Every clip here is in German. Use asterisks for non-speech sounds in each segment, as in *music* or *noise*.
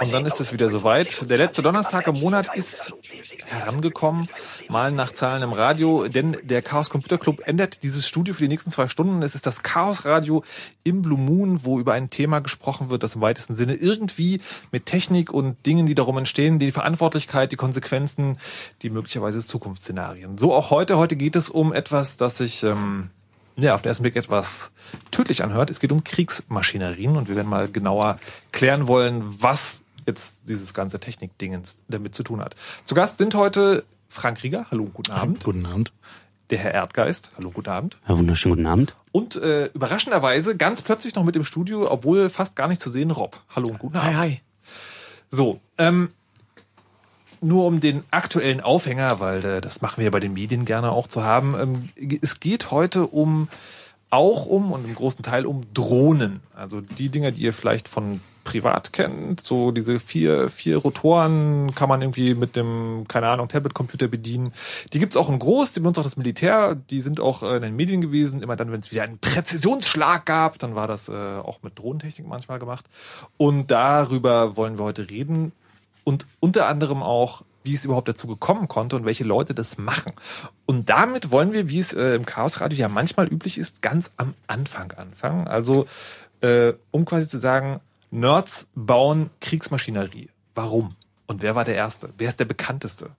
Und dann ist es wieder soweit. Der letzte Donnerstag im Monat ist herangekommen, mal nach Zahlen im Radio, denn der Chaos Computer Club ändert dieses Studio für die nächsten zwei Stunden. Es ist das Chaos Radio im Blue Moon, wo über ein Thema gesprochen wird, das im weitesten Sinne irgendwie mit Technik und Dingen, die darum entstehen, die Verantwortlichkeit, die Konsequenzen, die möglicherweise Zukunftsszenarien. So auch heute. Heute geht es um etwas, das sich ähm, ja, auf den ersten Blick etwas tödlich anhört. Es geht um Kriegsmaschinerien und wir werden mal genauer klären wollen, was jetzt dieses ganze Technikdingens damit zu tun hat. Zu Gast sind heute Frank Rieger. Hallo, guten Abend. Guten Abend. Der Herr Erdgeist. Hallo, guten Abend. Ja, wunderschönen guten Abend. Und äh, überraschenderweise ganz plötzlich noch mit im Studio, obwohl fast gar nicht zu sehen, Rob. Hallo und guten Abend. Hi, hi. So, ähm, nur um den aktuellen Aufhänger, weil äh, das machen wir bei den Medien gerne auch zu haben. Ähm, es geht heute um auch um und im großen Teil um Drohnen. Also die Dinger, die ihr vielleicht von privat kennt, so diese vier, vier Rotoren kann man irgendwie mit dem, keine Ahnung, Tablet-Computer bedienen. Die gibt's auch in groß, die benutzt auch das Militär, die sind auch äh, in den Medien gewesen. Immer dann, wenn es wieder einen Präzisionsschlag gab, dann war das äh, auch mit Drohnentechnik manchmal gemacht. Und darüber wollen wir heute reden. Und unter anderem auch, wie es überhaupt dazu gekommen konnte und welche Leute das machen. Und damit wollen wir, wie es äh, im Chaosradio ja manchmal üblich ist, ganz am Anfang anfangen. Also, äh, um quasi zu sagen, Nerds bauen Kriegsmaschinerie. Warum? Und wer war der Erste? Wer ist der Bekannteste?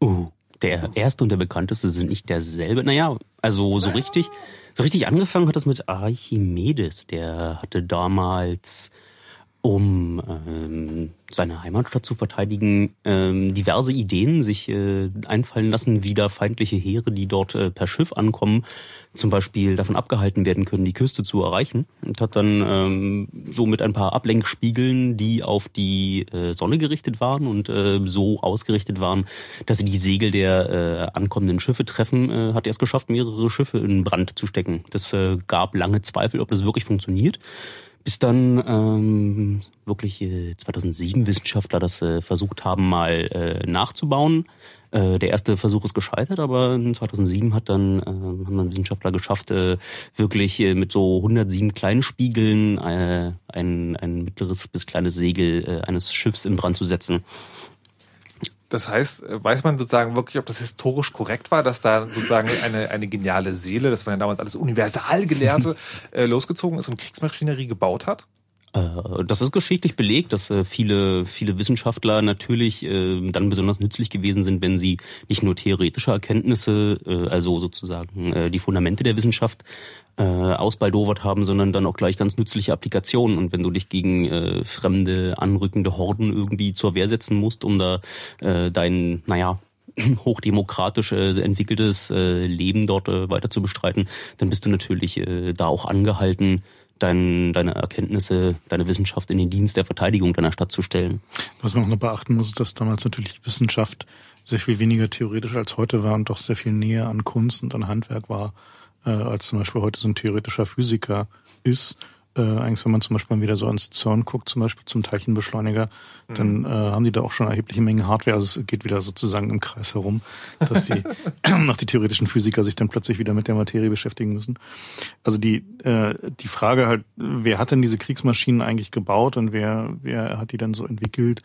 Uh, der Erste und der Bekannteste sind nicht derselbe. Naja, also so richtig, so richtig angefangen hat das mit Archimedes. Der hatte damals um ähm, seine Heimatstadt zu verteidigen, ähm, diverse Ideen sich äh, einfallen lassen, wie da feindliche Heere, die dort äh, per Schiff ankommen, zum Beispiel davon abgehalten werden können, die Küste zu erreichen. Und hat dann ähm, so mit ein paar Ablenkspiegeln, die auf die äh, Sonne gerichtet waren und äh, so ausgerichtet waren, dass sie die Segel der äh, ankommenden Schiffe treffen, äh, hat er es geschafft, mehrere Schiffe in Brand zu stecken. Das äh, gab lange Zweifel, ob das wirklich funktioniert bis dann ähm, wirklich äh, 2007 Wissenschaftler das äh, versucht haben, mal äh, nachzubauen. Äh, der erste Versuch ist gescheitert, aber 2007 hat dann äh, haben dann Wissenschaftler geschafft, äh, wirklich äh, mit so 107 kleinen Spiegeln äh, ein, ein mittleres bis kleines Segel äh, eines Schiffs in Brand zu setzen. Das heißt, äh, weiß man sozusagen wirklich, ob das historisch korrekt war, dass da sozusagen eine, eine geniale Seele, das waren ja damals alles Universalgelehrte, *laughs* äh, losgezogen ist und Kriegsmaschinerie gebaut hat? Äh, das ist geschichtlich belegt, dass äh, viele, viele Wissenschaftler natürlich dann besonders nützlich gewesen sind, wenn sie nicht nur theoretische Erkenntnisse, also sozusagen die Fundamente der Wissenschaft äh, ausbaldowert haben, sondern dann auch gleich ganz nützliche Applikationen. Und wenn du dich gegen äh, fremde, anrückende Horden irgendwie zur Wehr setzen musst, um da äh, dein, naja, *clears throat* hochdemokratisch äh, entwickeltes äh, Leben dort äh, weiter zu bestreiten, dann bist du natürlich äh, da auch angehalten, dein, deine Erkenntnisse, deine Wissenschaft in den Dienst der Verteidigung deiner Stadt zu stellen. Was man auch noch beachten muss, ist, dass damals natürlich Wissenschaft sehr viel weniger theoretisch als heute war und doch sehr viel näher an Kunst und an Handwerk war äh, als zum Beispiel heute so ein theoretischer Physiker ist. Äh, eigentlich, wenn man zum Beispiel wieder so ans CERN guckt, zum Beispiel zum Teilchenbeschleuniger, mhm. dann äh, haben die da auch schon erhebliche Mengen Hardware. Also es geht wieder sozusagen im Kreis herum, dass die *laughs* *clears throat* nach die theoretischen Physiker sich dann plötzlich wieder mit der Materie beschäftigen müssen. Also die äh, die Frage halt, wer hat denn diese Kriegsmaschinen eigentlich gebaut und wer wer hat die dann so entwickelt?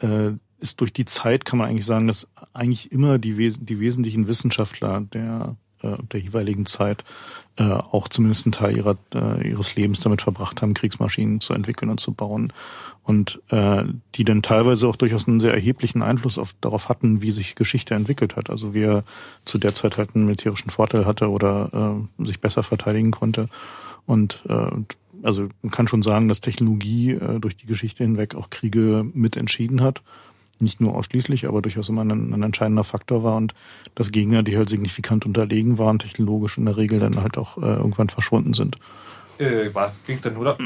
Äh, ist durch die Zeit kann man eigentlich sagen, dass eigentlich immer die, Wes die wesentlichen Wissenschaftler der äh, der jeweiligen Zeit äh, auch zumindest einen Teil ihrer, äh, ihres Lebens damit verbracht haben, Kriegsmaschinen zu entwickeln und zu bauen. Und äh, die dann teilweise auch durchaus einen sehr erheblichen Einfluss auf, darauf hatten, wie sich Geschichte entwickelt hat. Also wie er zu der Zeit halt einen militärischen Vorteil hatte oder äh, sich besser verteidigen konnte. Und äh, also man kann schon sagen, dass Technologie äh, durch die Geschichte hinweg auch Kriege mit entschieden hat nicht nur ausschließlich, aber durchaus immer ein, ein entscheidender Faktor war und dass Gegner, die halt signifikant unterlegen waren, technologisch in der Regel dann halt auch äh, irgendwann verschwunden sind. Äh, was ging es denn nur da?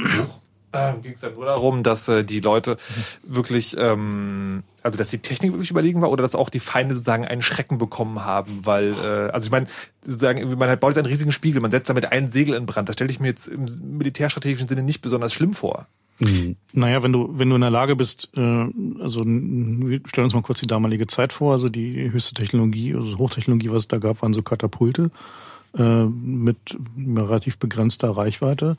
Ähm, ging es dann nur darum, dass äh, die Leute wirklich, ähm, also dass die Technik wirklich überlegen war oder dass auch die Feinde sozusagen einen Schrecken bekommen haben, weil, äh, also ich meine, sozusagen, man halt baut jetzt einen riesigen Spiegel, man setzt damit ein Segel in Brand. Das stelle ich mir jetzt im militärstrategischen Sinne nicht besonders schlimm vor. Mhm. Naja, wenn du, wenn du in der Lage bist, äh, also wir stellen uns mal kurz die damalige Zeit vor, also die höchste Technologie, also Hochtechnologie, was es da gab, waren so Katapulte äh, mit relativ begrenzter Reichweite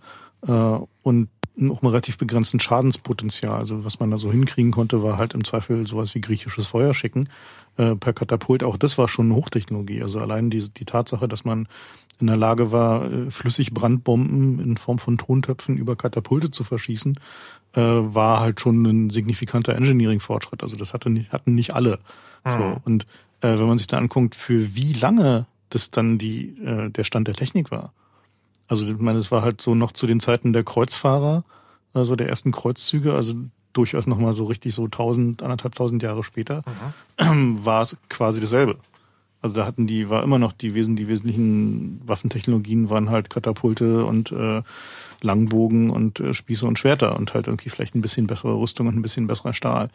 äh, und auch einem relativ begrenzten Schadenspotenzial. Also was man da so hinkriegen konnte, war halt im Zweifel sowas wie griechisches Feuer schicken äh, per Katapult. Auch das war schon Hochtechnologie. Also allein die, die Tatsache, dass man in der Lage war, äh, flüssig Brandbomben in Form von Tontöpfen über Katapulte zu verschießen, äh, war halt schon ein signifikanter Engineering-Fortschritt. Also das hatte nicht, hatten nicht alle. Mhm. So. Und äh, wenn man sich da anguckt, für wie lange das dann die, äh, der Stand der Technik war. Also ich meine, es war halt so noch zu den Zeiten der Kreuzfahrer, also der ersten Kreuzzüge, also durchaus nochmal so richtig so tausend, anderthalb tausend Jahre später, mhm. *clears throat* war es quasi dasselbe. Also da hatten die, war immer noch die, Wesen, die wesentlichen Waffentechnologien waren halt Katapulte und äh, Langbogen und äh, Spieße und Schwerter und halt irgendwie vielleicht ein bisschen bessere Rüstung und ein bisschen besserer Stahl.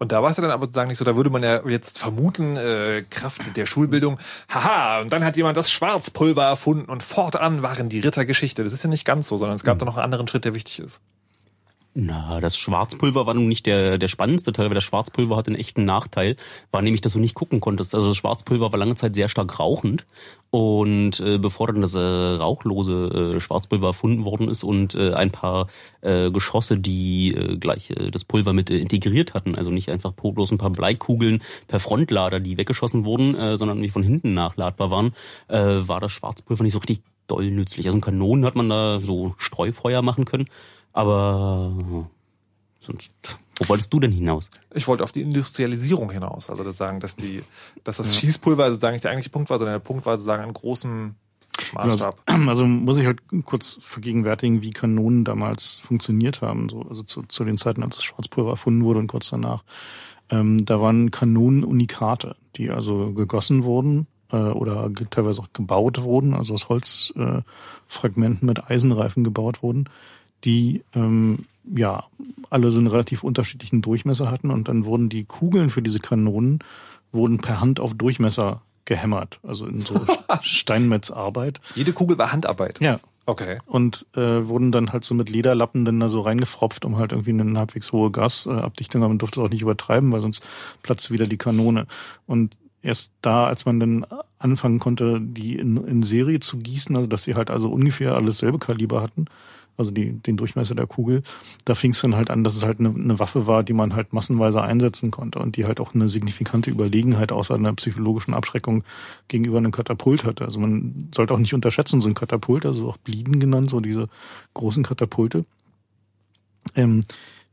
Und da war es ja dann aber sozusagen nicht so, da würde man ja jetzt vermuten, äh, Kraft der Schulbildung, haha, und dann hat jemand das Schwarzpulver erfunden und fortan waren die Ritter Geschichte. Das ist ja nicht ganz so, sondern es gab da noch einen anderen Schritt, der wichtig ist. Na, das Schwarzpulver war nun nicht der, der spannendste Teil, weil das Schwarzpulver hat einen echten Nachteil, war nämlich, dass du nicht gucken konntest. Also das Schwarzpulver war lange Zeit sehr stark rauchend und äh, bevor dann das äh, rauchlose äh, Schwarzpulver erfunden worden ist und äh, ein paar äh, Geschosse, die äh, gleich äh, das Pulver mit äh, integriert hatten, also nicht einfach bloß ein paar Bleikugeln per Frontlader, die weggeschossen wurden, äh, sondern die von hinten nachladbar waren, äh, war das Schwarzpulver nicht so richtig doll nützlich. Also in Kanonen hat man da so Streufeuer machen können. Aber sonst, wo wolltest du denn hinaus? Ich wollte auf die Industrialisierung hinaus. Also das sagen, dass die, dass das Schießpulver sozusagen nicht der eigentliche Punkt war, sondern der Punkt war sozusagen an großem Maßstab. Also, also muss ich halt kurz vergegenwärtigen, wie Kanonen damals funktioniert haben. So, also zu, zu den Zeiten, als das Schwarzpulver erfunden wurde und kurz danach. Ähm, da waren Kanonen Unikate, die also gegossen wurden äh, oder teilweise auch gebaut wurden, also aus Holzfragmenten äh, mit Eisenreifen gebaut wurden die ähm, ja alle so einen relativ unterschiedlichen Durchmesser hatten und dann wurden die Kugeln für diese Kanonen wurden per Hand auf Durchmesser gehämmert, also in so *laughs* Steinmetzarbeit. Jede Kugel war Handarbeit. Ja. Okay. Und äh, wurden dann halt so mit Lederlappen dann da so reingefropft, um halt irgendwie eine halbwegs hohe Gasabdichtung, aber man durfte es auch nicht übertreiben, weil sonst platzt wieder die Kanone. Und erst da, als man dann anfangen konnte, die in, in Serie zu gießen, also dass sie halt also ungefähr alles selbe Kaliber hatten, also die, den Durchmesser der Kugel, da fing es dann halt an, dass es halt eine, eine Waffe war, die man halt massenweise einsetzen konnte und die halt auch eine signifikante Überlegenheit außer einer psychologischen Abschreckung gegenüber einem Katapult hatte. Also man sollte auch nicht unterschätzen, so ein Katapult, also auch Blieden genannt, so diese großen Katapulte. Ähm,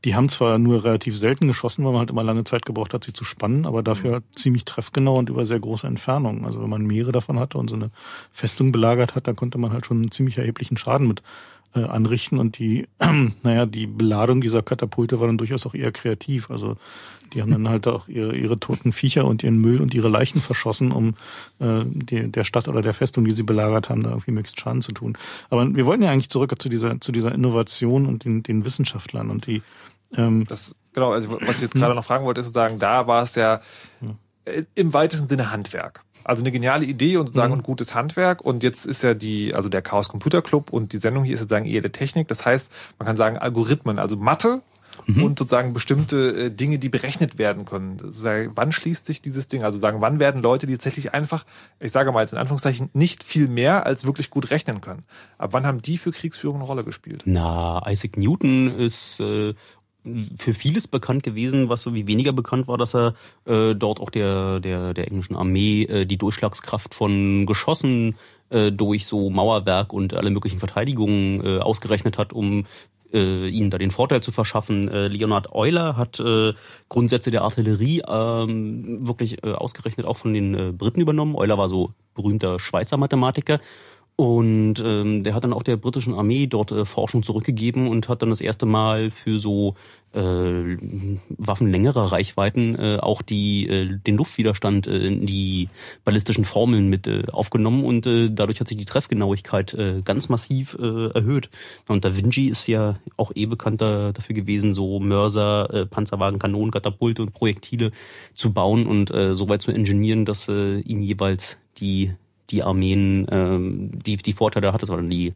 die haben zwar nur relativ selten geschossen, weil man halt immer lange Zeit gebraucht hat, sie zu spannen, aber dafür halt ziemlich treffgenau und über sehr große Entfernungen. Also wenn man mehrere davon hatte und so eine Festung belagert hat, da konnte man halt schon einen ziemlich erheblichen Schaden mit äh, anrichten und die, *clears throat* naja, die Beladung dieser Katapulte war dann durchaus auch eher kreativ. Also die haben dann halt auch ihre, ihre toten Viecher und ihren Müll und ihre Leichen verschossen, um äh, die, der Stadt oder der Festung, die sie belagert haben, da irgendwie möglichst Schaden zu tun. Aber wir wollten ja eigentlich zurück zu dieser, zu dieser Innovation und den, den Wissenschaftlern und die ähm, Das, genau, also was ich jetzt gerade noch fragen wollte, ist sozusagen, da war es ja äh, im weitesten Sinne Handwerk. Also eine geniale Idee und sozusagen ein gutes Handwerk. Und jetzt ist ja die, also der Chaos Computer Club und die Sendung hier ist sozusagen eher der Technik. Das heißt, man kann sagen Algorithmen, also Mathe und sozusagen bestimmte äh, Dinge, die berechnet werden können. Sagen, wann schließt sich dieses Ding? Also sagen, wann werden Leute, die tatsächlich einfach, ich sage mal jetzt in Anführungszeichen, nicht viel mehr als wirklich gut rechnen können. Ab wann haben die für Kriegsführung eine Rolle gespielt? Na, Isaac Newton ist äh, für vieles bekannt gewesen, was so wie weniger bekannt war, dass er äh, dort auch der, der, der englischen Armee äh, die Durchschlagskraft von Geschossen äh, durch so Mauerwerk und alle möglichen Verteidigungen äh, ausgerechnet hat, um äh, ihnen da den Vorteil zu verschaffen. Äh, Leonhard Euler hat äh, Grundsätze der Artillerie ähm, wirklich äh, ausgerechnet auch von den äh, Briten übernommen. Euler war so berühmter Schweizer Mathematiker. Und ähm, der hat dann auch der britischen Armee dort äh, Forschung zurückgegeben und hat dann das erste Mal für so äh, Waffen längerer Reichweiten äh, auch die äh, den Luftwiderstand äh, in die ballistischen Formeln mit äh, aufgenommen und äh, dadurch hat sich die Treffgenauigkeit äh, ganz massiv äh, erhöht. Und Da Vinci ist ja auch eh bekannter dafür gewesen, so Mörser, äh, Panzerwagen, Kanonen, Katapulte und Projektile zu bauen und äh, so weit zu ingenieren, dass äh, ihm jeweils die die Armeen ähm, die die Vorteile hatte, sondern die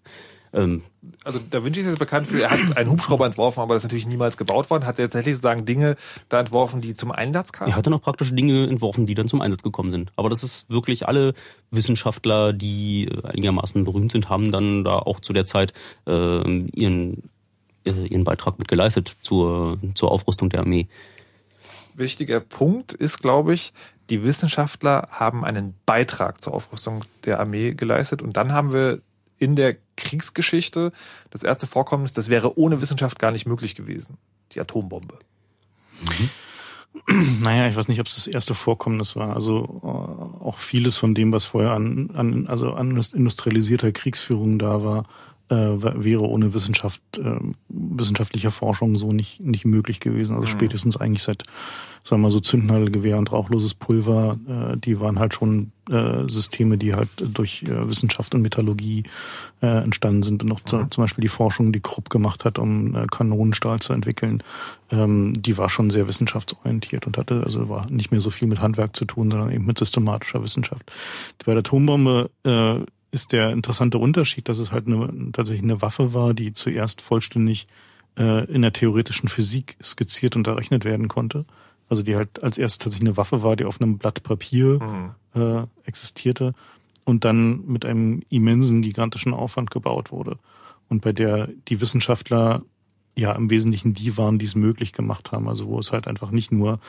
ähm, Also Da Vinci ist jetzt bekannt für, er hat einen Hubschrauber entworfen, aber das ist natürlich niemals gebaut worden. Hat er tatsächlich sozusagen Dinge da entworfen, die zum Einsatz kamen? Er hat dann auch praktische Dinge entworfen, die dann zum Einsatz gekommen sind. Aber das ist wirklich alle Wissenschaftler, die äh, einigermaßen berühmt sind, haben dann da auch zu der Zeit äh, ihren, äh, ihren Beitrag mit geleistet zur, zur Aufrüstung der Armee. Wichtiger Punkt ist, glaube ich, die Wissenschaftler haben einen Beitrag zur Aufrüstung der Armee geleistet. Und dann haben wir in der Kriegsgeschichte das erste Vorkommnis, das wäre ohne Wissenschaft gar nicht möglich gewesen. Die Atombombe. Naja, ich weiß nicht, ob es das erste Vorkommnis war. Also äh, auch vieles von dem, was vorher an, an also an industrialisierter Kriegsführung da war, äh, wäre ohne Wissenschaft, äh, wissenschaftlicher Forschung so nicht, nicht möglich gewesen. Also mhm. spätestens eigentlich seit, sagen wir mal so Zündnadelgewehr und rauchloses Pulver, äh, die waren halt schon äh, Systeme, die halt durch äh, Wissenschaft und Metallurgie äh, entstanden sind. Und auch mhm. zum Beispiel die Forschung, die Krupp gemacht hat, um äh, Kanonenstahl zu entwickeln, ähm, die war schon sehr wissenschaftsorientiert und hatte, also war nicht mehr so viel mit Handwerk zu tun, sondern eben mit systematischer Wissenschaft. Bei der Atombombe äh, ist der interessante Unterschied, dass es halt eine, tatsächlich eine Waffe war, die zuerst vollständig äh, in der theoretischen Physik skizziert und errechnet werden konnte. Also die halt als erstes tatsächlich eine Waffe war, die auf einem Blatt Papier mhm. äh, existierte und dann mit einem immensen, gigantischen Aufwand gebaut wurde. Und bei der die Wissenschaftler ja im Wesentlichen die waren, die es möglich gemacht haben. Also wo es halt einfach nicht nur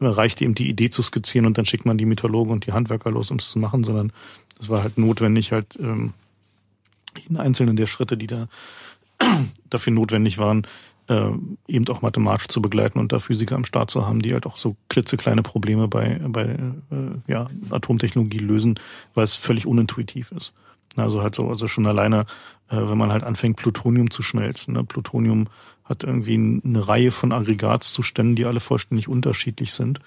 reichte eben die Idee zu skizzieren und dann schickt man die Mythologen und die Handwerker los, um es zu machen, sondern es war halt notwendig, halt ähm, in einzelnen der Schritte, die da *clears throat* dafür notwendig waren, äh, eben auch mathematisch zu begleiten und da Physiker am Start zu haben, die halt auch so klitzekleine Probleme bei, bei äh, ja, Atomtechnologie lösen, weil es völlig unintuitiv ist. Also halt so, also schon alleine, äh, wenn man halt anfängt, Plutonium zu schmelzen. Ne? Plutonium hat irgendwie eine Reihe von Aggregatzuständen, die alle vollständig unterschiedlich sind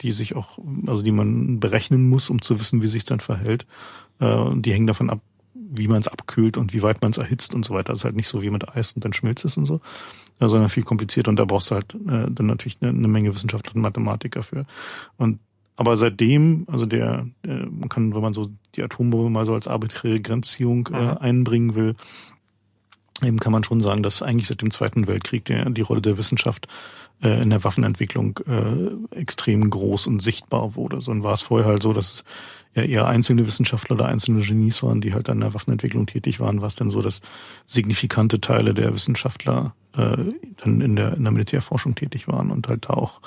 die sich auch, also die man berechnen muss, um zu wissen, wie sich dann verhält. Äh, und die hängen davon ab, wie man es abkühlt und wie weit man es erhitzt und so weiter. Das ist halt nicht so wie mit Eis und dann schmilzt es und so, ja, sondern viel komplizierter und da brauchst du halt äh, dann natürlich eine, eine Menge Wissenschaftler und Mathematiker für. Und aber seitdem, also der, man kann, wenn man so die Atombombe mal so als arbiträre Grenzziehung äh, einbringen will, eben kann man schon sagen, dass eigentlich seit dem Zweiten Weltkrieg der, die Rolle der Wissenschaft äh, in der Waffenentwicklung äh, extrem groß und sichtbar wurde. So war es vorher halt so, dass ja eher einzelne Wissenschaftler oder einzelne Genies waren, die halt an der Waffenentwicklung tätig waren, was denn so, dass signifikante Teile der Wissenschaftler äh, dann in der, in der Militärforschung tätig waren und halt da auch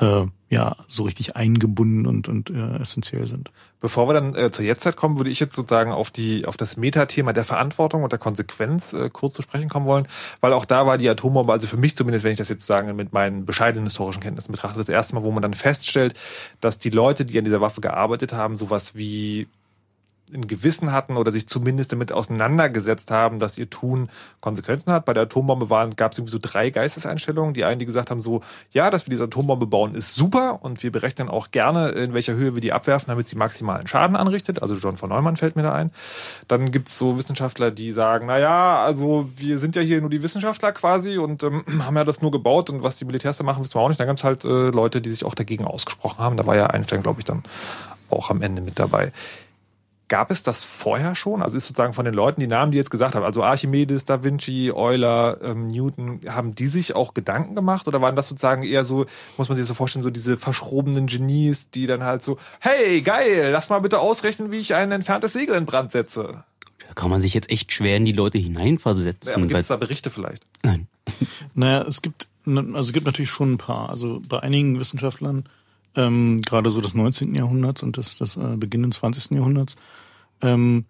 äh, ja so richtig eingebunden und, und äh, essentiell sind. Bevor wir dann äh, zur Jetztzeit kommen, würde ich jetzt sozusagen auf die auf das Metathema der Verantwortung und der Konsequenz äh, kurz zu sprechen kommen wollen, weil auch da war die Atombombe, also für mich zumindest, wenn ich das jetzt sozusagen mit meinen bescheidenen historischen Kenntnissen betrachte, das erste Mal, wo man dann feststellt, dass die Leute, die an dieser Waffe gearbeitet haben, sowas wie ein Gewissen hatten oder sich zumindest damit auseinandergesetzt haben, dass ihr Tun Konsequenzen hat. Bei der Atombombe waren, gab es irgendwie so drei Geisteseinstellungen. Die einen, die gesagt haben so, ja, dass wir diese Atombombe bauen, ist super und wir berechnen auch gerne, in welcher Höhe wir die abwerfen, damit sie maximalen Schaden anrichtet. Also John von Neumann fällt mir da ein. Dann gibt's so Wissenschaftler, die sagen, na ja, also wir sind ja hier nur die Wissenschaftler quasi und ähm, *clears throat* haben ja das nur gebaut und was die Militärs da machen, wissen wir auch nicht. Dann gab's halt äh, Leute, die sich auch dagegen ausgesprochen haben. Da war ja Einstein, glaube ich, dann auch am Ende mit dabei. Gab es das vorher schon? Also ist sozusagen von den Leuten, die Namen, die jetzt gesagt haben, also Archimedes, Da Vinci, Euler, ähm, Newton, haben die sich auch Gedanken gemacht oder waren das sozusagen eher so, muss man sich so vorstellen, so diese verschrobenen Genies, die dann halt so, hey, geil, lass mal bitte ausrechnen, wie ich ein entferntes Segel in Brand setze? Da kann man sich jetzt echt schwer in die Leute hineinversetzen. Ja, gibt es da Berichte vielleicht? Nein. *laughs* naja, es gibt, also es gibt natürlich schon ein paar. Also bei einigen Wissenschaftlern ähm, gerade so des 19. Jahrhunderts und des, des äh, Beginn des 20. Jahrhunderts, ähm,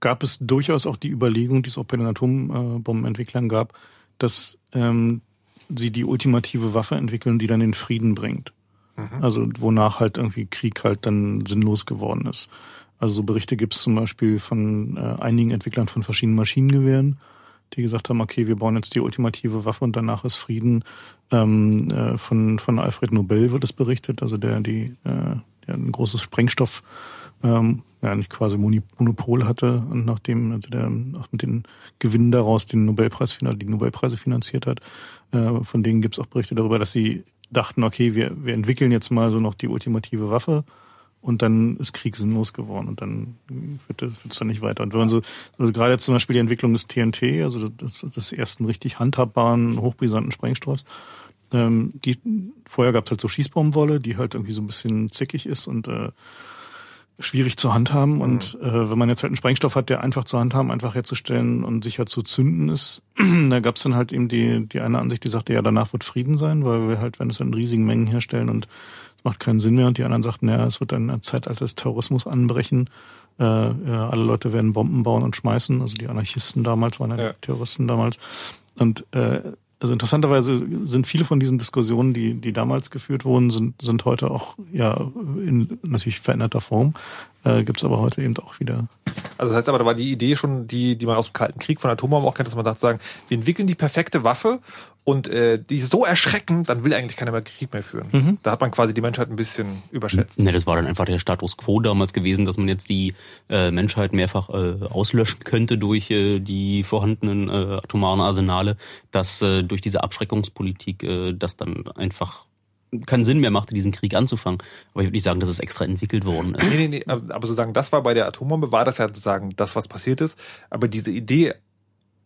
gab es durchaus auch die Überlegung, die es auch bei den Atombombenentwicklern gab, dass ähm, sie die ultimative Waffe entwickeln, die dann den Frieden bringt. Mhm. Also wonach halt irgendwie Krieg halt dann sinnlos geworden ist. Also so Berichte gibt es zum Beispiel von äh, einigen Entwicklern von verschiedenen Maschinengewehren, die gesagt haben, okay, wir bauen jetzt die ultimative Waffe und danach ist Frieden. Ähm, äh, von, von Alfred Nobel wird es berichtet, also der, die, äh, der ein großes Sprengstoff, ähm, ja, nicht quasi Monopol hatte und nachdem also der auch mit den Gewinnen daraus den Nobelpreis, die Nobelpreise finanziert hat. Äh, von denen gibt es auch Berichte darüber, dass sie dachten, okay, wir, wir entwickeln jetzt mal so noch die ultimative Waffe und dann ist Krieg sinnlos geworden und dann wird es dann nicht weiter. Und wenn man so, also gerade jetzt zum Beispiel die Entwicklung des TNT, also des, des ersten richtig handhabbaren, hochbrisanten Sprengstoffs, ähm, die vorher gab es halt so Schießbaumwolle, die halt irgendwie so ein bisschen zickig ist und äh, schwierig zu handhaben. Und mhm. äh, wenn man jetzt halt einen Sprengstoff hat, der einfach zu handhaben, einfach herzustellen und sicher zu zünden ist, *clears throat* da gab es dann halt eben die, die eine Ansicht, die sagte, ja, danach wird Frieden sein, weil wir halt, wenn es in riesigen Mengen herstellen und macht keinen Sinn mehr. Und die anderen sagten, ja, es wird ein Zeitalter des Terrorismus anbrechen. Äh, ja, alle Leute werden Bomben bauen und schmeißen. Also die Anarchisten damals waren ja, ja. Terroristen damals. Und äh, also interessanterweise sind viele von diesen Diskussionen, die, die damals geführt wurden, sind, sind heute auch ja in natürlich veränderter Form Äh, Gibt es aber heute eben auch wieder. Also das heißt aber, da war die Idee schon, die, die man aus dem Kalten Krieg von Atombomben auch kennt, dass man sagt, sagen, wir entwickeln die perfekte Waffe und äh, die so erschreckend, dann will eigentlich keiner mehr Krieg mehr führen. Mhm. Da hat man quasi die Menschheit ein bisschen überschätzt. Ne, das war dann einfach der Status quo damals gewesen, dass man jetzt die äh, Menschheit mehrfach äh, auslöschen könnte durch äh, die vorhandenen äh, atomaren Arsenale, dass äh, durch diese Abschreckungspolitik äh, das dann einfach keinen Sinn mehr machte, diesen Krieg anzufangen. Aber ich würde nicht sagen, dass es extra entwickelt worden ist. Nee, nee, nee, aber aber sozusagen, das war bei der Atombombe, war das ja sozusagen das, was passiert ist. Aber diese Idee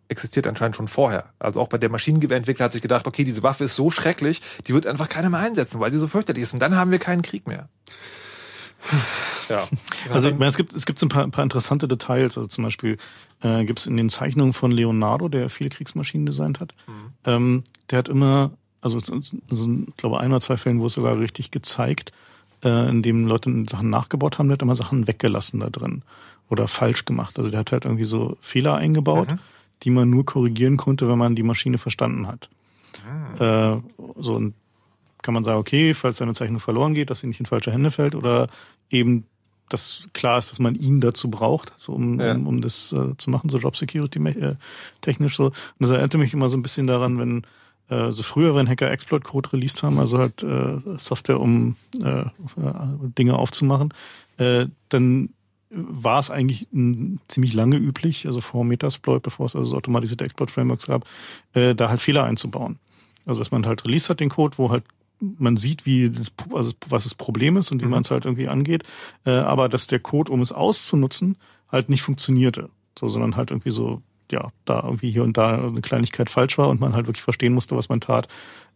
existiert anscheinend schon vorher. Also auch bei der Maschinengewehrentwickler hat sich gedacht, okay, diese Waffe ist so schrecklich, die wird einfach keiner mehr einsetzen, weil die so fürchterlich ist. Und dann haben wir keinen Krieg mehr. *sighs* Ja. *laughs* Also ich meine, es gibt es gibt so ein paar, ein paar interessante Details. Also zum Beispiel äh, gibt es in den Zeichnungen von Leonardo, der viele Kriegsmaschinen designt hat, ähm, der hat immer, also, also ich glaube ein oder zwei Fällen, wo es sogar richtig gezeigt, äh, in dem Leute Sachen nachgebaut haben, der hat immer Sachen weggelassen da drin oder falsch gemacht. Also der hat halt irgendwie so Fehler eingebaut, die man nur korrigieren konnte, wenn man die Maschine verstanden hat. Äh, so und kann man sagen, okay, falls seine Zeichnung verloren geht, dass sie nicht in falsche Hände fällt oder eben, dass klar ist, dass man ihn dazu braucht, so um, Ja. um, um das äh, zu machen, so Job Security äh, technisch so. Und das erinnerte mich immer so ein bisschen daran, wenn äh, so früher, wenn Hacker Exploit Code released haben, also halt äh, Software, um äh, Dinge aufzumachen, äh, dann war es eigentlich m, ziemlich lange üblich, also vor Metasploit, bevor es also so automatisierte Exploit-Frameworks gab, äh, da halt Fehler einzubauen. Also dass man halt released hat den Code, wo halt man sieht, wie das, also was das Problem ist und wie man es halt irgendwie angeht, äh, aber dass der Code, um es auszunutzen, halt nicht funktionierte. So, sondern halt irgendwie so, ja, da irgendwie hier und da eine Kleinigkeit falsch war und man halt wirklich verstehen musste, was man tat,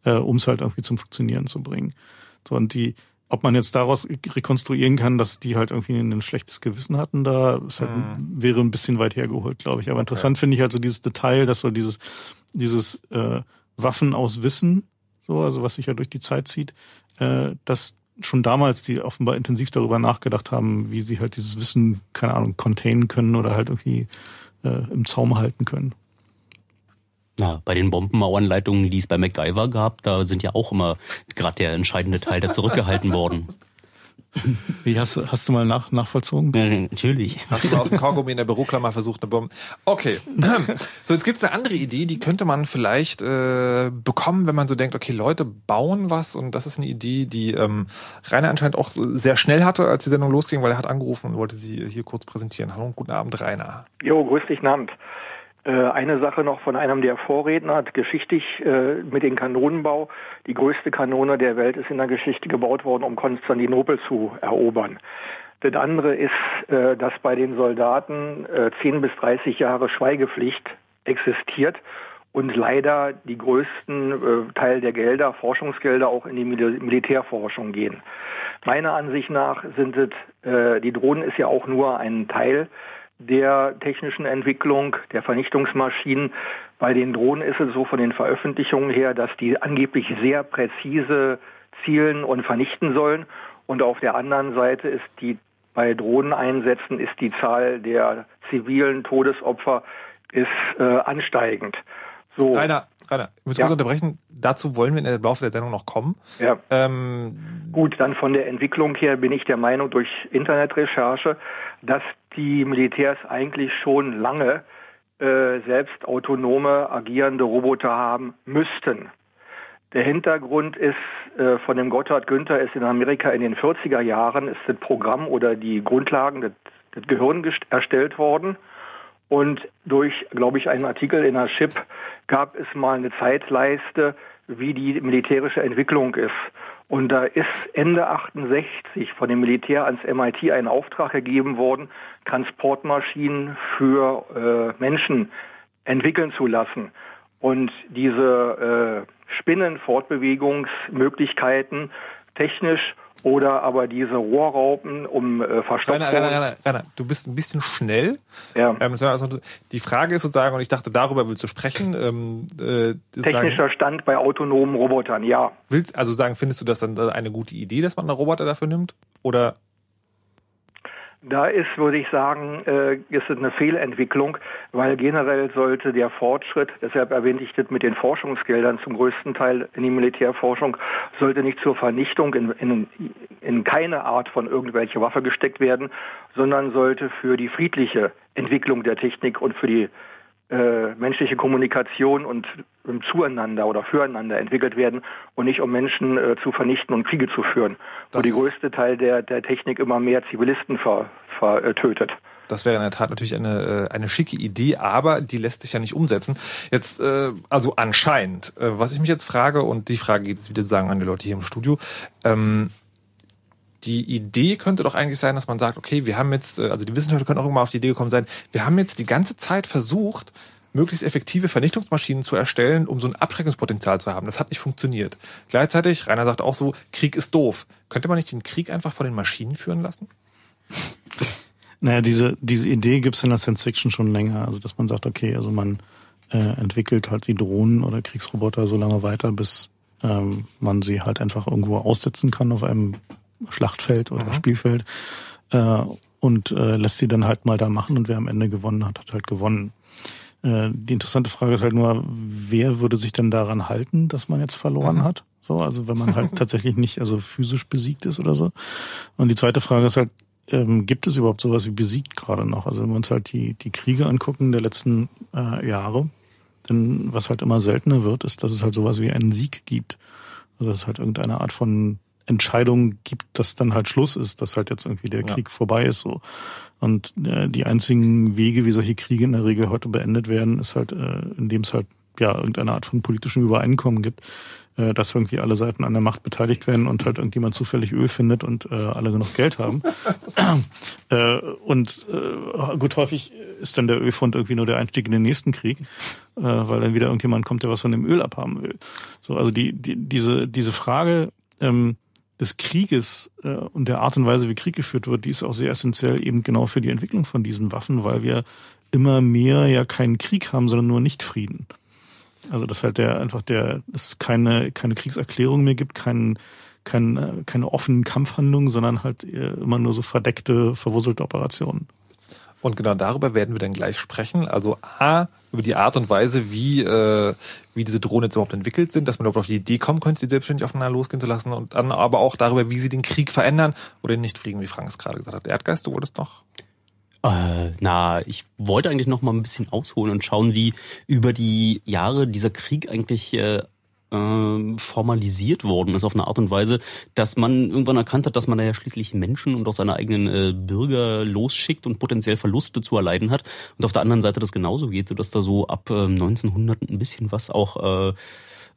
äh, um es halt irgendwie zum Funktionieren zu bringen. So, und die, ob man jetzt daraus rekonstruieren kann, dass die halt irgendwie ein schlechtes Gewissen hatten, da halt, wäre ein bisschen weit hergeholt, glaube ich. Aber interessant finde ich halt so dieses Detail, dass so dieses, dieses äh, Waffen aus Wissen, so, also was sich ja durch die Zeit zieht, äh, dass schon damals die offenbar intensiv darüber nachgedacht haben, wie sie halt dieses Wissen, keine Ahnung, containen können oder halt irgendwie äh, im Zaum halten können. Na, bei den Bombenmauernleitungen, die es bei MacGyver gab, da sind ja auch immer gerade der entscheidende Teil da zurückgehalten worden. *laughs* Wie hast, du- hast du mal nach, nachvollzogen? Ja, natürlich. Hast du mal aus dem Kaugummi in der Büroklammer versucht, eine Bombe? Okay. *clears throat* So, jetzt gibt's eine andere Idee, die könnte man vielleicht äh, bekommen, wenn man so denkt, okay, Leute bauen was und das ist eine Idee, die ähm, Rainer anscheinend auch sehr schnell hatte, als die Sendung losging, weil er hat angerufen und wollte sie hier kurz präsentieren. Hallo und guten Abend, Rainer. Jo, grüß dich, Namt. Äh, eine Sache noch von einem der Vorredner, hat geschichtlich äh, mit dem Kanonenbau. Die größte Kanone der Welt ist in der Geschichte gebaut worden, um Konstantinopel zu erobern. Das andere ist, äh, dass bei den Soldaten äh, 10 bis 30 Jahre Schweigepflicht existiert und leider die größten Teil der Gelder, Forschungsgelder auch in die Mil Militärforschung gehen. Meiner Ansicht nach sind es, die Drohnen ist ja auch nur ein Teil der technischen Entwicklung der Vernichtungsmaschinen. Bei den Drohnen ist es so von den Veröffentlichungen her, dass die angeblich sehr präzise zielen und vernichten sollen. Und auf der anderen Seite ist die bei Drohneneinsätzen ist die Zahl der zivilen Todesopfer ist äh, ansteigend. So, Rainer, Rainer, ich muss Ja. kurz unterbrechen. Dazu wollen wir im Laufe der Sendung noch kommen. ja. Ähm, Gut, dann von der Entwicklung her bin ich der Meinung durch Internetrecherche, dass die Militärs eigentlich schon lange äh, selbst autonome agierende Roboter haben müssten. Der Hintergrund ist, äh, von dem Gotthard Günther ist in Amerika in den 40er Jahren ist das Programm oder die Grundlagen, das, das Gehirn erstellt worden. Und durch, glaube ich, einen Artikel in der Chip gab es mal eine Zeitleiste, wie die militärische Entwicklung ist. Und da ist Ende 68 von dem Militär ans MIT ein Auftrag gegeben worden, Transportmaschinen für äh, Menschen entwickeln zu lassen. Und diese äh, Spinnen-Fortbewegungsmöglichkeiten technisch oder aber diese Rohrraupen um äh, Verstopfung. Rainer, Rainer, Rainer, Rainer, du bist ein bisschen schnell. Ja. Ähm, also, die Frage ist sozusagen, und ich dachte, darüber willst du sprechen. Ähm, äh, Technischer Stand bei autonomen Robotern, ja. willst, also sagen, findest du das dann eine gute Idee, dass man einen Roboter dafür nimmt? Oder Da ist, würde ich sagen, äh, ist es eine Fehlentwicklung, weil generell sollte der Fortschritt, deshalb erwähnte ich das mit den Forschungsgeldern zum größten Teil in die Militärforschung, sollte nicht zur Vernichtung in, in, in keine Art von irgendwelche Waffe gesteckt werden, sondern sollte für die friedliche Entwicklung der Technik und für die äh, menschliche Kommunikation und Zueinander oder füreinander entwickelt werden und nicht um Menschen äh, zu vernichten und Kriege zu führen, das wo die größte Teil der, der Technik immer mehr Zivilisten vertötet. Ver, äh, das wäre in der Tat natürlich eine, äh, eine schicke Idee, aber die lässt sich ja nicht umsetzen. Jetzt, äh, also anscheinend, äh, was ich mich jetzt frage, und die Frage geht jetzt wieder sagen an die Leute hier im Studio, ähm, die Idee könnte doch eigentlich sein, dass man sagt, okay, wir haben jetzt, äh, also die Wissenschaftler können auch immer auf die Idee gekommen sein, wir haben jetzt die ganze Zeit versucht, möglichst effektive Vernichtungsmaschinen zu erstellen, um so ein Abschreckungspotenzial zu haben. Das hat nicht funktioniert. Gleichzeitig, Rainer sagt auch so, Krieg ist doof. Könnte man nicht den Krieg einfach von den Maschinen führen lassen? *laughs* Naja, diese, diese Idee gibt's in der Science Fiction schon länger. Also, dass man sagt, okay, also man äh, entwickelt halt die Drohnen oder Kriegsroboter so lange weiter, bis ähm, man sie halt einfach irgendwo aussetzen kann auf einem Schlachtfeld oder mhm. Spielfeld äh, und äh, lässt sie dann halt mal da machen und wer am Ende gewonnen hat, hat halt gewonnen. Äh, die interessante Frage ist halt nur, wer würde sich denn daran halten, dass man jetzt verloren mhm. hat? So, also wenn man halt *laughs* tatsächlich nicht also physisch besiegt ist oder so. Und die zweite Frage ist halt, ähm, gibt es überhaupt sowas wie besiegt gerade noch? Also wenn wir uns halt die, die Kriege angucken der letzten äh, Jahre, denn was halt immer seltener wird, ist, dass es halt sowas wie einen Sieg gibt. Also dass es halt irgendeine Art von Entscheidung gibt, dass dann halt Schluss ist, dass halt jetzt irgendwie der Krieg ja. vorbei ist so. Und äh, die einzigen Wege, wie solche Kriege in der Regel heute beendet werden, ist halt, äh, indem es halt ja irgendeine Art von politischem Übereinkommen gibt, äh, dass irgendwie alle Seiten an der Macht beteiligt werden und halt irgendjemand zufällig Öl findet und äh, alle genug Geld haben. *laughs* äh, und äh, gut, häufig ist dann der Ölfund irgendwie nur der Einstieg in den nächsten Krieg, äh, weil dann wieder irgendjemand kommt, der was von dem Öl abhaben will. So, also die, die diese diese Frage ähm, des Krieges äh, und der Art und Weise, wie Krieg geführt wird, die ist auch sehr essentiell eben genau für die Entwicklung von diesen Waffen, weil wir immer mehr ja keinen Krieg haben, sondern nur Nichtfrieden. Also dass halt der einfach der es keine keine Kriegserklärung mehr gibt, keinen keine, keine offenen Kampfhandlungen, sondern halt äh, immer nur so verdeckte, verwurzelte Operationen. Und genau darüber werden wir dann gleich sprechen. Also A, über die Art und Weise, wie, äh, wie diese Drohnen jetzt überhaupt entwickelt sind, dass man überhaupt auf die Idee kommen könnte, die selbstständig aufeinander losgehen zu lassen. Und dann aber auch darüber, wie sie den Krieg verändern oder nicht fliegen, wie Frank es gerade gesagt hat. Erdgeist, du wolltest noch? Äh, na, ich wollte eigentlich noch mal ein bisschen ausholen und schauen, wie über die Jahre dieser Krieg eigentlich äh, äh, formalisiert worden ist auf eine Art und Weise, dass man irgendwann erkannt hat, dass man da ja schließlich Menschen und auch seine eigenen äh, Bürger losschickt und potenziell Verluste zu erleiden hat. Und auf der anderen Seite das genauso geht, so dass da so ab äh, 1900 ein bisschen was auch äh,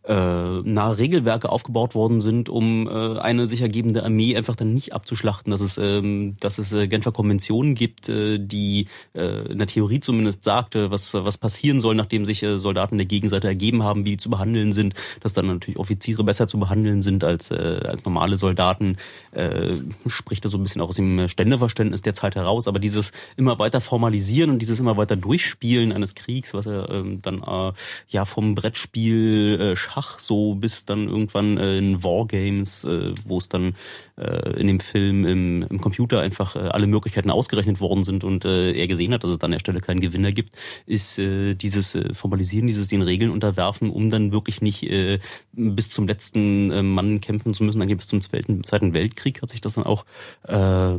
äh, nahe Regelwerke aufgebaut worden sind, um äh, eine sich ergebende Armee einfach dann nicht abzuschlachten, dass es, ähm, dass es äh, Genfer Konventionen gibt, äh, die äh, in der Theorie zumindest sagte, was, was passieren soll, nachdem sich äh, Soldaten der Gegenseite ergeben haben, wie die zu behandeln sind, dass dann natürlich Offiziere besser zu behandeln sind als, äh, als normale Soldaten, äh, spricht das so ein bisschen auch aus dem Ständeverständnis der Zeit heraus, aber dieses immer weiter formalisieren und dieses immer weiter Durchspielen eines Kriegs, was er äh, dann äh, ja vom Brettspiel äh, Schach so bis dann irgendwann äh, in Wargames, äh, wo es dann äh, in dem Film im, im Computer einfach äh, alle Möglichkeiten ausgerechnet worden sind und äh, er gesehen hat, dass es dann an der Stelle keinen Gewinner gibt, ist äh, dieses äh, Formalisieren, dieses den Regeln unterwerfen, um dann wirklich nicht äh, bis zum letzten äh, Mann kämpfen zu müssen, dann bis zum Zweiten, Zweiten Weltkrieg hat sich das dann auch äh,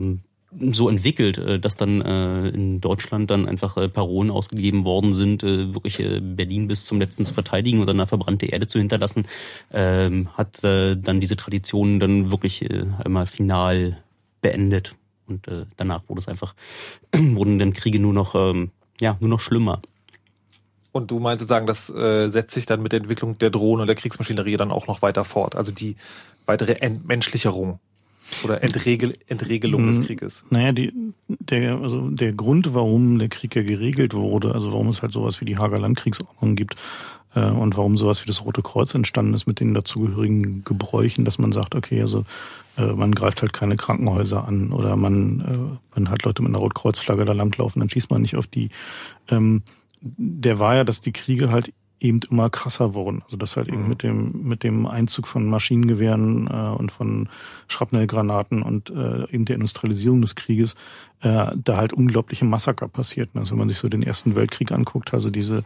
so entwickelt, äh, dass dann äh, in Deutschland dann einfach äh, Parolen ausgegeben worden sind, wirklich Berlin bis zum letzten zu verteidigen oder eine verbrannte Erde zu hinterlassen, ähm, hat dann diese Tradition dann wirklich einmal final beendet. Und danach wurde es einfach, *clears throat* wurden dann Kriege nur noch, ähm, ja, nur noch schlimmer. Und du meinst sozusagen, das äh, setzt sich dann mit der Entwicklung der Drohnen und der Kriegsmaschinerie dann auch noch weiter fort. Also die weitere Entmenschlicherung oder Entregel, Entregelung des hm, Krieges? Naja, die, der, also der Grund, warum der Krieg ja geregelt wurde, also warum es halt sowas wie die Hager Landkriegsordnung gibt äh, und warum sowas wie das Rote Kreuz entstanden ist mit den dazugehörigen Gebräuchen, dass man sagt, okay, also äh, man greift halt keine Krankenhäuser an oder man, äh, wenn halt Leute mit einer Rotkreuzflagge da langlaufen, dann schießt man nicht auf die. Ähm, der war ja, dass die Kriege halt eben immer krasser wurden. Also dass halt eben mit dem mit dem Einzug von Maschinengewehren äh, und von Schrapnellgranaten und äh, eben der Industrialisierung des Krieges äh, da halt unglaubliche Massaker passierten. Also wenn man sich so den Ersten Weltkrieg anguckt, also diese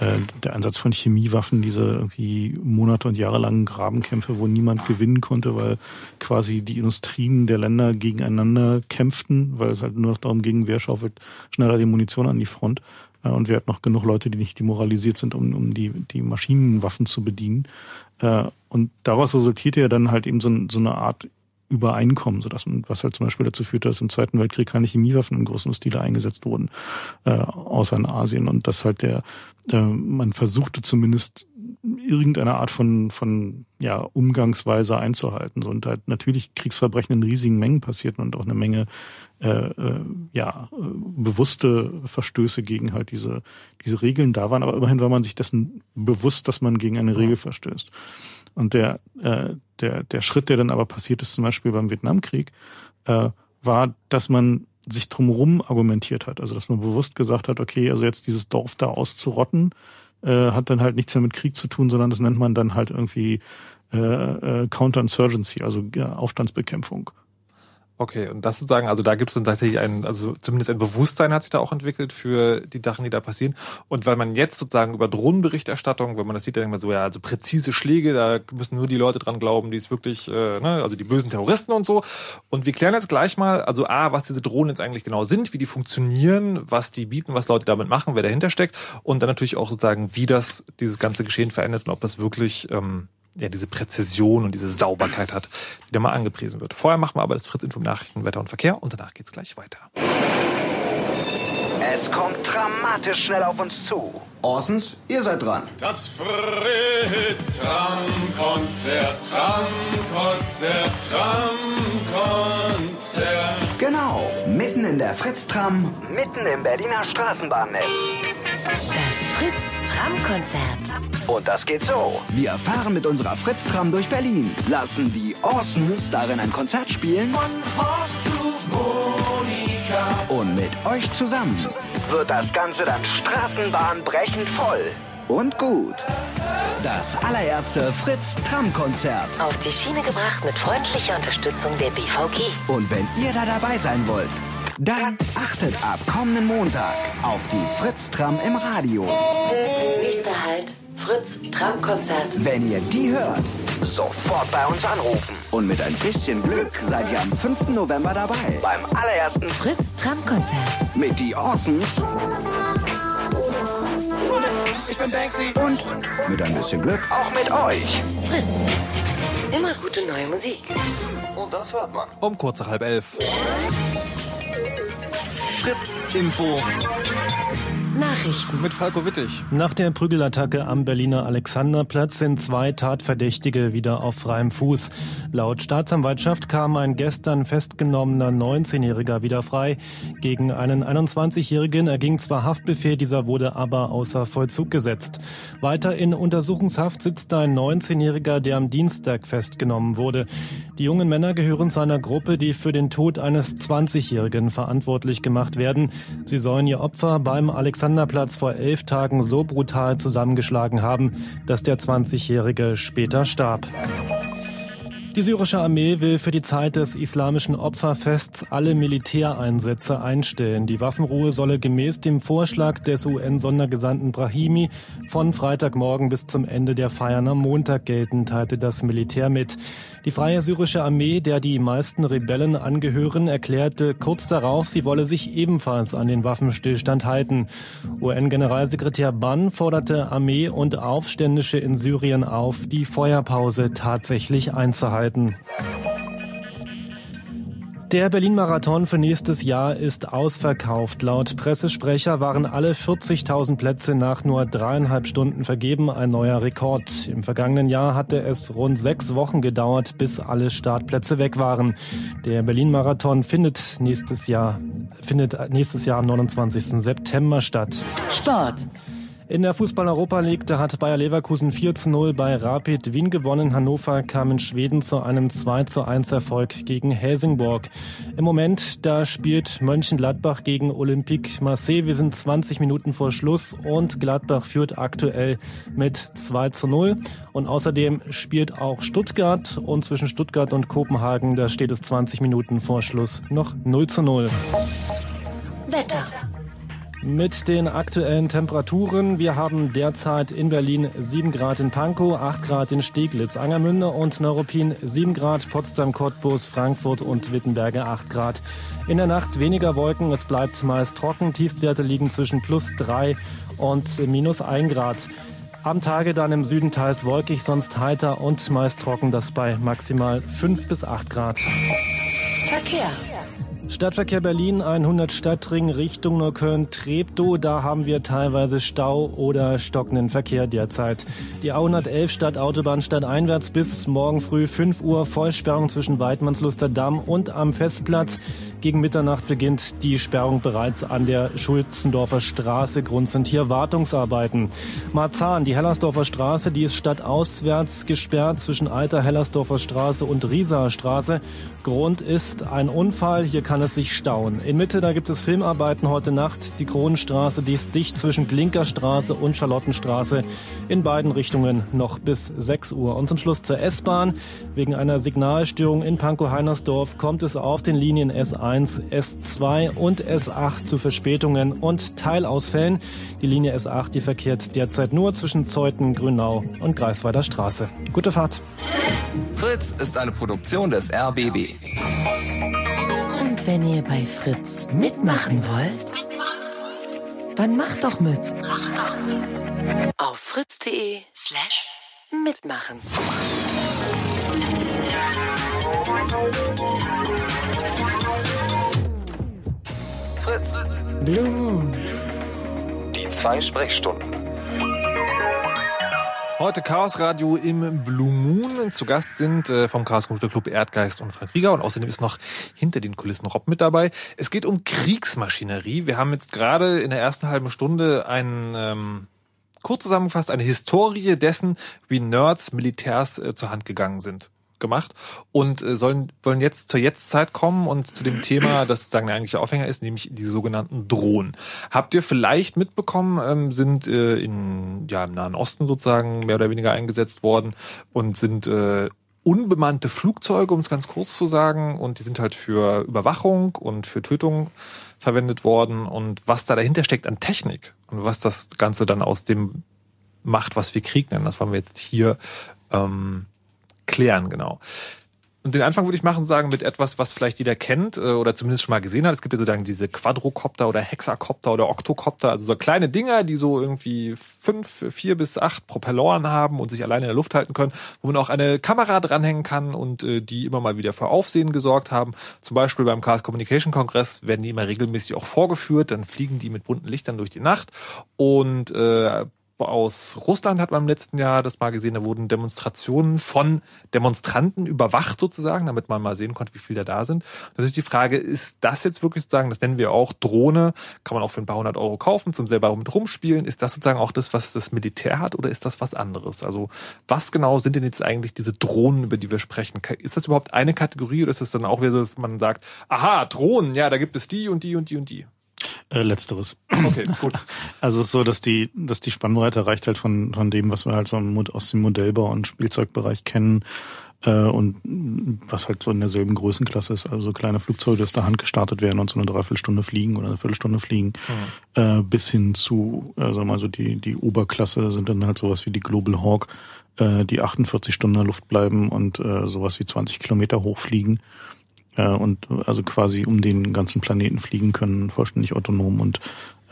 äh, der Einsatz von Chemiewaffen, diese irgendwie Monate und Jahre langen Grabenkämpfe, wo niemand gewinnen konnte, weil quasi die Industrien der Länder gegeneinander kämpften, weil es halt nur noch darum ging, wer schaufelt schneller die Munition an die Front. Äh, und wir hatten noch genug Leute, die nicht demoralisiert sind, um, um die, die Maschinenwaffen zu bedienen. Äh, und daraus resultierte ja dann halt eben so, so eine Art Übereinkommen, so dass man, was halt zum Beispiel dazu führte, dass im Zweiten Weltkrieg keine Chemiewaffen im großen Stile eingesetzt wurden, äh, außer in Asien. Und dass halt der, äh, man versuchte zumindest irgendeine Art von, von ja, Umgangsweise einzuhalten. So, und halt natürlich Kriegsverbrechen in riesigen Mengen passierten und auch eine Menge äh, äh, ja, äh, bewusste Verstöße gegen halt diese, diese Regeln da waren. Aber immerhin war man sich dessen bewusst, dass man gegen eine Regel verstößt. Und der, äh, der, der Schritt, der dann aber passiert ist, zum Beispiel beim Vietnamkrieg, äh, war, dass man sich drumherum argumentiert hat. Also dass man bewusst gesagt hat, okay, also jetzt dieses Dorf da auszurotten, äh, hat dann halt nichts mehr mit Krieg zu tun, sondern das nennt man dann halt irgendwie äh, äh, Counterinsurgency, also ja, Aufstandsbekämpfung. Okay, und das sozusagen, also da gibt es dann tatsächlich ein, also zumindest ein Bewusstsein hat sich da auch entwickelt für die Sachen, die da passieren. Und weil man jetzt sozusagen über Drohnenberichterstattung, wenn man das sieht, dann denkt man so, ja, also präzise Schläge, da müssen nur die Leute dran glauben, die es wirklich, äh, ne, also die bösen Terroristen und so. Und wir klären jetzt gleich mal, also A, was diese Drohnen jetzt eigentlich genau sind, wie die funktionieren, was die bieten, was Leute damit machen, wer dahinter steckt. Und dann natürlich auch sozusagen, wie das dieses ganze Geschehen verändert und ob das wirklich ähm, ja, diese Präzision und diese Sauberkeit hat, die da mal angepriesen wird. Vorher machen wir aber das Fritz Info Nachrichten, Wetter und Verkehr und danach geht's gleich weiter. Es kommt dramatisch schnell auf uns zu. Orsons, ihr seid dran. Das Fritz Tram-Konzert, Tram-Konzert, Tram-Konzert. Genau, mitten in der Fritz-Tram, mitten im Berliner Straßenbahnnetz. Das Fritz-Tram-Konzert. Und das geht so. Wir fahren mit unserer Fritz-Tram durch Berlin, lassen die Orsons darin ein Konzert spielen. Von Horst zu Monika. Und mit euch zusammen wird das Ganze dann straßenbahnbrechend voll. Und gut. Das allererste Fritz-Tram-Konzert. Auf die Schiene gebracht mit freundlicher Unterstützung der BVG. Und wenn ihr da dabei sein wollt, dann achtet ab kommenden Montag auf die Fritz-Tram im Radio. Nächster Halt, Fritz Tram-Konzert. Wenn ihr die hört, sofort bei uns anrufen. Und mit ein bisschen Glück seid ihr am 5. November dabei. Beim allerersten Fritz Tram-Konzert. mit die Orsons. Und mit ein bisschen Glück auch mit euch. Fritz. Immer gute neue Musik. Und das hört man. Um kurz nach halb elf. Fritz Info. Nachrichten. Mit Falco Wittig. Nach der Prügelattacke am Berliner Alexanderplatz sind zwei Tatverdächtige wieder auf freiem Fuß. Laut Staatsanwaltschaft kam ein gestern festgenommener 19-Jähriger wieder frei. Gegen einen 21-Jährigen erging zwar Haftbefehl, dieser wurde aber außer Vollzug gesetzt. Weiter in Untersuchungshaft sitzt ein 19-Jähriger, der am Dienstag festgenommen wurde. Die jungen Männer gehören zu einer Gruppe, die für den Tod eines 20-Jährigen verantwortlich gemacht werden. Sie sollen ihr Opfer beim Alexanderplatz vor elf Tagen so brutal zusammengeschlagen haben, dass der 20-Jährige später starb. Die syrische Armee will für die Zeit des islamischen Opferfests alle Militäreinsätze einstellen. Die Waffenruhe solle gemäß dem Vorschlag des UN-Sondergesandten Brahimi von Freitagmorgen bis zum Ende der Feiern am Montag gelten, teilte das Militär mit. Die Freie Syrische Armee, der die meisten Rebellen angehören, erklärte kurz darauf, sie wolle sich ebenfalls an den Waffenstillstand halten. UN-Generalsekretär Ban forderte Armee und Aufständische in Syrien auf, die Feuerpause tatsächlich einzuhalten. Der Berlin-Marathon für nächstes Jahr ist ausverkauft. Laut Pressesprecher waren alle 40.000 Plätze nach nur dreieinhalb Stunden vergeben, ein neuer Rekord. Im vergangenen Jahr hatte es rund sechs Wochen gedauert, bis alle Startplätze weg waren. Der Berlin-Marathon findet nächstes Jahr, findet nächstes Jahr am 29. September statt. Sport. In der Fußball-Europa League, da hat Bayer Leverkusen 4 zu 0 bei Rapid Wien gewonnen. Hannover kam in Schweden zu einem 2 zu 1 Erfolg gegen Helsingborg. Im Moment, da spielt Mönchengladbach gegen Olympique Marseille. Wir sind 20 Minuten vor Schluss und Gladbach führt aktuell mit 2 zu 0. Und außerdem spielt auch Stuttgart und zwischen Stuttgart und Kopenhagen, da steht es 20 Minuten vor Schluss noch 0 zu 0. Wetter. Mit den aktuellen Temperaturen. Wir haben derzeit in Berlin 7 Grad in Pankow, 8 Grad in Steglitz, Angermünde und Neuruppin 7 Grad, Potsdam, Cottbus, Frankfurt und Wittenberge 8 Grad. In der Nacht weniger Wolken, es bleibt meist trocken. Tiefstwerte liegen zwischen plus 3 und minus 1 Grad. Am Tage dann im Süden teils wolkig, sonst heiter und meist trocken, das bei maximal 5 bis 8 Grad. Verkehr. Stadtverkehr Berlin 100 Stadtring Richtung Neukölln-Treptow. Da haben wir teilweise Stau oder stockenden Verkehr derzeit. Die A111 Stadtautobahn stadteinwärts bis morgen früh 5 Uhr Vollsperrung zwischen Weidmannsluster Damm und am Festplatz. Gegen Mitternacht beginnt die Sperrung bereits an der Schulzendorfer Straße. Grund sind hier Wartungsarbeiten. Marzahn, die Hellersdorfer Straße, die ist stadtauswärts gesperrt zwischen Alter Hellersdorfer Straße und Rieser Straße. Grund ist ein Unfall. Hier kann es sich stauen. In Mitte, da gibt es Filmarbeiten heute Nacht. Die Kronenstraße, die ist dicht zwischen Klinkerstraße und Charlottenstraße. In beiden Richtungen noch bis 6 Uhr. Und zum Schluss zur S-Bahn. Wegen einer Signalstörung in Pankow-Heinersdorf kommt es auf den Linien S1 S2 und S8 zu Verspätungen und Teilausfällen. Die Linie S8, die verkehrt derzeit nur zwischen Zeuthen, Grünau und Greifswalder Straße. Gute Fahrt. Fritz ist eine Produktion des RBB. Und wenn ihr bei Fritz mitmachen wollt, dann macht doch mit. Macht doch mit. Auf fritz.de slash mitmachen. Blue Moon. Die zwei Sprechstunden. Heute Chaos Radio im Blue Moon. Zu Gast sind äh, vom Chaos Computer Club Erdgeist und Frank Rieger und außerdem ist noch hinter den Kulissen Rob mit dabei. Es geht um Kriegsmaschinerie. Wir haben jetzt gerade in der ersten halben Stunde ein ähm, kurz zusammengefasst eine Historie dessen, wie Nerds Militärs äh, zur Hand gegangen sind gemacht und äh, sollen wollen jetzt zur Jetztzeit kommen und zu dem Thema, das sozusagen der eigentliche Aufhänger ist, nämlich die sogenannten Drohnen. Habt ihr vielleicht mitbekommen, ähm, sind äh, in ja im Nahen Osten sozusagen mehr oder weniger eingesetzt worden und sind äh, unbemannte Flugzeuge, um es ganz kurz zu sagen, und die sind halt für Überwachung und für Tötung verwendet worden und was da dahinter steckt an Technik und was das Ganze dann aus dem macht, was wir Krieg nennen, das wollen wir jetzt hier ähm, klären, genau. Und den Anfang würde ich machen, sagen, mit etwas, was vielleicht jeder kennt äh, oder zumindest schon mal gesehen hat. Es gibt ja sozusagen diese Quadrocopter oder Hexakopter oder Oktokopter, also so kleine Dinger, die so irgendwie fünf, vier bis acht Propelloren haben und sich alleine in der Luft halten können, wo man auch eine Kamera dranhängen kann und äh, die immer mal wieder für Aufsehen gesorgt haben. Zum Beispiel beim Chaos Communication Kongress werden die immer regelmäßig auch vorgeführt, dann fliegen die mit bunten Lichtern durch die Nacht und äh, aus Russland hat man im letzten Jahr das mal gesehen, da wurden Demonstrationen von Demonstranten überwacht sozusagen, damit man mal sehen konnte, wie viele da sind. Das ist die Frage, ist das jetzt wirklich sozusagen, das nennen wir auch Drohne, kann man auch für ein paar hundert Euro kaufen, zum selber mit rumspielen. Ist das sozusagen auch das, was das Militär hat oder ist das was anderes? Also was genau sind denn jetzt eigentlich diese Drohnen, über die wir sprechen? Ist das überhaupt eine Kategorie oder ist es dann auch wieder so, dass man sagt, aha, Drohnen, ja, da gibt es die und die und die und die? Äh, letzteres. Okay, gut. *laughs* Also es ist so, dass die, dass die Spannbreite reicht halt von, von dem, was wir halt so aus dem Modellbau und Spielzeugbereich kennen, äh, und was halt so in derselben Größenklasse ist, also so kleine Flugzeuge, die aus der Hand gestartet werden und so eine Dreiviertelstunde fliegen oder eine Viertelstunde fliegen, mhm. äh, bis hin zu, äh, sagen wir mal so, die, die Oberklasse sind dann halt sowas wie die Global Hawk, äh, die 48 Stunden in der Luft bleiben und äh, sowas wie 20 Kilometer hochfliegen und also quasi um den ganzen Planeten fliegen können, vollständig autonom und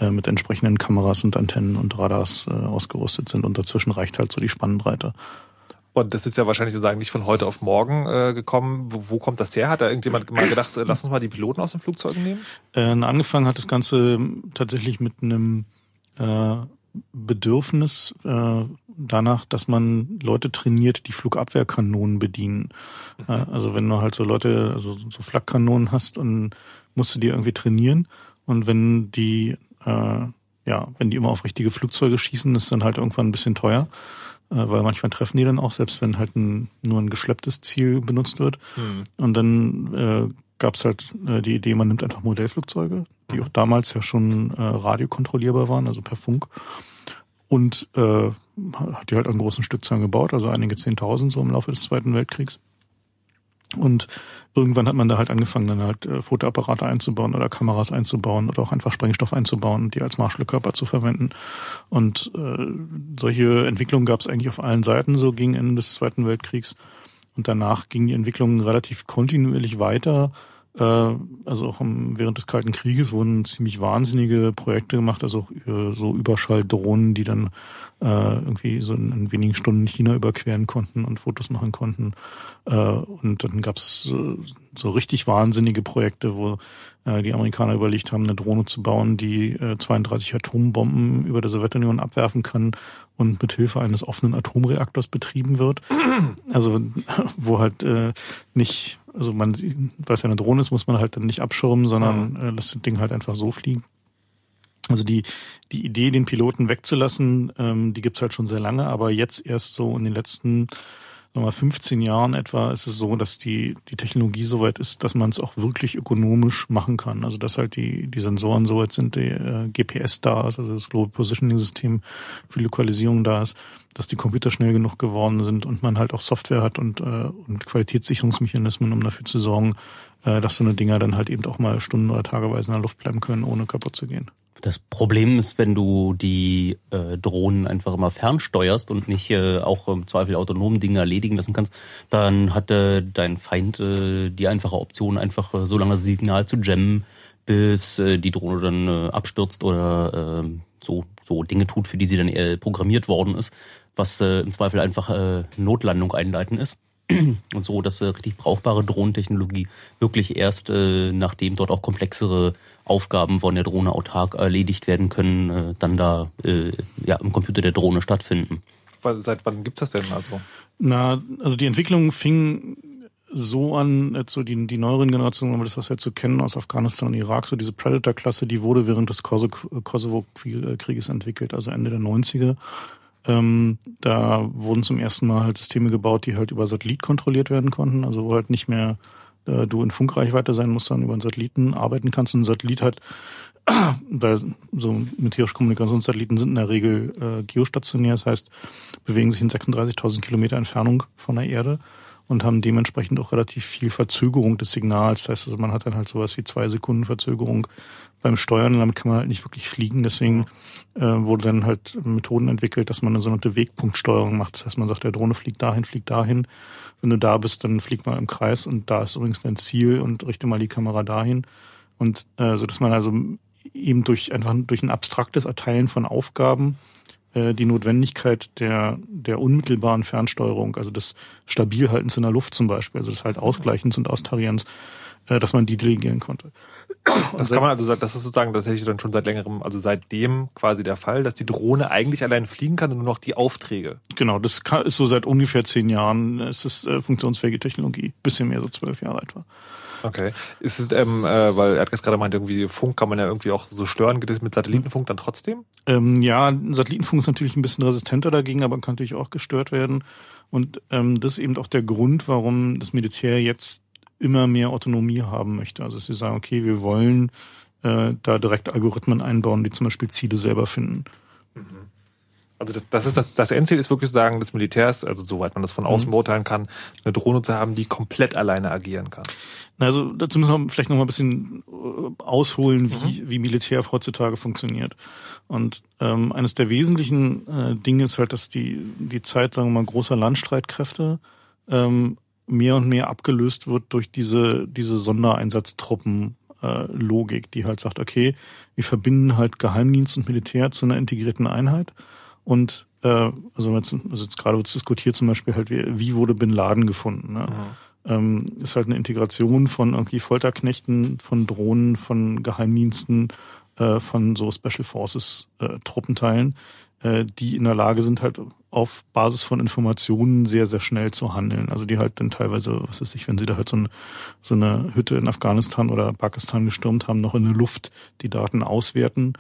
äh, mit entsprechenden Kameras und Antennen und Radars äh, ausgerüstet sind und dazwischen reicht halt so die Spannbreite. Und das ist ja wahrscheinlich sozusagen nicht von heute auf morgen äh, gekommen. Wo, wo kommt das her? Hat da irgendjemand mal gedacht, äh, lass uns mal die Piloten aus den Flugzeugen nehmen? Äh, angefangen hat das Ganze tatsächlich mit einem äh, Bedürfnis äh, danach, dass man Leute trainiert, die Flugabwehrkanonen bedienen. Mhm. Also wenn du halt so Leute, also so Flakkanonen hast und musst du die irgendwie trainieren und wenn die äh, ja, wenn die immer auf richtige Flugzeuge schießen, ist dann halt irgendwann ein bisschen teuer, äh, weil manchmal treffen die dann auch, selbst wenn halt ein, nur ein geschlepptes Ziel benutzt wird. Hm. Und dann äh, gab es halt äh, die Idee, man nimmt einfach Modellflugzeuge, die auch damals ja schon äh, radiokontrollierbar waren, also per Funk. Und äh, hat die halt an großen Stückzahlen gebaut, also einige Zehntausend so im Laufe des Zweiten Weltkriegs. Und irgendwann hat man da halt angefangen, dann halt äh, Fotoapparate einzubauen oder Kameras einzubauen oder auch einfach Sprengstoff einzubauen und die als Marschflugkörper zu verwenden. Und äh, solche Entwicklungen gab es eigentlich auf allen Seiten so gegen Ende des Zweiten Weltkriegs. Und danach ging die Entwicklung relativ kontinuierlich weiter. Äh, also auch im, während des Kalten Krieges wurden ziemlich wahnsinnige Projekte gemacht, also auch äh, so Überschalldrohnen, die dann äh, irgendwie so in, in wenigen Stunden China überqueren konnten und Fotos machen konnten. Äh, und dann gab's äh, so richtig wahnsinnige Projekte, wo äh, die Amerikaner überlegt haben, eine Drohne zu bauen, die äh, 32 Atombomben über der Sowjetunion abwerfen kann und mit Hilfe eines offenen Atomreaktors betrieben wird. *clears throat* Also *laughs* wo halt nicht, also man, weil es ja eine Drohne ist, muss man halt dann nicht abschirmen, sondern lässt das Ding halt einfach so fliegen. Also die, die Idee, den Piloten wegzulassen, ähm, die gibt's halt schon sehr lange, aber jetzt erst so in den letzten mal, 15 Jahren etwa ist es so, dass die, die Technologie soweit ist, dass man es auch wirklich ökonomisch machen kann. Also dass halt die, die Sensoren soweit sind, die äh, GPS da ist, also das Global Positioning System für Lokalisierung da ist, dass die Computer schnell genug geworden sind und man halt auch Software hat und, äh, und Qualitätssicherungsmechanismen, um dafür zu sorgen, äh, dass so eine Dinger dann halt eben auch mal Stunden oder tageweise in der Luft bleiben können, ohne kaputt zu gehen. Das Problem ist, wenn du die äh, Drohnen einfach immer fernsteuerst und nicht äh, auch im Zweifel autonom Dinge erledigen lassen kannst, dann hat äh, dein Feind äh, die einfache Option, einfach äh, so lange das Signal zu jammen, bis äh, die Drohne dann äh, abstürzt oder äh, so, so Dinge tut, für die sie dann äh, programmiert worden ist, was äh, im Zweifel einfach äh, Notlandung einleiten ist. *clears throat* Und so, dass äh, richtig brauchbare Drohnentechnologie wirklich erst, äh, nachdem dort auch komplexere Aufgaben von der Drohne autark erledigt werden können, äh, dann da äh, ja, im Computer der Drohne stattfinden. Seit wann gibt's das denn also? Na, also die Entwicklung fing so an, so die, die neueren Generationen, das was wir jetzt so kennen aus Afghanistan und Irak, so diese Predator-Klasse, die wurde während des Kosovo-Krieges entwickelt, also Ende der 90er. Ähm, da wurden zum ersten Mal halt Systeme gebaut, die halt über Satellit kontrolliert werden konnten, also wo halt nicht mehr äh, du in Funkreichweite sein musst, sondern über einen Satelliten arbeiten kannst. Ein Satellit hat, *clears throat* bei so militärische Kommunikationssatelliten sind in der Regel äh, geostationär, das heißt, bewegen sich in 36.000 Kilometer Entfernung von der Erde und haben dementsprechend auch relativ viel Verzögerung des Signals. Das heißt, also man hat dann halt sowas wie zwei Sekunden Verzögerung beim Steuern damit kann man halt nicht wirklich fliegen. Deswegen äh, wurde dann halt Methoden entwickelt, dass man eine sogenannte Wegpunktsteuerung macht. Das heißt, man sagt, der Drohne fliegt dahin, fliegt dahin. Wenn du da bist, dann flieg mal im Kreis und da ist übrigens dein Ziel und richte mal die Kamera dahin. Und äh, so dass man also eben durch einfach durch ein abstraktes Erteilen von Aufgaben äh, die Notwendigkeit der, der unmittelbaren Fernsteuerung, also des Stabilhaltens in der Luft zum Beispiel, also des halt Ausgleichens und Austarierens, äh, dass man die delegieren konnte. Das kann man also sagen, das ist sozusagen tatsächlich dann schon seit längerem, also seitdem quasi der Fall, dass die Drohne eigentlich allein fliegen kann und nur noch die Aufträge. Genau, das ist so seit ungefähr zehn Jahren. Es ist äh, funktionsfähige Technologie, bisschen mehr so zwölf Jahre alt war. Okay. Ist es, ähm, äh, weil Erdgas gerade meinte, irgendwie Funk kann man ja irgendwie auch so stören. Geht es mit Satellitenfunk dann trotzdem? Ähm, ja, Satellitenfunk ist natürlich ein bisschen resistenter dagegen, aber kann natürlich auch gestört werden. Und ähm, das ist eben auch der Grund, warum das Militär jetzt immer mehr Autonomie haben möchte. Also sie sagen, okay, wir wollen äh, da direkt Algorithmen einbauen, die zum Beispiel Ziele selber finden. Also das, das ist das, das Endziel ist wirklich sagen des Militärs, also soweit man das von außen Mhm. beurteilen kann, eine Drohne zu haben, die komplett alleine agieren kann. Also dazu müssen wir vielleicht noch mal ein bisschen äh, ausholen, wie, wie Militär heutzutage funktioniert. Und ähm, eines der wesentlichen äh, Dinge ist halt, dass die, die Zeit, sagen wir mal, großer Landstreitkräfte ähm, mehr und mehr abgelöst wird durch diese, diese Sondereinsatztruppen. Äh, Logik, die halt sagt, okay, wir verbinden halt Geheimdienst und Militär zu einer integrierten Einheit und äh, also jetzt, also jetzt gerade wird diskutiert zum Beispiel halt, wie, wie wurde Bin Laden gefunden. Ne? ähm, ist halt eine Integration von irgendwie Folterknechten, von Drohnen, von Geheimdiensten, äh, von so Special Forces äh, Truppenteilen, äh, die in der Lage sind halt auf Basis von Informationen sehr, sehr schnell zu handeln. Also die halt dann teilweise, was weiß ich, wenn sie da halt so, ein, so eine Hütte in Afghanistan oder Pakistan gestürmt haben, noch in der Luft die Daten auswerten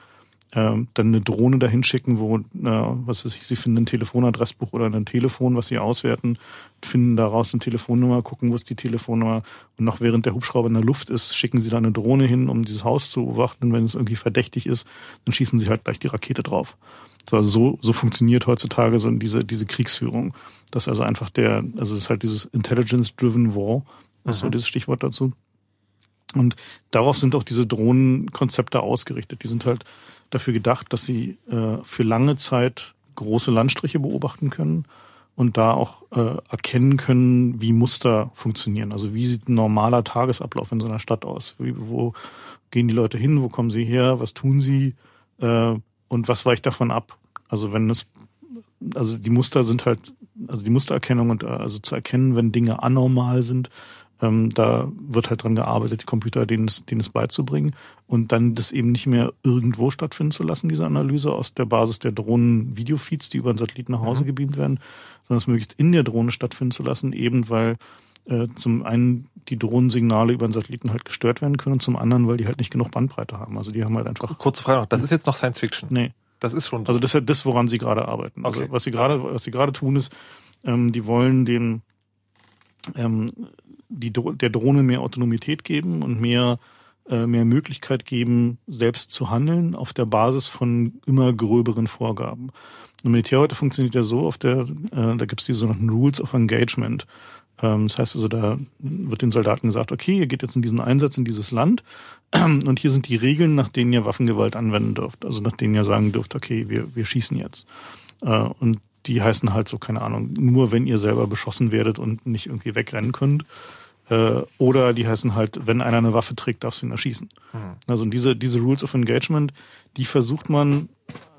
dann eine Drohne dahin schicken, wo, äh, was weiß ich, sie finden ein Telefonadressbuch oder ein Telefon, was sie auswerten, finden daraus eine Telefonnummer, gucken, wo ist die Telefonnummer und noch während der Hubschrauber in der Luft ist, schicken sie da eine Drohne hin, um dieses Haus zu beobachten. Und wenn es irgendwie verdächtig ist, dann schießen sie halt gleich die Rakete drauf. So, also so, so funktioniert heutzutage so diese, diese Kriegsführung. Das ist also einfach der, also das ist halt dieses Intelligence-Driven War, das ist so dieses Stichwort dazu. Und darauf sind auch diese Drohnenkonzepte ausgerichtet. Die sind halt dafür gedacht, dass sie äh, für lange Zeit große Landstriche beobachten können und da auch äh, erkennen können, wie Muster funktionieren. Also wie sieht ein normaler Tagesablauf in so einer Stadt aus? Wie, wo gehen die Leute hin? Wo kommen sie her? Was tun sie? Äh, und was weicht davon ab? Also wenn es, also die Muster sind halt, also die Mustererkennung und äh, also zu erkennen, wenn Dinge anormal sind, ähm, da wird halt dran gearbeitet, die Computer denen es, denen es beizubringen und dann das eben nicht mehr irgendwo stattfinden zu lassen, diese Analyse aus der Basis der Drohnen-Videofeeds, die über den Satelliten nach Hause mhm. gebeamt werden, sondern es möglichst in der Drohne stattfinden zu lassen, eben weil äh, zum einen die Drohnensignale über den Satelliten halt gestört werden können und zum anderen, weil die halt nicht genug Bandbreite haben. Also die haben halt einfach. Kurze Frage noch, das ist jetzt noch Science Fiction. Nee. Das ist schon. Also das ist ja das, woran sie gerade arbeiten. Also okay. was sie gerade, was sie gerade tun, ist, ähm, die wollen den ähm, die, der Drohne mehr Autonomität geben und mehr, äh, mehr Möglichkeit geben, selbst zu handeln auf der Basis von immer gröberen Vorgaben. Und Militär heute funktioniert ja so, auf der, äh, da gibt es die sogenannten Rules of Engagement. Ähm, das heißt also, da wird den Soldaten gesagt, okay, ihr geht jetzt in diesen Einsatz in dieses Land *clears throat* und hier sind die Regeln, nach denen ihr Waffengewalt anwenden dürft. Also nach denen ihr sagen dürft, okay, wir, wir schießen jetzt. Äh, und die heißen halt so, keine Ahnung, nur wenn ihr selber beschossen werdet und nicht irgendwie wegrennen könnt. Äh, oder die heißen halt, wenn einer eine Waffe trägt, darfst du ihn erschießen. Mhm. Also diese, diese Rules of Engagement, die versucht man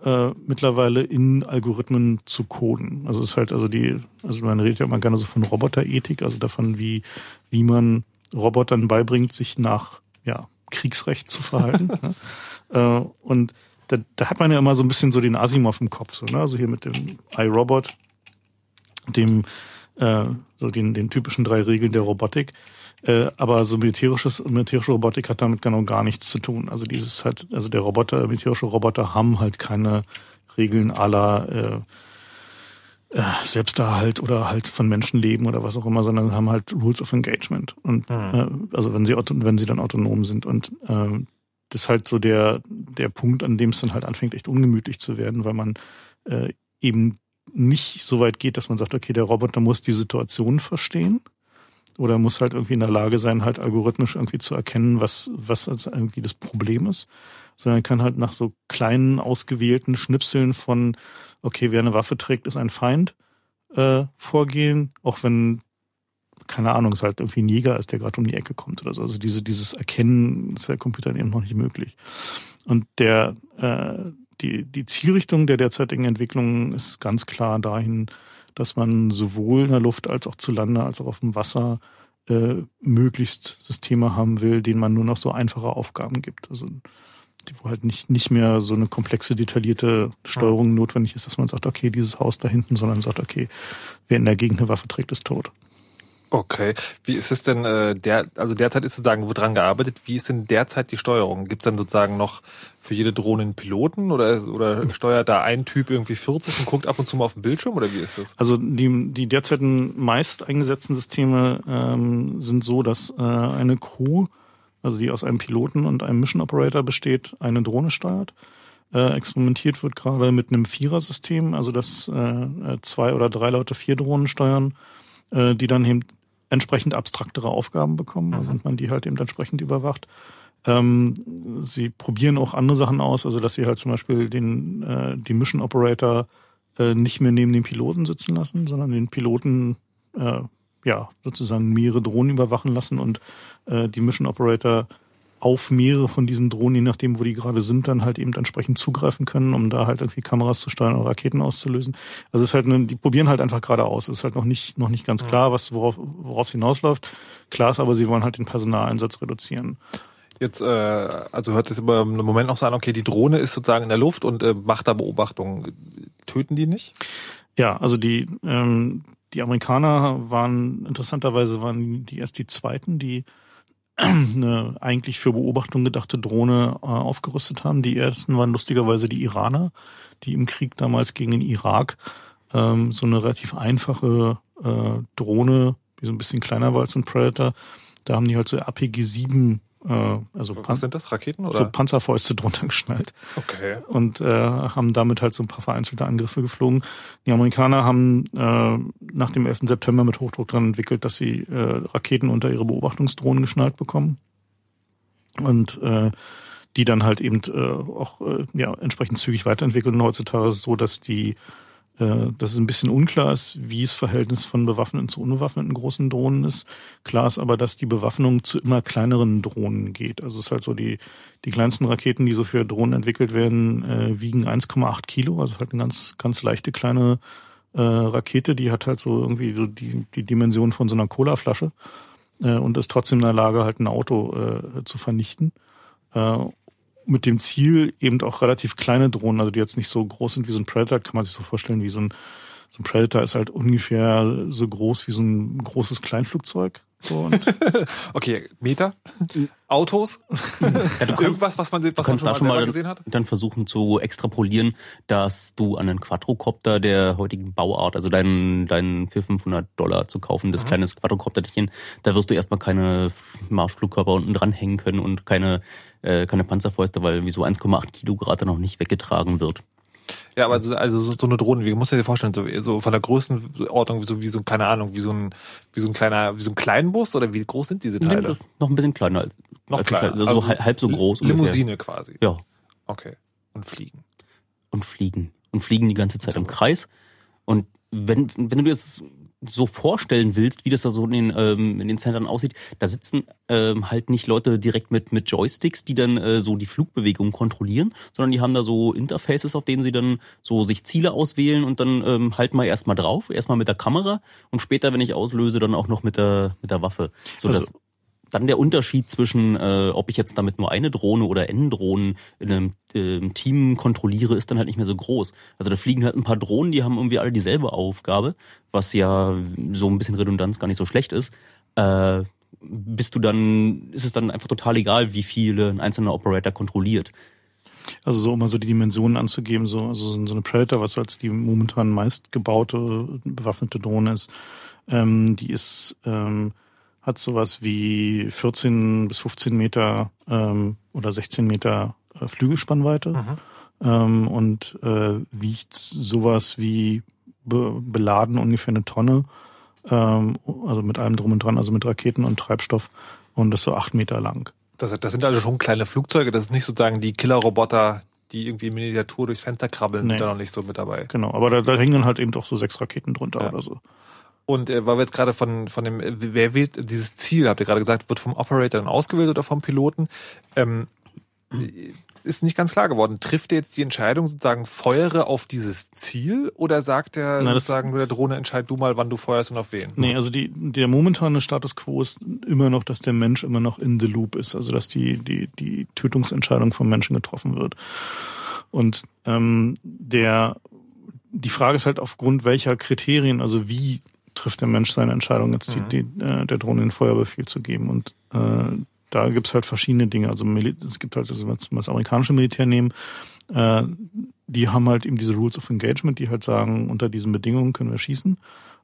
äh, mittlerweile in Algorithmen zu coden. Also es ist halt, also die, also man redet ja immer gerne so von Roboterethik, also davon, wie, wie man Robotern beibringt, sich nach ja, Kriegsrecht zu verhalten. *laughs* äh, und da, da hat man ja immer so ein bisschen so den Asimov im Kopf, so, ne? Also hier mit dem iRobot, dem äh, so den, den typischen drei Regeln der Robotik. Äh, aber so militärisches, militärische Robotik hat damit genau gar nichts zu tun. Also dieses halt, also der Roboter, militärische Roboter haben halt keine Regeln aller äh, äh, Selbsterhalt oder halt von Menschen leben oder was auch immer, sondern haben halt Rules of Engagement. Und mhm. äh, also wenn sie wenn sie dann autonom sind. Und äh, das ist halt so der, der Punkt, an dem es dann halt anfängt, echt ungemütlich zu werden, weil man äh, eben nicht so weit geht, dass man sagt, okay, der Roboter muss die Situation verstehen oder muss halt irgendwie in der Lage sein, halt algorithmisch irgendwie zu erkennen, was, was als irgendwie das Problem ist, sondern kann halt nach so kleinen ausgewählten Schnipseln von, okay, wer eine Waffe trägt, ist ein Feind, äh, vorgehen, auch wenn keine Ahnung, es halt irgendwie ein Jäger ist, der gerade um die Ecke kommt oder so. Also diese, dieses Erkennen ist der Computer eben noch nicht möglich. Und der, äh, die, die Zielrichtung der derzeitigen Entwicklung ist ganz klar dahin, dass man sowohl in der Luft als auch zu Lande als auch auf dem Wasser äh, möglichst Systeme haben will, denen man nur noch so einfache Aufgaben gibt. Also die, wo halt nicht, nicht mehr so eine komplexe, detaillierte Steuerung notwendig ist, dass man sagt, okay, dieses Haus da hinten, sondern sagt, okay, wer in der Gegend eine Waffe trägt, ist tot. Okay. Wie ist es denn, äh, der, also derzeit ist sozusagen dran gearbeitet, wie ist denn derzeit die Steuerung? Gibt es dann sozusagen noch für jede Drohne einen Piloten oder, oder steuert da ein Typ irgendwie 40 und guckt ab und zu mal auf den Bildschirm oder wie ist das? Also die, die derzeitigen meist eingesetzten Systeme ähm, sind so, dass äh, eine Crew, also die aus einem Piloten und einem Mission Operator besteht, eine Drohne steuert. Äh, experimentiert wird gerade mit einem Vierersystem, also dass äh, zwei oder drei Leute vier Drohnen steuern äh, die dann eben entsprechend abstraktere Aufgaben bekommen, also mhm. man die halt eben entsprechend überwacht. Ähm, sie probieren auch andere Sachen aus, also dass sie halt zum Beispiel den äh, die Mission Operator äh, nicht mehr neben dem Piloten sitzen lassen, sondern den Piloten äh, ja sozusagen mehrere Drohnen überwachen lassen und äh, die Mission Operator auf mehrere von diesen Drohnen, je nachdem, wo die gerade sind, dann halt eben entsprechend zugreifen können, um da halt irgendwie Kameras zu steuern oder Raketen auszulösen. Also es ist halt, eine, die probieren halt einfach geradeaus. Es ist halt noch nicht, noch nicht ganz klar, was, worauf, worauf es hinausläuft. Klar ist aber, sie wollen halt den Personaleinsatz reduzieren. Jetzt, äh, also hört es im Moment noch so an, okay, die Drohne ist sozusagen in der Luft und äh, macht da Beobachtungen. Töten die nicht? Ja, also die, ähm, die Amerikaner waren, interessanterweise waren die erst die zweiten, die *clears throat* eine eigentlich für Beobachtung gedachte Drohne äh, aufgerüstet haben. Die ersten waren lustigerweise die Iraner, die im Krieg damals gegen den Irak ähm, so eine relativ einfache äh, Drohne, die so ein bisschen kleiner war als ein Predator, da haben die halt so RPG-7 äh, also Was sind das, Raketen oder? so Panzerfäuste drunter geschnallt Okay. und äh, haben damit halt so ein paar vereinzelte Angriffe geflogen. Die Amerikaner haben äh, nach dem 11. September mit Hochdruck dran entwickelt, dass sie äh, Raketen unter ihre Beobachtungsdrohnen geschnallt bekommen und äh, die dann halt eben äh, auch äh, ja entsprechend zügig weiterentwickeln. Und heutzutage ist es so, dass die dass es ein bisschen unklar ist, wie das Verhältnis von bewaffneten zu unbewaffneten großen Drohnen ist. Klar ist aber, dass die Bewaffnung zu immer kleineren Drohnen geht. Also es ist halt so, die, die kleinsten Raketen, die so für Drohnen entwickelt werden, äh, wiegen 1,8 Kilo, also halt eine ganz, ganz leichte kleine äh, Rakete, die hat halt so irgendwie so die, die Dimension von so einer Colaflasche äh, und ist trotzdem in der Lage, halt ein Auto äh, zu vernichten. Mit dem Ziel, eben auch relativ kleine Drohnen, also die jetzt nicht so groß sind wie so ein Predator, kann man sich so vorstellen, wie so ein, so ein Predator ist halt ungefähr so groß wie so ein großes Kleinflugzeug. So und *laughs* Okay, Meter? Autos? *laughs* Irgendwas, was man, was man kannst schon da mal schon mal gesehen hat? dann versuchen zu extrapolieren, dass du an einen Quadrocopter der heutigen Bauart, also deinen deinen 400, 500 Dollar zu kaufen, das kleines Quadrocopterchen, da wirst du erstmal keine Marschflugkörper unten dranhängen können und keine äh, keine Panzerfäuste, weil wie so 1,8 Kilo gerade noch nicht weggetragen wird. Ja, aber so, also so, so eine Drohne, wie musst du dir vorstellen, so, so von der Größenordnung, so wie so, keine Ahnung, wie so ein, wie so ein kleiner, wie so ein Kleinbus oder wie groß sind diese Nee, Teile? ist noch ein bisschen kleiner als, Noch als kleiner. klein- also, so halb, halb so groß ungefähr. Limousine quasi. Ja. Okay. Und fliegen. und fliegen und fliegen die ganze Zeit im Kreis. Und wenn, wenn du dir das so vorstellen willst, wie das da so in den, ähm, in den Zentren aussieht, da sitzen ähm, halt nicht Leute direkt mit, mit Joysticks, die dann äh, so die Flugbewegung kontrollieren, sondern die haben da so Interfaces, auf denen sie dann so sich Ziele auswählen und dann ähm, halt mal erstmal drauf, erstmal mit der Kamera und später, wenn ich auslöse, dann auch noch mit der, mit der Waffe. So Also- dann der Unterschied zwischen, äh, ob ich jetzt damit nur eine Drohne oder N Drohnen in einem ähm, Team kontrolliere, ist dann halt nicht mehr so groß. Also da fliegen halt ein paar Drohnen, die haben irgendwie alle dieselbe Aufgabe, was ja so ein bisschen Redundanz gar nicht so schlecht ist. Äh, bist du dann, ist es dann einfach total egal, wie viele ein einzelner Operator kontrolliert. Also so, um mal so die Dimensionen anzugeben, so, also so eine Predator, was als die momentan meist gebaute bewaffnete Drohne ist, ähm, die ist, ähm, hat sowas wie 14 bis 15 Meter ähm, oder 16 Meter äh, Flügelspannweite ähm, und äh, wiegt sowas wie be beladen ungefähr eine Tonne, ähm, also mit allem drum und dran, also mit Raketen und Treibstoff und das ist so acht Meter lang. Das, das sind also schon kleine Flugzeuge, das ist nicht sozusagen die Killerroboter, die irgendwie in Miniatur durchs Fenster krabbeln, Nee. sind da noch nicht so mit dabei. Genau, aber da, da hängen dann halt eben doch so sechs Raketen drunter Ja. oder so. Und äh, weil wir jetzt gerade von, von dem, äh, wer wählt dieses Ziel, habt ihr gerade gesagt, wird vom Operator dann ausgewählt oder vom Piloten? Ähm, ist nicht ganz klar geworden. Trifft er jetzt die Entscheidung sozusagen, feuere auf dieses Ziel oder sagt er das- sozusagen, der Drohne entscheid du mal, wann du feuerst und auf wen? Nee, also die, der momentane Status quo ist immer noch, dass der Mensch immer noch in the loop ist, also dass die, die, die Tötungsentscheidung vom Menschen getroffen wird. Und ähm, der die Frage ist halt aufgrund welcher Kriterien, also wie trifft der Mensch seine Entscheidung, jetzt die, die, äh, der Drohne den Feuerbefehl zu geben. Und äh, da gibt's halt verschiedene Dinge. Also es gibt halt, also wenn wir das amerikanische Militär nehmen, äh, die haben halt eben diese Rules of Engagement, die halt sagen, unter diesen Bedingungen können wir schießen,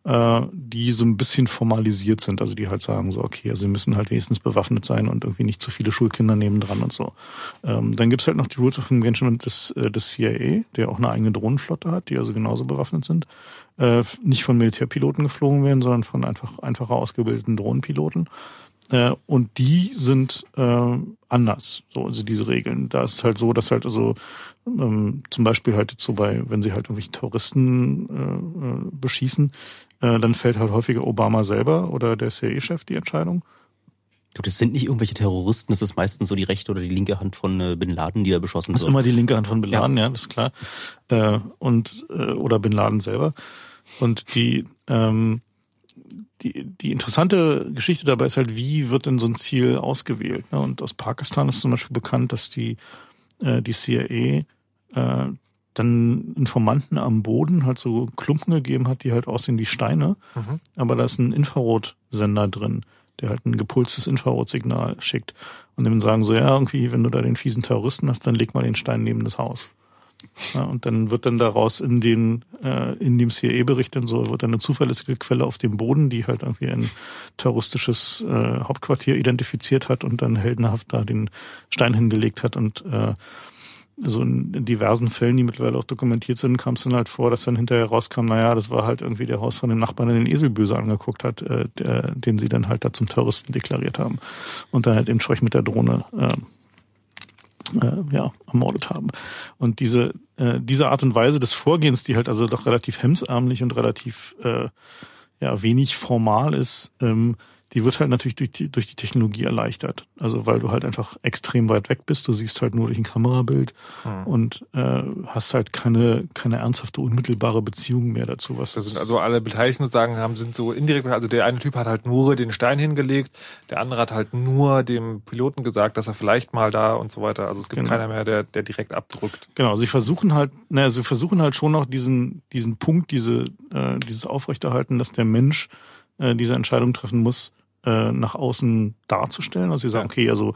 äh, die so ein bisschen formalisiert sind. Also die halt sagen so, okay, also sie müssen halt wenigstens bewaffnet sein und irgendwie nicht zu viele Schulkinder nebendran und so. Ähm, dann gibt's halt noch die Rules of Engagement des, äh, des CIA, der auch eine eigene Drohnenflotte hat, die also genauso bewaffnet sind. Äh, nicht von Militärpiloten geflogen werden, sondern von einfach einfacher ausgebildeten Drohnenpiloten. Äh, und die sind äh, anders, so also diese Regeln. Da ist halt so, dass halt also ähm, zum Beispiel halt jetzt so bei, wenn sie halt irgendwelche Terroristen äh, äh, beschießen, äh, dann fällt halt häufiger Obama selber oder der CIA-Chef die Entscheidung. Du, das sind nicht irgendwelche Terroristen, das ist meistens so die rechte oder die linke Hand von äh, Bin Laden, die da beschossen Das ist wird. immer die linke Hand von Bin Laden, ja, das ist klar. Äh, und äh, oder Bin Laden selber. Und die ähm, die, die interessante Geschichte dabei ist halt, wie wird denn so ein Ziel ausgewählt? Ne? Und aus Pakistan ist zum Beispiel bekannt, dass die, äh, die CIA äh, dann Informanten am Boden halt so Klumpen gegeben hat, die halt aussehen wie Steine. Aber da ist ein Infrarotsender drin, der halt ein gepulstes Infrarotsignal schickt. Und dann sagen so, ja, irgendwie, wenn du da den fiesen Terroristen hast, dann leg mal den Stein neben das Haus. Ja, und dann wird dann daraus in den äh, in dem CIA-Bericht dann so wird dann eine zuverlässige Quelle auf dem Boden, die halt irgendwie ein terroristisches äh, Hauptquartier identifiziert hat und dann heldenhaft da den Stein hingelegt hat und äh, also in diversen Fällen, die mittlerweile auch dokumentiert sind, kam es dann halt vor, dass dann hinterher rauskam, naja, das war halt irgendwie der Haus von dem Nachbarn, der den Esel böse angeguckt hat, äh, der, den sie dann halt da zum Terroristen deklariert haben und dann halt eben Scheuch mit der Drohne äh, äh, ja, ermordet haben. Und diese, äh, diese Art und Weise des Vorgehens, die halt also doch relativ hemsärmlich und relativ äh, ja, wenig formal ist, ähm, die wird halt natürlich durch die, durch die Technologie erleichtert. Also weil du halt einfach extrem weit weg bist, du siehst halt nur durch ein Kamerabild Hm. und äh, hast halt keine, keine ernsthafte, unmittelbare Beziehung mehr dazu. Was Das sind also alle Beteiligten sozusagen haben, sind so indirekt, also der eine Typ hat halt nur den Stein hingelegt, der andere hat halt nur dem Piloten gesagt, dass er vielleicht mal da und so weiter. Also es gibt Genau. keiner mehr, der, der direkt abdrückt. Genau, sie versuchen halt, naja, sie versuchen halt schon noch diesen, diesen Punkt, diese, äh, dieses Aufrechterhalten, dass der Mensch äh, diese Entscheidung treffen muss, äh, nach außen darzustellen. Also sie sagen, okay, also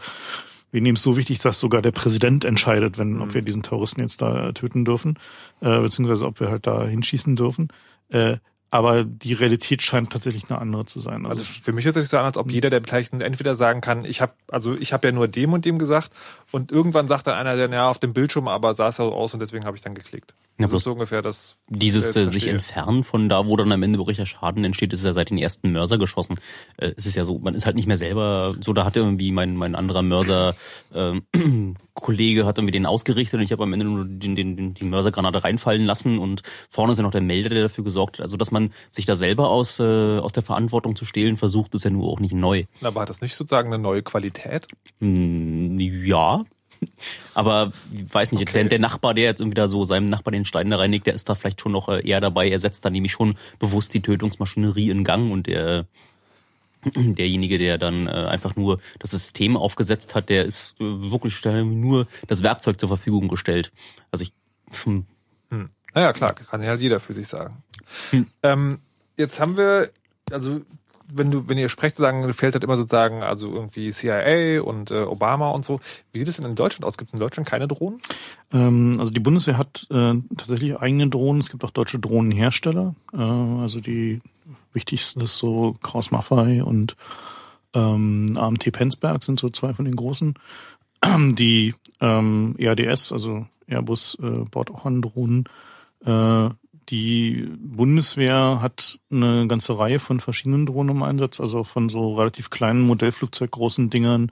wir nehmen es so wichtig, dass sogar der Präsident entscheidet, wenn, ob wir diesen Terroristen jetzt da äh, töten dürfen, äh, beziehungsweise ob wir halt da hinschießen dürfen. Äh, aber die Realität scheint tatsächlich eine andere zu sein. Also für mich hört sich so an, als ob jeder der Beteiligten entweder sagen kann, ich habe also ich habe ja nur dem und dem gesagt und irgendwann sagt dann einer, der ja auf dem Bildschirm aber sah es so aus und deswegen habe ich dann geklickt. Ja, Das ist so ungefähr das. Dieses äh, sich entfernen von da, wo dann am Ende wirklich der Schaden entsteht, ist ja seit den ersten Mörser geschossen. Äh, es ist ja so, man ist halt nicht mehr selber so, da hat irgendwie mein, mein anderer Mörser ähm, *clears throat* Kollege hat irgendwie den ausgerichtet und ich habe am Ende nur den, den, den, die Mörsergranate reinfallen lassen und vorne ist ja noch der Melder, der dafür gesorgt hat. Also dass man sich da selber aus, äh, aus der Verantwortung zu stehlen versucht, ist ja nur auch nicht neu. Aber hat das nicht sozusagen eine neue Qualität? Hm, Ja. *laughs* Aber ich weiß nicht, der, der Nachbar, der jetzt irgendwie da so seinem Nachbar den Stein da reinlegt, der ist da vielleicht schon noch äh, eher dabei. Er setzt da nämlich schon bewusst die Tötungsmaschinerie in Gang und der *clears throat* derjenige, der dann äh, einfach nur das System aufgesetzt hat, der ist äh, wirklich nur das Werkzeug zur Verfügung gestellt. Also ich hm, Hm. Naja, klar, kann ja halt jeder für sich sagen. Ähm, jetzt haben wir, also wenn du, wenn ihr sprecht, sagen, fällt halt immer sozusagen, also irgendwie CIA und äh, Obama und so. Wie sieht es denn in Deutschland aus? Gibt es in Deutschland keine Drohnen? Ähm, also die Bundeswehr hat äh, tatsächlich eigene Drohnen. Es gibt auch deutsche Drohnenhersteller. Äh, also die wichtigsten ist so Kraus Maffei und ähm, AMT Penzberg sind so zwei von den großen. *clears throat* Die ähm, EADS, also Airbus, äh, baut auch an Drohnen. Äh, die Bundeswehr hat eine ganze Reihe von verschiedenen Drohnen im Einsatz, also von so relativ kleinen Modellflugzeug großen Dingern,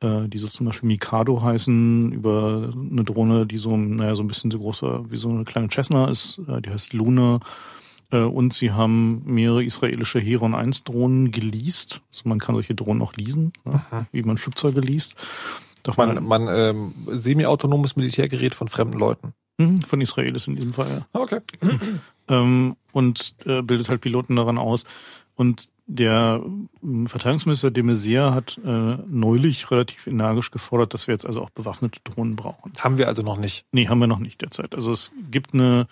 äh, die so zum Beispiel Mikado heißen, über eine Drohne, die so, naja, so ein bisschen so großer wie so eine kleine Cessna ist, äh, die heißt Luna. Äh, und sie haben mehrere israelische Heron 1 Drohnen geleast. Also man kann solche Drohnen auch leasen, ne? wie man Flugzeuge least. Darf Man, man ähm, semi-autonomes Militärgerät von fremden Leuten. Mhm, von Israelis in diesem Fall, ja. Okay. *clears throat* ähm, und äh, bildet halt Piloten daran aus. Und der ähm, Verteidigungsminister de Maizière hat äh, neulich relativ energisch gefordert, dass wir jetzt also auch bewaffnete Drohnen brauchen. Haben wir also noch nicht. Nee, haben wir noch nicht derzeit. Also es gibt eine,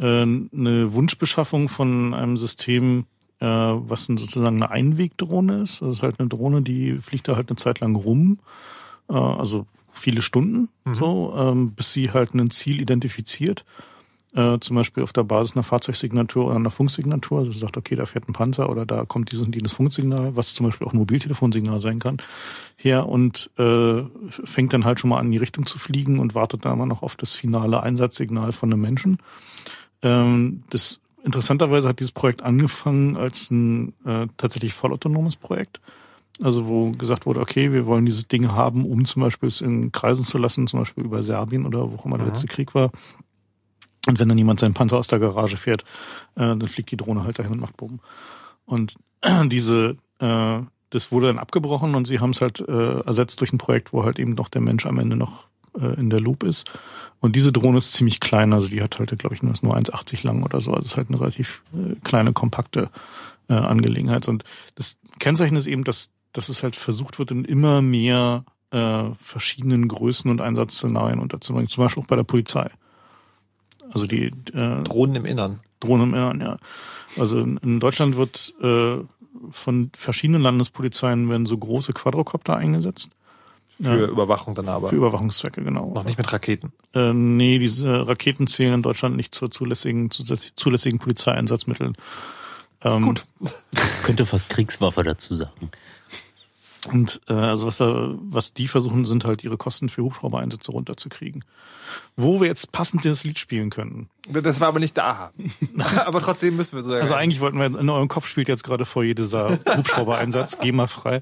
äh, eine Wunschbeschaffung von einem System, äh, was sozusagen eine Einwegdrohne ist. Das ist halt eine Drohne, die fliegt da halt eine Zeit lang rum, äh, also viele Stunden, so, ähm, bis sie halt ein Ziel identifiziert. Äh, zum Beispiel auf der Basis einer Fahrzeugsignatur oder einer Funksignatur. Also sie sagt, okay, da fährt ein Panzer oder da kommt dieses und jenes Funksignal, was zum Beispiel auch ein Mobiltelefonsignal sein kann, her und äh, fängt dann halt schon mal an, in die Richtung zu fliegen und wartet dann immer noch auf das finale Einsatzsignal von einem Menschen. Ähm, das interessanterweise hat dieses Projekt angefangen als ein äh, tatsächlich vollautonomes Projekt. Also wo gesagt wurde, okay, wir wollen dieses Ding haben, um zum Beispiel es in Kreisen zu lassen, zum Beispiel über Serbien oder wo auch immer der letzte Krieg war. Und wenn dann jemand seinen Panzer aus der Garage fährt, äh, dann fliegt die Drohne halt dahin und macht Bumm. Und *clears throat* diese, äh, das wurde dann abgebrochen und sie haben es halt äh, ersetzt durch ein Projekt, wo halt eben noch der Mensch am Ende noch äh, in der Loop ist. Und diese Drohne ist ziemlich klein, also die hat halt, glaube ich, nur nur 1,80 lang oder so. Also es ist halt eine relativ äh, kleine, kompakte äh, Angelegenheit. Und das Kennzeichen ist eben, dass, dass es halt versucht wird, in immer mehr äh, verschiedenen Größen und Einsatzszenarien unterzubringen. Zum Beispiel auch bei der Polizei. Also die äh, Drohnen im Innern. Drohnenmännern, ja. Also in, in Deutschland wird äh, von verschiedenen Landespolizeien werden so große Quadrocopter eingesetzt. Für Ja. Überwachung dann aber. Für Überwachungszwecke, genau. Noch nicht mit Raketen. Äh, nee, diese Raketen zählen in Deutschland nicht zur zulässigen, zulässigen Polizeieinsatzmitteln. Ähm, Gut. Könnte fast Kriegswaffe dazu sagen. Und äh, also was, da, was die versuchen, sind halt ihre Kosten für Hubschraubereinsätze runterzukriegen. Wo wir jetzt passend das Lied spielen könnten. Das war aber nicht da. *laughs* aber trotzdem müssen wir so Also eigentlich wollten wir, in eurem Kopf spielt jetzt gerade vor dieser Hubschraubereinsatz, GEMA-frei.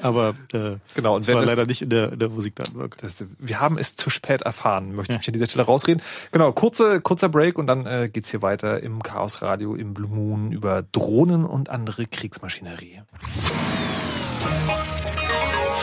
Aber äh, Genau, und das war das- leider nicht in der, in der Musikdatenbank. Das, wir haben es zu spät erfahren, möchte ich mich an dieser Stelle rausreden. Genau, kurze, kurzer Break und dann äh, geht's hier weiter im Chaos Radio im Blue Moon über Drohnen und andere Kriegsmaschinerie.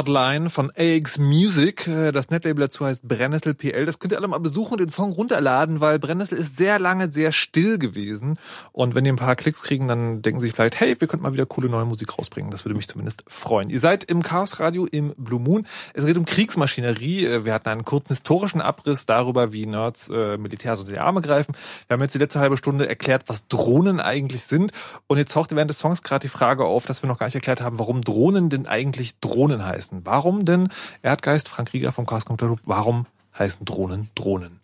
Hardline von AX Music. Äh, das Netlabel dazu heißt Brennnessel PL. Das könnt ihr alle mal besuchen und den Song runterladen, weil Brennnessel ist sehr lange sehr still gewesen. Und wenn die ein paar Klicks kriegen, dann denken sie vielleicht, hey, wir könnten mal wieder coole neue Musik rausbringen. Das würde mich zumindest freuen. Ihr seid im Chaos Radio im Blue Moon. Es geht um Kriegsmaschinerie. Wir hatten einen kurzen historischen Abriss darüber, wie Nerds äh, Militärs unter die Arme greifen. Wir haben jetzt die letzte halbe Stunde erklärt, was Drohnen eigentlich sind. Und jetzt tauchte während des Songs gerade die Frage auf, dass wir noch gar nicht erklärt haben, warum Drohnen denn eigentlich Drohnen heißen. Warum denn Erdgeist, Frank Rieger vom Chaos Computer Group, warum heißen Drohnen Drohnen?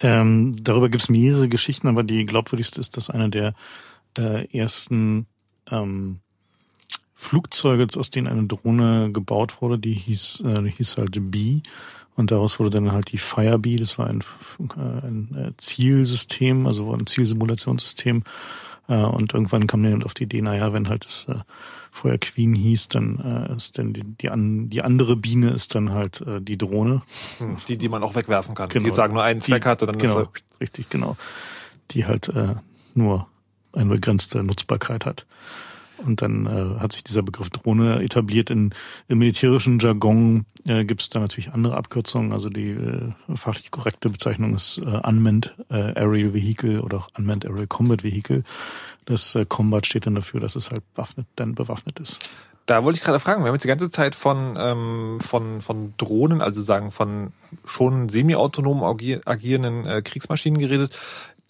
Ähm, darüber gibt es mehrere Geschichten, aber die glaubwürdigste ist, dass einer der äh, ersten ähm, Flugzeuge, aus denen eine Drohne gebaut wurde, die hieß, äh, die hieß halt Bee. Und daraus wurde dann halt die Firebee, das war ein, äh, ein äh, Zielsystem, also ein Zielsimulationssystem. Äh, und irgendwann kam dann auf die Idee, naja, wenn halt das vorher Queen hieß, dann äh, ist dann die, die, an, die andere Biene ist dann halt äh, die Drohne. Hm, die, die man auch wegwerfen kann. Genau. Die sagen nur einen Zweck hat und dann genau, ist er richtig, genau. Die halt äh, nur eine begrenzte Nutzbarkeit hat. Und dann äh, hat sich dieser Begriff Drohne etabliert. In, Im militärischen Jargon äh, gibt es da natürlich andere Abkürzungen. Also die äh, fachlich korrekte Bezeichnung ist äh, Unmanned äh, Aerial Vehicle oder auch Unmanned Aerial Combat Vehicle. Das äh, Combat steht dann dafür, dass es halt bewaffnet, dann bewaffnet ist. Da wollte ich gerade fragen, wir haben jetzt die ganze Zeit von, ähm, von, von Drohnen, also sagen von schon semi-autonom agierenden äh, Kriegsmaschinen geredet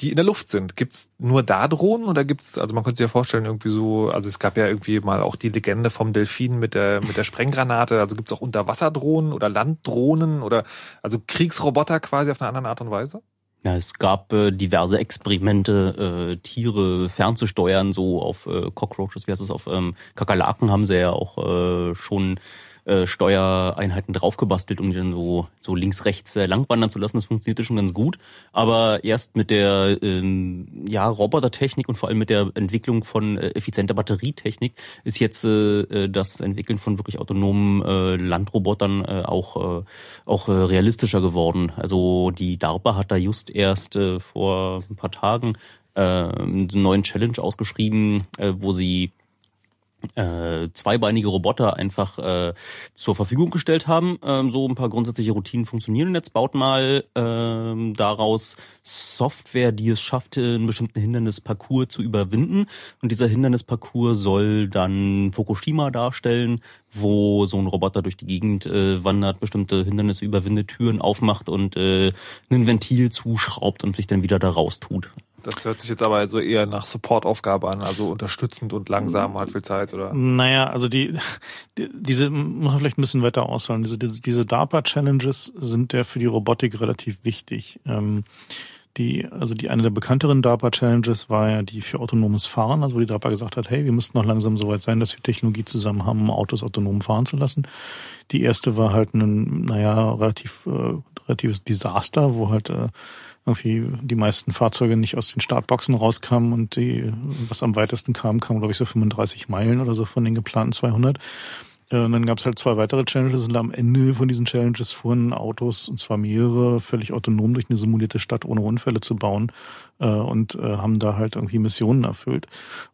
die in der Luft sind. Gibt's nur da Drohnen oder gibt's, also man könnte sich ja vorstellen, irgendwie so, also es gab ja irgendwie mal auch die Legende vom Delfin mit der, mit der Sprenggranate, also gibt's auch Unterwasserdrohnen oder Landdrohnen oder also Kriegsroboter quasi auf eine andere Art und Weise? Ja, es gab äh, diverse Experimente, äh, Tiere fernzusteuern, so auf äh, Cockroaches, wie heißt es, auf ähm, Kakerlaken haben sie ja auch äh, schon äh, Steuereinheiten draufgebastelt, um die dann so, so links, rechts äh, langwandern zu lassen. Das funktionierte schon ganz gut. Aber erst mit der ähm, ja, Robotertechnik und vor allem mit der Entwicklung von äh, effizienter Batterietechnik ist jetzt äh, äh, das Entwickeln von wirklich autonomen äh, Landrobotern äh, auch, äh, auch äh, realistischer geworden. Also die DARPA hat da just erst äh, vor ein paar Tagen äh, einen neuen Challenge ausgeschrieben, äh, wo sie äh, zweibeinige Roboter einfach äh, zur Verfügung gestellt haben. Ähm, so ein paar grundsätzliche Routinen funktionieren. Und jetzt baut mal ähm, daraus Software, die es schafft, einen bestimmten Hindernisparcours zu überwinden. Und dieser Hindernisparcours soll dann Fukushima darstellen, wo so ein Roboter durch die Gegend äh, wandert, bestimmte Hindernisse überwindet, Türen aufmacht und äh, ein Ventil zuschraubt und sich dann wieder da raus tut. Das hört sich jetzt aber so eher nach Supportaufgabe an, also unterstützend und langsam, hat viel Zeit, oder? Naja, also die, die diese muss man vielleicht ein bisschen weiter ausholen. Diese, diese, diese DARPA-Challenges sind ja für die Robotik relativ wichtig. Ähm, die, also die eine der bekannteren DARPA-Challenges war ja die für autonomes Fahren, also wo die DARPA gesagt hat, hey, wir müssten noch langsam so weit sein, dass wir Technologie zusammen haben, um Autos autonom fahren zu lassen. Die erste war halt ein, naja, relativ, äh, relatives Desaster, wo halt äh, irgendwie die meisten Fahrzeuge nicht aus den Startboxen rauskamen und die, was am weitesten kam, kam glaube ich so 35 Meilen oder so von den geplanten 200. Äh, und dann gab es halt zwei weitere Challenges und am Ende von diesen Challenges fuhren Autos, und zwar mehrere, völlig autonom durch eine simulierte Stadt ohne Unfälle zu bauen äh, und äh, haben da halt irgendwie Missionen erfüllt.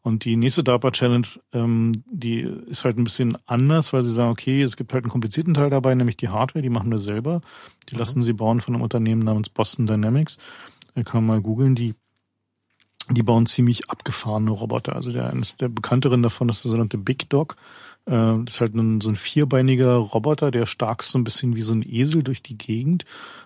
Und die nächste DARPA-Challenge, ähm, die ist halt ein bisschen anders, weil sie sagen, okay, es gibt halt einen komplizierten Teil dabei, nämlich die Hardware, die machen wir selber. Die mhm. lassen sie bauen von einem Unternehmen namens Boston Dynamics. Da kann man mal googeln, die die bauen ziemlich abgefahrene Roboter. Also der eines der bekannteren davon ist der sogenannte Big Dog. Äh, das ist halt ein, so ein vierbeiniger Roboter, der stark so ein bisschen wie so ein Esel durch die Gegend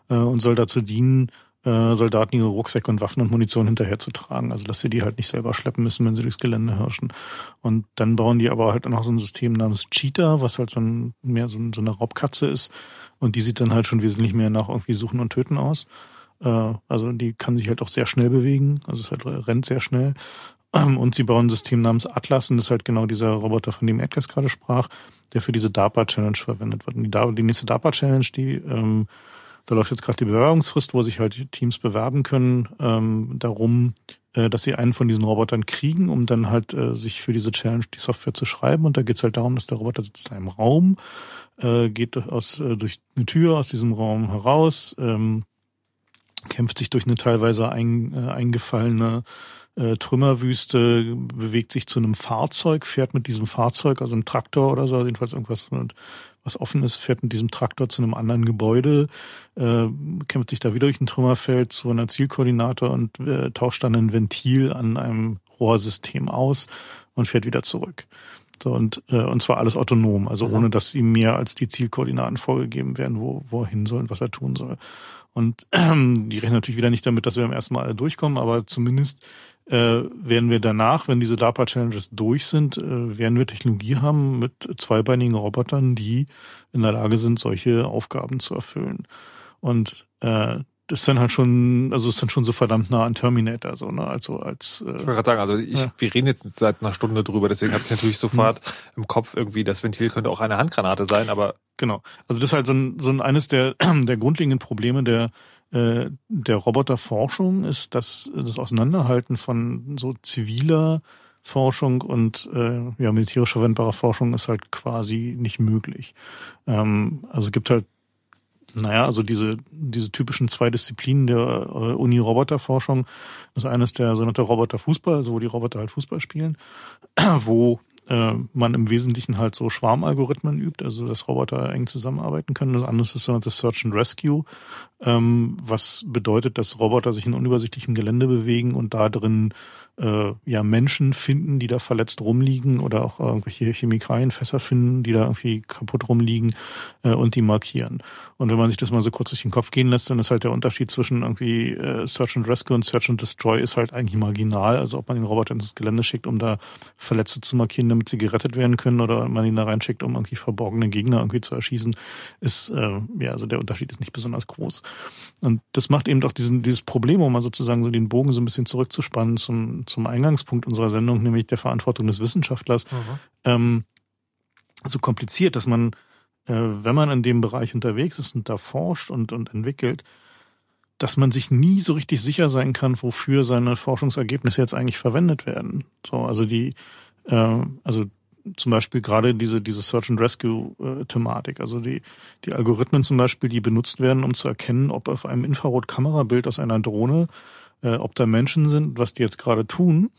äh, und soll dazu dienen, äh, Soldaten ihre Rucksäcke und Waffen und Munition hinterherzutragen. Also dass sie die halt nicht selber schleppen müssen, wenn sie durchs Gelände hirschen. Und dann bauen die aber halt noch so ein System namens Cheetah, was halt so ein, mehr so, so eine Raubkatze ist. Und die sieht dann halt schon wesentlich mehr nach irgendwie Suchen und Töten aus. Äh, also die kann sich halt auch sehr schnell bewegen. Also es halt rennt sehr schnell. Und sie bauen ein System namens Atlas und das ist halt genau dieser Roboter, von dem Edgar gerade sprach, der für diese DARPA-Challenge verwendet wird. Und die, die nächste DARPA-Challenge, die ähm, da läuft jetzt gerade die Bewerbungsfrist, wo sich halt Teams bewerben können, ähm, darum, äh, dass sie einen von diesen Robotern kriegen, um dann halt äh, sich für diese Challenge die Software zu schreiben. Und da geht's halt darum, dass der Roboter sitzt in einem Raum, äh, geht aus, äh, durch eine Tür aus diesem Raum heraus, ähm, kämpft sich durch eine teilweise ein, äh, eingefallene äh, Trümmerwüste, bewegt sich zu einem Fahrzeug, fährt mit diesem Fahrzeug, also einem Traktor oder so, jedenfalls irgendwas was offen ist, fährt mit diesem Traktor zu einem anderen Gebäude, äh, kämpft sich da wieder durch ein Trümmerfeld zu einer Zielkoordinate und äh, tauscht dann ein Ventil an einem Rohrsystem aus und fährt wieder zurück. So, und, äh, und zwar alles autonom, also ohne dass ihm mehr als die Zielkoordinaten vorgegeben werden, wo, wo er hin soll und was er tun soll. Und ähm, *clears throat* die rechnen natürlich wieder nicht damit, dass wir beim ersten Mal alle durchkommen, aber zumindest äh, werden wir danach, wenn diese DARPA-Challenges durch sind, äh, werden wir Technologie haben mit zweibeinigen Robotern, die in der Lage sind, solche Aufgaben zu erfüllen. Und äh, das ist dann halt schon, also ist dann schon so verdammt nah an Terminator, so, ne? Also als äh, Ich wollte gerade sagen, also ich, ja. wir reden jetzt seit einer Stunde drüber, deswegen habe ich natürlich sofort mhm. im Kopf irgendwie, das Ventil könnte auch eine Handgranate sein, aber. Genau. Also das ist halt so ein, so ein eines der, *clears throat* der grundlegenden Probleme der der Roboterforschung ist, dass das Auseinanderhalten von so ziviler Forschung und äh, ja, militärisch verwendbarer Forschung ist halt quasi nicht möglich. Ähm, also es gibt halt naja, also diese, diese typischen zwei Disziplinen der äh, Uni-Roboterforschung. Das eine ist der sogenannte Roboterfußball, also wo die Roboter halt Fußball spielen, *clears throat* wo äh, man im Wesentlichen halt so Schwarmalgorithmen übt, also dass Roboter eng zusammenarbeiten können. Das andere ist das sogenannte Search and Rescue, ähm, was bedeutet, dass Roboter sich in unübersichtlichem Gelände bewegen und da drin äh, ja Menschen finden, die da verletzt rumliegen oder auch irgendwelche Chemikalienfässer finden, die da irgendwie kaputt rumliegen äh, und die markieren. Und wenn man sich das mal so kurz durch den Kopf gehen lässt, dann ist halt der Unterschied zwischen irgendwie äh, Search and Rescue und Search and Destroy ist halt eigentlich marginal. Also ob man den Roboter ins Gelände schickt, um da Verletzte zu markieren, damit sie gerettet werden können, oder man ihn da reinschickt, um irgendwie verborgene Gegner irgendwie zu erschießen, ist äh, ja also der Unterschied ist nicht besonders groß. Und das macht eben doch diesen, dieses Problem, um mal sozusagen so den Bogen so ein bisschen zurückzuspannen zum, zum Eingangspunkt unserer Sendung, nämlich der Verantwortung des Wissenschaftlers, mhm. ähm, so kompliziert, dass man, äh, wenn man in dem Bereich unterwegs ist und da forscht und, und entwickelt, dass man sich nie so richtig sicher sein kann, wofür seine Forschungsergebnisse jetzt eigentlich verwendet werden. So, also die, äh, also zum Beispiel gerade diese, diese Search and Rescue-Thematik. Also die, die Algorithmen zum Beispiel, die benutzt werden, um zu erkennen, ob auf einem Infrarotkamerabild aus einer Drohne, äh, ob da Menschen sind, was die jetzt gerade tun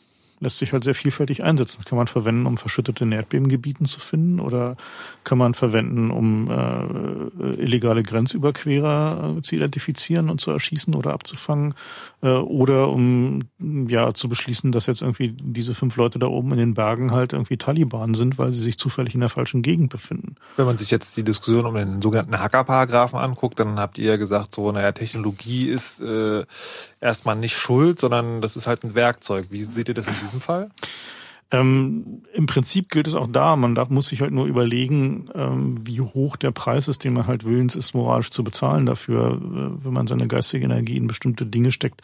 lässt sich halt sehr vielfältig einsetzen. Das kann man verwenden, um verschüttete Erdbebengebieten zu finden oder kann man verwenden, um äh, illegale Grenzüberquerer äh, zu identifizieren und zu erschießen oder abzufangen äh, oder um ja zu beschließen, dass jetzt irgendwie diese fünf Leute da oben in den Bergen halt irgendwie Taliban sind, weil sie sich zufällig in der falschen Gegend befinden. Wenn man sich jetzt die Diskussion um den sogenannten Hacker-Paragraphen anguckt, dann habt ihr ja gesagt, so, naja, Technologie ist äh, erstmal nicht schuld, sondern das ist halt ein Werkzeug. Wie seht ihr das in diesem Fall? Ähm, Im Prinzip gilt es auch da. Man darf, muss sich halt nur überlegen, ähm, wie hoch der Preis ist, den man halt willens ist, moralisch zu bezahlen dafür, äh, wenn man seine geistige Energie in bestimmte Dinge steckt,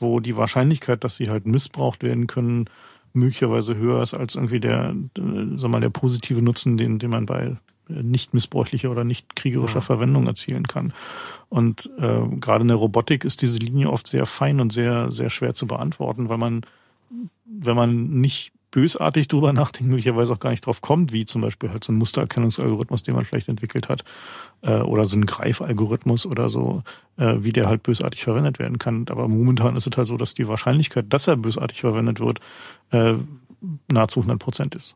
wo die Wahrscheinlichkeit, dass sie halt missbraucht werden können, möglicherweise höher ist als irgendwie der, äh, sag mal, der positive Nutzen, den, den man bei nicht missbräuchlicher oder nicht kriegerischer ja. Verwendung erzielen kann. Und äh, gerade in der Robotik ist diese Linie oft sehr fein und sehr, sehr schwer zu beantworten, weil man, wenn man nicht bösartig drüber nachdenkt, möglicherweise auch gar nicht drauf kommt, wie zum Beispiel halt so ein Mustererkennungsalgorithmus, den man vielleicht entwickelt hat, äh, oder so ein Greifalgorithmus oder so, äh, wie der halt bösartig verwendet werden kann. Aber momentan ist es halt so, dass die Wahrscheinlichkeit, dass er bösartig verwendet wird, äh, nahezu 100 Prozent ist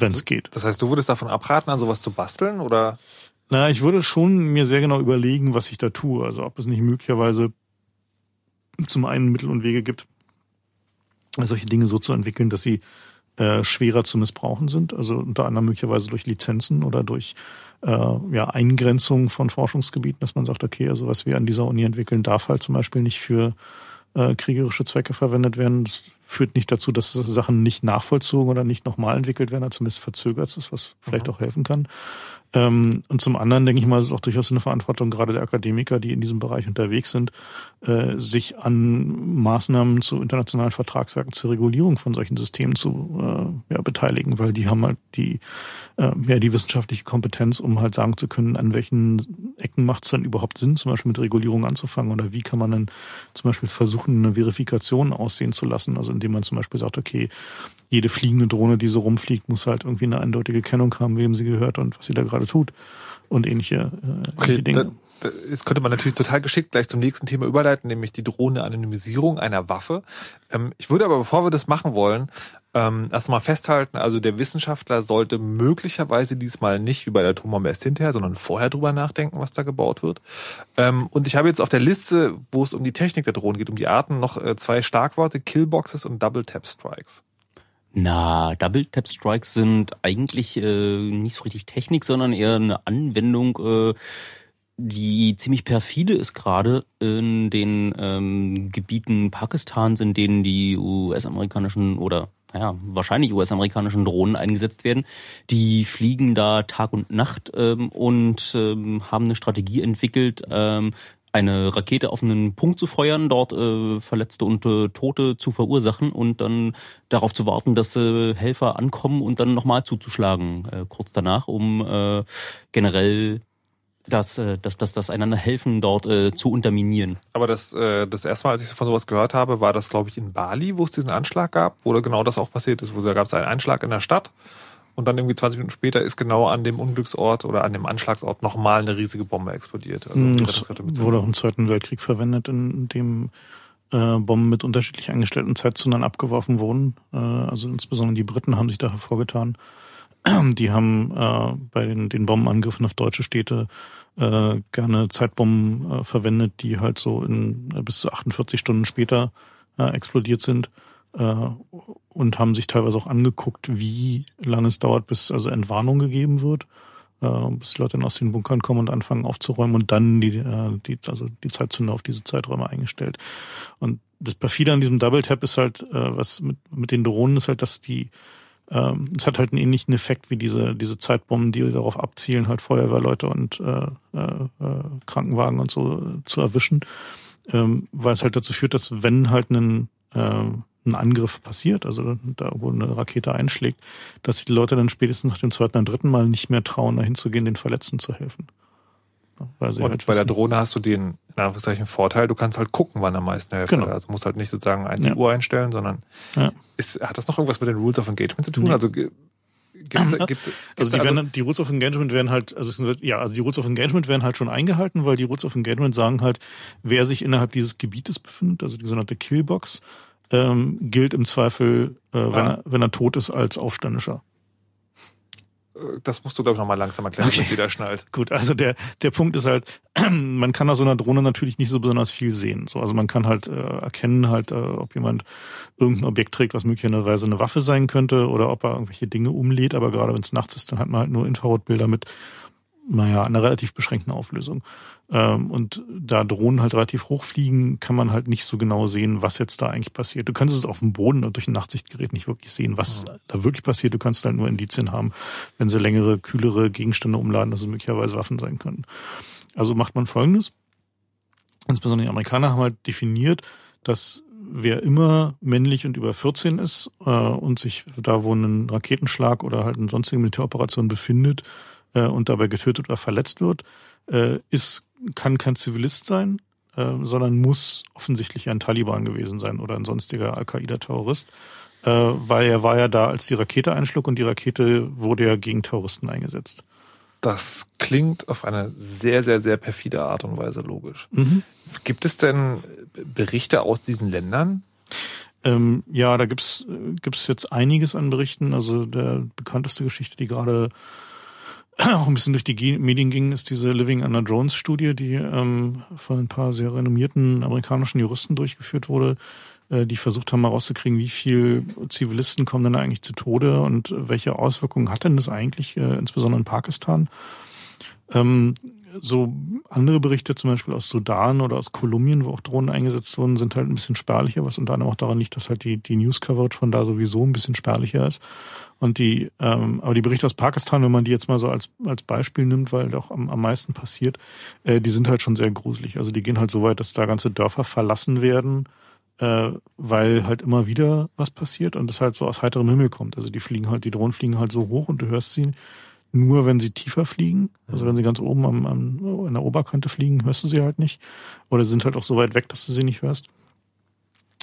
wenn es geht. Das heißt, du würdest davon abraten, an sowas zu basteln, oder? Na, ich würde schon mir sehr genau überlegen, was ich da tue. Also ob es nicht möglicherweise zum einen Mittel und Wege gibt, solche Dinge so zu entwickeln, dass sie äh, schwerer zu missbrauchen sind. Also unter anderem möglicherweise durch Lizenzen oder durch äh, ja, Eingrenzung von Forschungsgebieten, dass man sagt, okay, also was wir an dieser Uni entwickeln, darf halt zum Beispiel nicht für äh, kriegerische Zwecke verwendet werden. Das führt nicht dazu, dass Sachen nicht nachvollzogen oder nicht nochmal entwickelt werden, zumindest verzögert ist, was vielleicht mhm. auch helfen kann. Ähm, und zum anderen denke ich mal, es ist auch durchaus eine Verantwortung gerade der Akademiker, die in diesem Bereich unterwegs sind, äh, sich an Maßnahmen zu internationalen Vertragswerken zur Regulierung von solchen Systemen zu äh, ja, beteiligen, weil die haben halt die, äh, ja, die wissenschaftliche Kompetenz, um halt sagen zu können, an welchen Ecken macht es dann überhaupt Sinn, zum Beispiel mit Regulierung anzufangen oder wie kann man dann zum Beispiel versuchen, eine Verifikation aussehen zu lassen, also indem man zum Beispiel sagt, okay, jede fliegende Drohne, die so rumfliegt, muss halt irgendwie eine eindeutige Kennung haben, wem sie gehört und was sie da gerade tut und ähnliche, äh, okay, ähnliche Dinge. Da, das könnte man natürlich total geschickt gleich zum nächsten Thema überleiten, nämlich die drohende Anonymisierung einer Waffe. Ähm, ich würde aber, bevor wir das machen wollen, ähm, erstmal festhalten, also der Wissenschaftler sollte möglicherweise diesmal nicht wie bei der Atombombe erst hinterher, sondern vorher drüber nachdenken, was da gebaut wird. Ähm, und ich habe jetzt auf der Liste, wo es um die Technik der Drohnen geht, um die Arten, noch äh, zwei Schlagworte, Killboxes und Double Tap Strikes. Na, Double Tap Strikes sind eigentlich äh, nicht so richtig Technik, sondern eher eine Anwendung, äh, die ziemlich perfide ist gerade in den ähm, Gebieten Pakistans, in denen die US-amerikanischen oder ja, wahrscheinlich US-amerikanischen Drohnen eingesetzt werden. Die fliegen da Tag und Nacht ähm, und ähm, haben eine Strategie entwickelt, ähm, eine Rakete auf einen Punkt zu feuern, dort äh, Verletzte und äh, Tote zu verursachen und dann darauf zu warten, dass äh, Helfer ankommen und dann nochmal zuzuschlagen äh, kurz danach, um äh, generell das, äh, das, das, das einander helfen, dort äh, zu unterminieren. Aber das, äh, das erste Mal, als ich von sowas gehört habe, war das, glaube ich, in Bali, wo es diesen Anschlag gab, wo genau das auch passiert ist, wo da gab es einen Einschlag in der Stadt und dann irgendwie 20 Minuten später ist genau an dem Unglücksort oder an dem Anschlagsort nochmal eine riesige Bombe explodiert. Also, hm, das, das wurde auch im Zweiten Weltkrieg verwendet, in dem äh, Bomben mit unterschiedlich eingestellten Zeitzonen abgeworfen wurden. Äh, also insbesondere die Briten haben sich da hervorgetan. *clears throat* Die haben äh, bei den, den Bombenangriffen auf deutsche Städte äh, gerne Zeitbomben äh, verwendet, die halt so in äh, bis zu 48 Stunden später äh, explodiert sind äh, und haben sich teilweise auch angeguckt, wie lange es dauert, bis also Entwarnung gegeben wird, äh, bis die Leute dann aus den Bunkern kommen und anfangen aufzuräumen und dann die, äh, die also die Zeitzone auf diese Zeiträume eingestellt. Und das perfide an diesem Double Tap ist halt, äh, was mit, mit den Drohnen ist halt, dass die ähm, es hat halt einen ähnlichen Effekt wie diese, diese Zeitbomben, die darauf abzielen, halt Feuerwehrleute und äh, äh, Krankenwagen und so zu erwischen. Ähm, weil es halt dazu führt, dass wenn halt ein, äh, ein Angriff passiert, also da wo eine Rakete einschlägt, dass die Leute dann spätestens nach dem zweiten und dritten Mal nicht mehr trauen, dahin zu gehen, den Verletzten zu helfen. Und halt bei der Drohne hast du den, in Anführungszeichen, Vorteil, du kannst halt gucken, wann am meisten hilft. Genau. Also musst halt nicht sozusagen eine ja. Uhr einstellen, sondern ja. ist, hat das noch irgendwas mit den Rules of Engagement zu tun? Nee. Also gibt's, gibt's, gibt's also die, also werden, die Rules of Engagement werden halt, also ja, also die Rules of Engagement werden halt schon eingehalten, weil die Rules of Engagement sagen halt, wer sich innerhalb dieses Gebietes befindet, also die sogenannte Killbox, ähm, gilt im Zweifel, äh, wenn, ah. er, wenn er tot ist, als Aufständischer das musst du, glaube ich, nochmal langsam erklären, okay. bis jeder schnallt. Gut, also der, der Punkt ist halt, *clears throat* man kann aus so einer Drohne natürlich nicht so besonders viel sehen. So, also man kann halt äh, erkennen, halt, äh, ob jemand irgendein Objekt trägt, was möglicherweise eine Waffe sein könnte oder ob er irgendwelche Dinge umlädt. Aber gerade wenn es nachts ist, dann hat man halt nur Infrarotbilder mit naja, einer relativ beschränkten Auflösung. Ähm, und da Drohnen halt relativ hoch fliegen, kann man halt nicht so genau sehen, was jetzt da eigentlich passiert. Du kannst es auf dem Boden und durch ein Nachtsichtgerät nicht wirklich sehen, was ja. da wirklich passiert. Du kannst halt nur Indizien haben, wenn sie längere, kühlere Gegenstände umladen, dass es möglicherweise Waffen sein können. Also macht man Folgendes. Insbesondere die Amerikaner haben halt definiert, dass wer immer männlich und über 14 ist äh, und sich da, wo ein Raketenschlag oder halt eine sonstige Militäroperation befindet, äh, und dabei getötet oder verletzt wird, äh, ist, kann kein Zivilist sein, äh, sondern muss offensichtlich ein Taliban gewesen sein oder ein sonstiger Al-Qaida-Terrorist, äh, weil er war ja da, als die Rakete einschlug und die Rakete wurde ja gegen Terroristen eingesetzt. Das klingt auf eine sehr, sehr, sehr perfide Art und Weise logisch. Mhm. Gibt es denn Berichte aus diesen Ländern? Ähm, ja, da gibt's gibt's jetzt einiges an Berichten. Also der bekannteste Geschichte, die gerade auch ein bisschen durch die Medien ging, ist diese Living Under Drones Studie, die ähm, von ein paar sehr renommierten amerikanischen Juristen durchgeführt wurde, äh, die versucht haben herauszukriegen, wie viel Zivilisten kommen denn eigentlich zu Tode und welche Auswirkungen hat denn das eigentlich, äh, insbesondere in Pakistan. Ähm, so andere Berichte, zum Beispiel aus Sudan oder aus Kolumbien, wo auch Drohnen eingesetzt wurden, sind halt ein bisschen spärlicher, was unter anderem auch daran liegt, dass halt die, die News-Coverage von da sowieso ein bisschen spärlicher ist. Und die, ähm, aber die Berichte aus Pakistan, wenn man die jetzt mal so als, als Beispiel nimmt, weil doch am, am meisten passiert, äh, die sind halt schon sehr gruselig. Also die gehen halt so weit, dass da ganze Dörfer verlassen werden, äh, weil halt immer wieder was passiert und das halt so aus heiterem Himmel kommt. Also die fliegen halt, die Drohnen fliegen halt so hoch und du hörst sie nur, wenn sie tiefer fliegen. Also wenn sie ganz oben am, am, in der Oberkante fliegen, hörst du sie halt nicht. Oder sind halt auch so weit weg, dass du sie nicht hörst.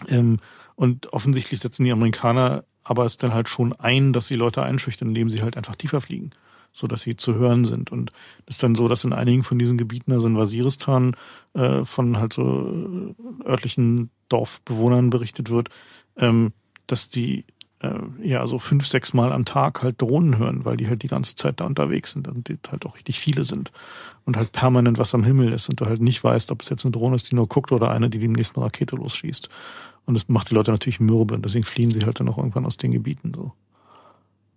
Ähm, und offensichtlich setzen die Amerikaner aber es dann halt schon ein, dass die Leute einschüchtern, indem sie halt einfach tiefer fliegen. so dass sie zu hören sind. Und es ist dann so, dass in einigen von diesen Gebieten, also in Waziristan, äh, von halt so äh, örtlichen Dorfbewohnern berichtet wird, ähm, dass die äh, ja so fünf, sechs Mal am Tag halt Drohnen hören, weil die halt die ganze Zeit da unterwegs sind und die halt auch richtig viele sind und halt permanent was am Himmel ist und du halt nicht weißt, ob es jetzt eine Drohne ist, die nur guckt oder eine, die die nächsten Rakete losschießt. Und das macht die Leute natürlich mürbe und deswegen fliehen sie halt dann auch irgendwann aus den Gebieten so.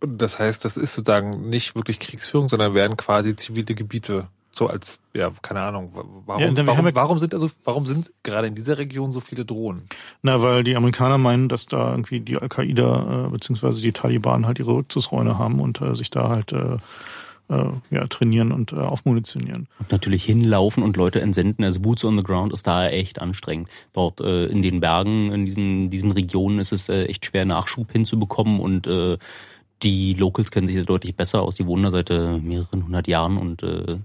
Das heißt, das ist sozusagen nicht wirklich Kriegsführung, sondern werden quasi zivile Gebiete so als, ja, keine Ahnung, warum, Ja, warum, ja- warum sind also, warum sind gerade in dieser Region so viele Drohnen? Na, weil die Amerikaner meinen, dass da irgendwie die Al-Qaida äh, beziehungsweise die Taliban halt ihre Rückzugsräume haben und äh, sich da halt äh, äh, ja, trainieren und äh, aufmunitionieren. Und natürlich hinlaufen und Leute entsenden. Also Boots on the Ground ist da echt anstrengend. Dort äh, in den Bergen, in diesen, diesen Regionen ist es äh, echt schwer, Nachschub hinzubekommen und äh, die Locals kennen sich da deutlich besser aus. Die wohnen da seit äh, mehreren hundert Jahren und äh,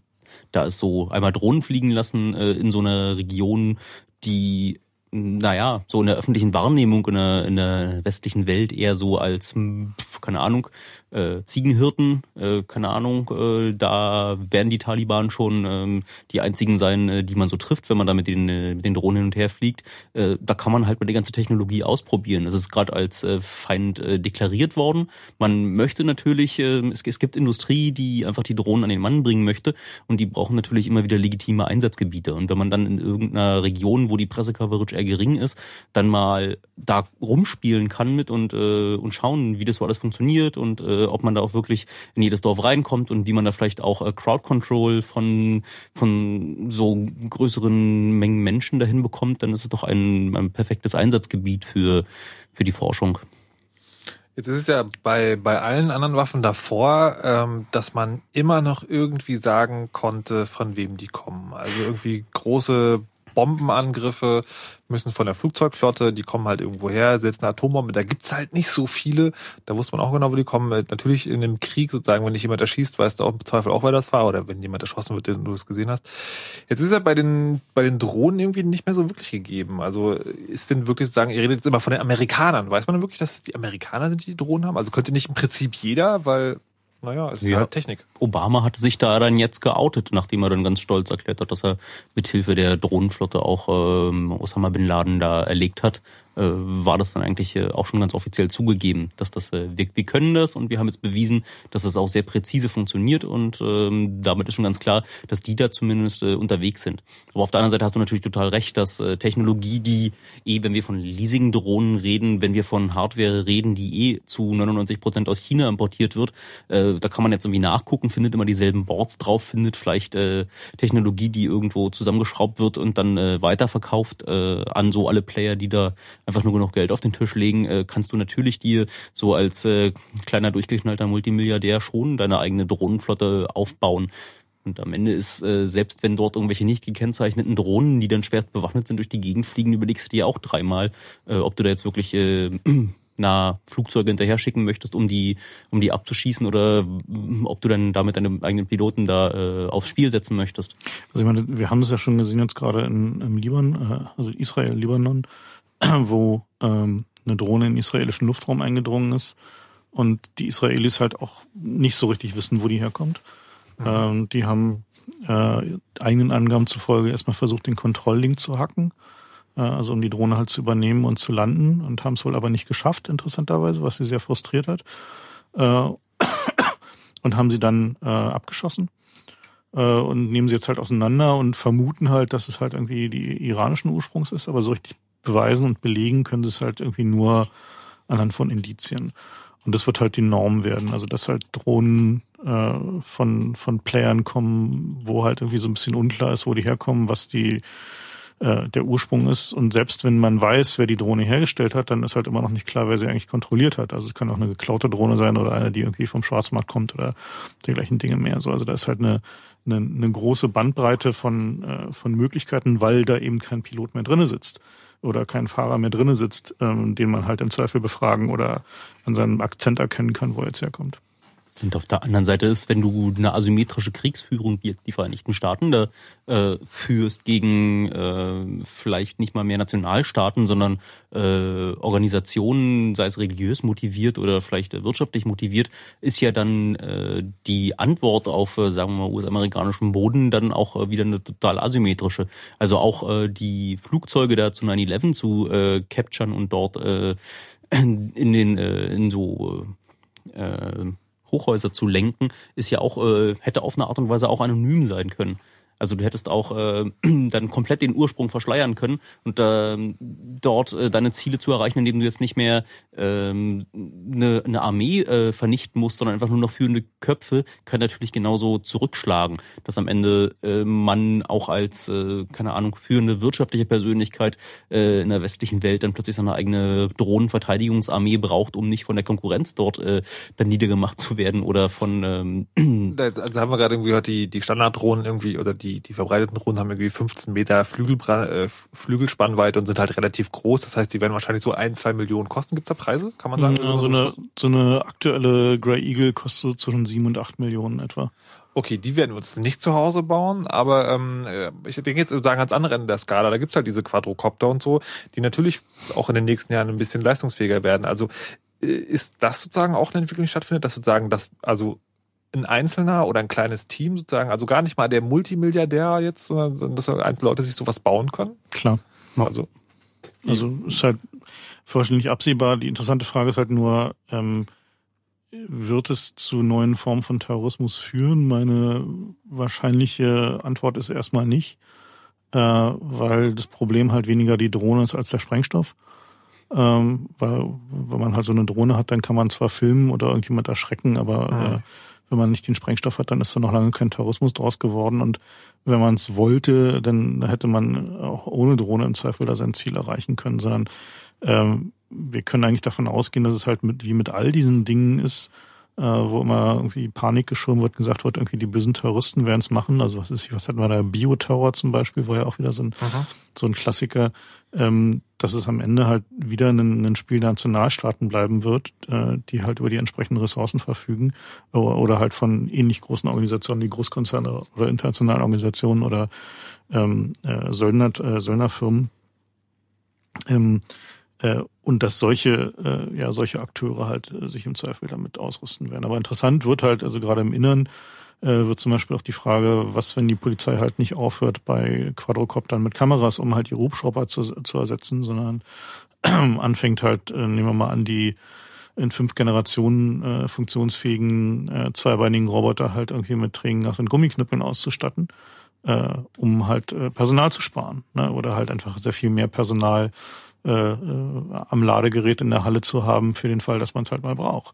da ist so einmal Drohnen fliegen lassen äh, in so einer Region, die naja, so in der öffentlichen Wahrnehmung in der, in der westlichen Welt eher so als, hm, keine Ahnung, äh, Ziegenhirten, äh, keine Ahnung, äh, da werden die Taliban schon ähm, die einzigen sein, äh, die man so trifft, wenn man da mit den, äh, mit den Drohnen hin und her fliegt. Äh, da kann man halt mal die ganze Technologie ausprobieren. Es ist gerade als äh, Feind äh, deklariert worden. Man möchte natürlich, äh, es, es gibt Industrie, die einfach die Drohnen an den Mann bringen möchte und die brauchen natürlich immer wieder legitime Einsatzgebiete. Und wenn man dann in irgendeiner Region, wo die Pressecoverage eher gering ist, dann mal da rumspielen kann mit und, äh, und schauen, wie das so alles funktioniert und äh, ob man da auch wirklich in jedes Dorf reinkommt und wie man da vielleicht auch äh, Crowd Control von, von so größeren Mengen Menschen dahin bekommt, dann ist es doch ein, ein perfektes Einsatzgebiet für, für die Forschung. Jetzt ist es ja bei, bei allen anderen Waffen davor, ähm, dass man immer noch irgendwie sagen konnte, von wem die kommen. Also irgendwie große Bombenangriffe müssen von der Flugzeugflotte, die kommen halt irgendwo her, selbst eine Atombombe, da gibt's halt nicht so viele. Da wusste man auch genau, wo die kommen. Äh, Natürlich in einem Krieg sozusagen, wenn dich jemand erschießt, weißt du auch im Zweifel auch, wer das war, oder wenn jemand erschossen wird, den du es gesehen hast. Jetzt ist ja bei den, bei den Drohnen irgendwie nicht mehr so wirklich gegeben. Also ist denn wirklich sozusagen, ihr redet jetzt immer von den Amerikanern. Weiß man denn wirklich, dass es die Amerikaner sind, die die Drohnen haben? Also könnte nicht im Prinzip jeder, weil, naja, es ist Ja. halt Technik. Obama hatte sich da dann jetzt geoutet, nachdem er dann ganz stolz erklärt hat, dass er mithilfe der Drohnenflotte auch ähm, Osama Bin Laden da erlegt hat. Äh, war das dann eigentlich äh, auch schon ganz offiziell zugegeben, dass das äh, wir, wir können das und wir haben jetzt bewiesen, dass es auch sehr präzise funktioniert und ähm, damit ist schon ganz klar, dass die da zumindest äh, unterwegs sind. Aber auf der anderen Seite hast du natürlich total recht, dass äh, Technologie, die eh, wenn wir von Leasing-Drohnen reden, wenn wir von Hardware reden, die eh zu 99 Prozent aus China importiert wird, äh, da kann man jetzt irgendwie nachgucken, findet immer dieselben Boards drauf, findet vielleicht äh, Technologie, die irgendwo zusammengeschraubt wird und dann äh, weiterverkauft äh, an so alle Player, die da einfach nur genug Geld auf den Tisch legen, äh, kannst du natürlich dir so als äh, kleiner durchgeknallter Multimilliardär schon deine eigene Drohnenflotte aufbauen. Und am Ende ist, äh, selbst wenn dort irgendwelche nicht gekennzeichneten Drohnen, die dann schwerst bewaffnet sind, durch die Gegend fliegen, überlegst du dir auch dreimal, äh, ob du da jetzt wirklich äh, *clears throat* na Flugzeuge hinterher schicken möchtest, um die, um die abzuschießen oder mm, ob du dann damit deine eigenen Piloten da äh, aufs Spiel setzen möchtest. Also ich meine, wir haben das ja schon gesehen jetzt gerade in, im Libanon, äh, also Israel, Libanon, *clears throat* wo ähm, eine Drohne in den israelischen Luftraum eingedrungen ist und die Israelis halt auch nicht so richtig wissen, wo die herkommt. Ähm, die haben äh, eigenen Angaben zufolge erstmal versucht, den Kontrolllink zu hacken, äh, also um die Drohne halt zu übernehmen und zu landen und haben es wohl aber nicht geschafft, interessanterweise, was sie sehr frustriert hat. Äh, *clears throat* und haben sie dann äh, abgeschossen äh, und nehmen sie jetzt halt auseinander und vermuten halt, dass es halt irgendwie die iranischen Ursprungs ist, aber so richtig beweisen und belegen können sie es halt irgendwie nur anhand von Indizien. Und das wird halt die Norm werden. Also dass halt Drohnen äh, von, von Playern kommen, wo halt irgendwie so ein bisschen unklar ist, wo die herkommen, was die äh, der Ursprung ist. Und selbst wenn man weiß, wer die Drohne hergestellt hat, dann ist halt immer noch nicht klar, wer sie eigentlich kontrolliert hat. Also es kann auch eine geklaute Drohne sein oder eine, die irgendwie vom Schwarzmarkt kommt oder dergleichen Dinge mehr. So, also da ist halt eine, eine, eine große Bandbreite von, äh, von Möglichkeiten, weil da eben kein Pilot mehr drinne sitzt oder kein Fahrer mehr drinne sitzt, ähm, den man halt im Zweifel befragen oder an seinem Akzent erkennen kann, wo er jetzt herkommt. Und auf der anderen Seite ist, wenn du eine asymmetrische Kriegsführung wie jetzt die Vereinigten Staaten da äh, führst gegen äh, vielleicht nicht mal mehr Nationalstaaten, sondern äh, Organisationen, sei es religiös motiviert oder vielleicht wirtschaftlich motiviert, ist ja dann äh, die Antwort auf, äh, sagen wir mal, US-amerikanischem Boden dann auch äh, wieder eine total asymmetrische. Also auch äh, die Flugzeuge da zu 9-11 zu äh, capturen und dort äh, in den äh, in so äh, Hochhäuser zu lenken, ist ja auch, äh, hätte auf eine Art und Weise auch anonym sein können. Also du hättest auch äh, *clears throat* dann komplett den Ursprung verschleiern können und äh, dort äh, deine Ziele zu erreichen, indem du jetzt nicht mehr ähm, eine, eine Armee äh, vernichten musst, sondern einfach nur noch führende Köpfe, kann natürlich genauso zurückschlagen, dass am Ende äh, man auch als, äh, keine Ahnung, führende wirtschaftliche Persönlichkeit äh, in der westlichen Welt dann plötzlich seine eigene Drohnenverteidigungsarmee braucht, um nicht von der Konkurrenz dort äh, dann niedergemacht zu werden oder von ähm *clears throat* also haben wir gerade irgendwie gehört, die, die Standarddrohnen irgendwie oder die die, die verbreiteten Drohnen haben irgendwie 15 Meter Flügelbrand, äh, Flügelspannweite und sind halt relativ groß. Das heißt, die werden wahrscheinlich so ein, zwei Millionen kosten. Gibt's da Preise? Kann man sagen? Ja, so, eine, so eine aktuelle Grey Eagle kostet zwischen sieben und acht Millionen etwa. Okay, die werden wir uns nicht zu Hause bauen, aber ähm, äh, ich denke jetzt sagen ans andere Ende der Skala, da gibt's halt diese Quadrocopter und so, die natürlich auch in den nächsten Jahren ein bisschen leistungsfähiger werden. Also äh, ist das sozusagen auch eine Entwicklung, die stattfindet, dass sozusagen das, also ein Einzelner oder ein kleines Team sozusagen, also gar nicht mal der Multimilliardär jetzt, sondern dass einzelne Leute sich sowas bauen können? Klar. Also, also ist halt vollständig absehbar. Die interessante Frage ist halt nur, ähm, wird es zu neuen Formen von Terrorismus führen? Meine wahrscheinliche Antwort ist erstmal nicht, äh, weil das Problem halt weniger die Drohne ist als der Sprengstoff. Ähm, weil wenn man halt so eine Drohne hat, dann kann man zwar filmen oder irgendjemand erschrecken, aber mhm. äh, wenn man nicht den Sprengstoff hat, dann ist da noch lange kein Terrorismus draus geworden. Und wenn man es wollte, dann hätte man auch ohne Drohne im Zweifel da sein Ziel erreichen können, sondern ähm, wir können eigentlich davon ausgehen, dass es halt mit, wie mit all diesen Dingen ist, äh, wo immer irgendwie Panik geschoben wird, gesagt wird, irgendwie die bösen Terroristen werden es machen. Also was ist, was hatten wir da? Bioterror zum Beispiel, war ja auch wieder so ein, so ein Klassiker, ähm, dass es am Ende halt wieder ein, ein Spiel der Nationalstaaten bleiben wird, äh, die halt über die entsprechenden Ressourcen verfügen oder, oder halt von ähnlich großen Organisationen wie Großkonzerne oder internationalen Organisationen oder ähm, äh, Söldner, äh, Söldnerfirmen. Ähm, äh, und dass solche, äh, ja, solche Akteure halt äh, sich im Zweifel damit ausrüsten werden. Aber interessant wird halt, also gerade im Innern, äh, wird zum Beispiel auch die Frage, was, wenn die Polizei halt nicht aufhört bei Quadrocoptern mit Kameras, um halt die Hubschrauber zu, zu ersetzen, sondern *clears throat* anfängt halt, äh, nehmen wir mal an, die in fünf Generationen äh, funktionsfähigen äh, zweibeinigen Roboter halt irgendwie mit Tränengas und Gummiknüppeln auszustatten, äh, um halt äh, Personal zu sparen. Ne? Oder halt einfach sehr viel mehr Personal äh, äh, am Ladegerät in der Halle zu haben für den Fall, dass man es halt mal braucht.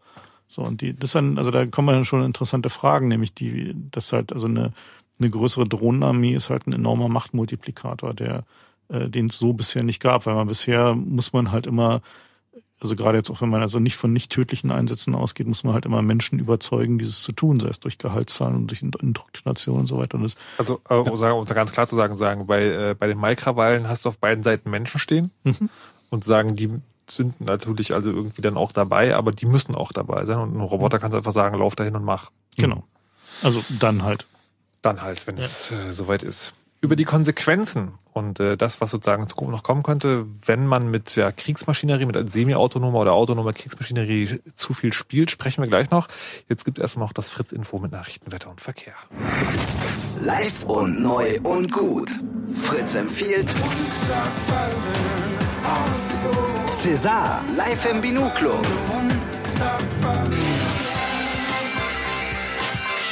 So, und die, das dann, also da kommen dann schon interessante Fragen, nämlich die, das halt, also eine, eine größere Drohnenarmee ist halt ein enormer Machtmultiplikator, der, äh, den es so bisher nicht gab, weil man bisher muss man halt immer, also gerade jetzt auch wenn man also nicht von nicht tödlichen Einsätzen ausgeht, muss man halt immer Menschen überzeugen, dieses zu tun, sei es durch Gehaltszahlen und durch Indoktrination und so weiter. Und das, also äh, um, sagen, um ganz klar zu sagen, sagen bei, äh, bei den Maikrawallen hast du auf beiden Seiten Menschen stehen mhm. und sagen, die sind natürlich also irgendwie dann auch dabei, aber die müssen auch dabei sein und ein Roboter kann einfach sagen, lauf dahin und mach. Genau. Also dann halt. Dann halt, wenn ja. es äh, soweit ist über die Konsequenzen und äh, das, was sozusagen in Zukunft noch kommen könnte, wenn man mit ja, Kriegsmaschinerie, mit semi-autonomer oder autonomer Kriegsmaschinerie zu viel spielt, sprechen wir gleich noch. Jetzt gibt es erstmal noch das Fritz-Info mit Nachrichten, Wetter und Verkehr. Live und neu und gut. Fritz empfiehlt César, live im Binuklo.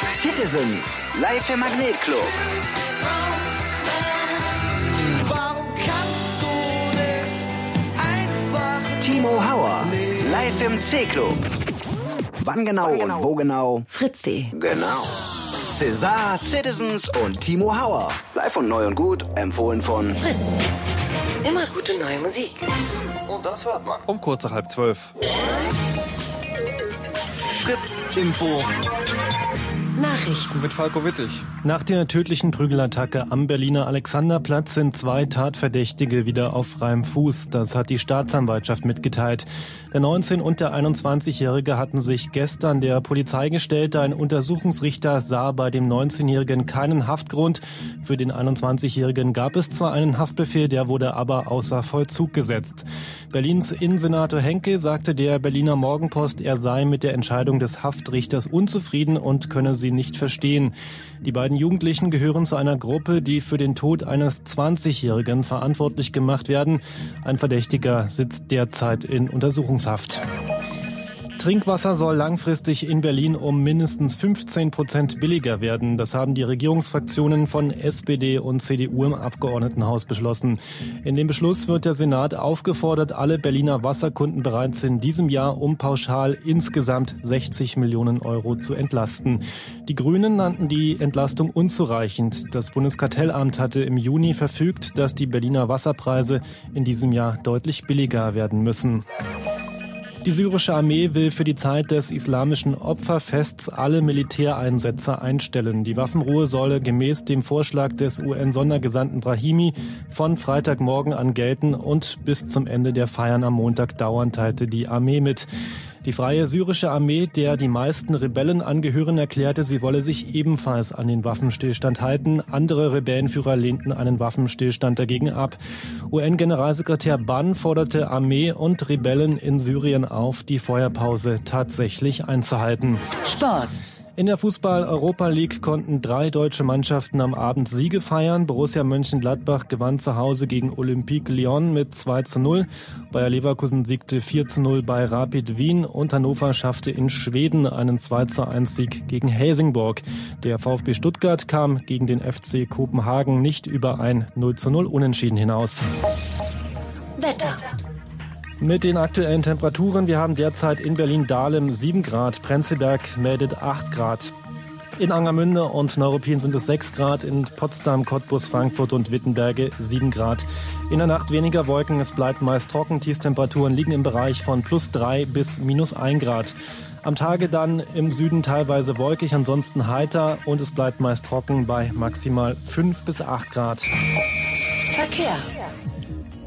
Citizens, live im Magnetclub. Timo Hauer, live im C-Club. Wann genau, Wann genau und wo genau? Fritz.de. Genau. César, Citizens und Timo Hauer. Live und neu und gut, empfohlen von Fritz. Immer gute neue Musik. Und das hört man. Um kurz nach halb zwölf. Fritz Info Nachrichten mit Falco Wittig. Nach der tödlichen Prügelattacke am Berliner Alexanderplatz sind zwei Tatverdächtige wieder auf freiem Fuß. Das hat die Staatsanwaltschaft mitgeteilt. Der 19- und der 21-Jährige hatten sich gestern der Polizei gestellt. Ein Untersuchungsrichter sah bei dem 19-Jährigen keinen Haftgrund. Für den 21-Jährigen gab es zwar einen Haftbefehl, der wurde aber außer Vollzug gesetzt. Berlins Innensenator Henke sagte der Berliner Morgenpost, er sei mit der Entscheidung des Haftrichters unzufrieden und könne sie nicht verstehen. Die beiden Jugendlichen gehören zu einer Gruppe, die für den Tod eines 20-Jährigen verantwortlich gemacht werden. Ein Verdächtiger sitzt derzeit in Untersuchungshaft. Untersuchungshaft. Trinkwasser soll langfristig in Berlin um mindestens 15 Prozent billiger werden. Das haben die Regierungsfraktionen von SPD und CDU im Abgeordnetenhaus beschlossen. In dem Beschluss wird der Senat aufgefordert, alle Berliner Wasserkunden bereits in diesem Jahr um pauschal insgesamt 60 Millionen Euro zu entlasten. Die Grünen nannten die Entlastung unzureichend. Das Bundeskartellamt hatte im Juni verfügt, dass die Berliner Wasserpreise in diesem Jahr deutlich billiger werden müssen. Die syrische Armee will für die Zeit des islamischen Opferfests alle Militäreinsätze einstellen. Die Waffenruhe solle gemäß dem Vorschlag des UN-Sondergesandten Brahimi von Freitagmorgen an gelten und bis zum Ende der Feiern am Montag dauern, teilte die Armee mit. Die Freie Syrische Armee, der die meisten Rebellen angehören, erklärte, sie wolle sich ebenfalls an den Waffenstillstand halten. Andere Rebellenführer lehnten einen Waffenstillstand dagegen ab. UN-Generalsekretär Ban forderte Armee und Rebellen in Syrien auf, die Feuerpause tatsächlich einzuhalten. Sport. In der Fußball-Europa League konnten drei deutsche Mannschaften am Abend Siege feiern. Borussia Mönchengladbach gewann zu Hause gegen Olympique Lyon mit 2 zu 0. Bayer Leverkusen siegte 4 zu 0 bei Rapid Wien und Hannover schaffte in Schweden einen 2 zu 1 Sieg gegen Helsingborg. Der VfB Stuttgart kam gegen den FC Kopenhagen nicht über ein 0 zu 0 Unentschieden hinaus. Wetter. Mit den aktuellen Temperaturen, wir haben derzeit in Berlin-Dahlem 7 Grad, Prenzlberg meldet 8 Grad. In Angermünde und Neuruppin sind es 6 Grad, in Potsdam, Cottbus, Frankfurt und Wittenberge 7 Grad. In der Nacht weniger Wolken, es bleibt meist trocken, Tiefstemperaturen liegen im Bereich von plus 3 bis minus 1 Grad. Am Tage dann im Süden teilweise wolkig, ansonsten heiter und es bleibt meist trocken bei maximal 5 bis 8 Grad. Verkehr.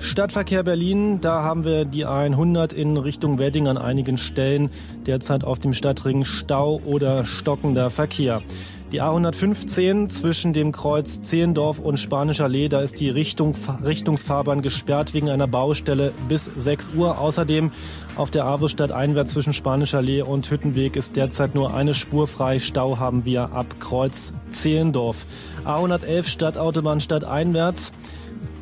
Stadtverkehr Berlin, da haben wir die 100 in Richtung Wedding an einigen Stellen. Derzeit auf dem Stadtring Stau oder stockender Verkehr. Die A115 zwischen dem Kreuz Zehendorf und Spanischer Allee, da ist die Richtung, Richtungsfahrbahn gesperrt wegen einer Baustelle bis 6 Uhr. Außerdem auf der Avusstadt einwärts zwischen Spanischer Allee und Hüttenweg ist derzeit nur eine Spur frei. Stau haben wir ab Kreuz Zehendorf. A111 Stadtautobahn stadteinwärts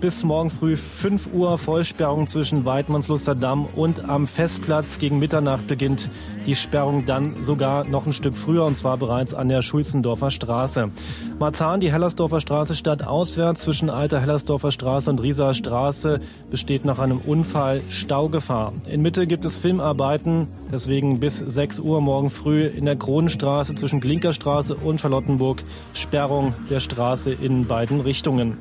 bis morgen früh 5 Uhr Vollsperrung zwischen Weidmannsluster Damm und am Festplatz. Gegen Mitternacht beginnt die Sperrung dann sogar noch ein Stück früher und zwar bereits an der Schulzendorfer Straße. Marzahn, die Hellersdorfer Straße stadtauswärts zwischen Alter Hellersdorfer Straße und Rieser Straße besteht nach einem Unfall Staugefahr. In Mitte gibt es Filmarbeiten, deswegen bis 6 Uhr morgen früh in der Kronenstraße zwischen Klinkerstraße und Charlottenburg Sperrung der Straße in beiden Richtungen.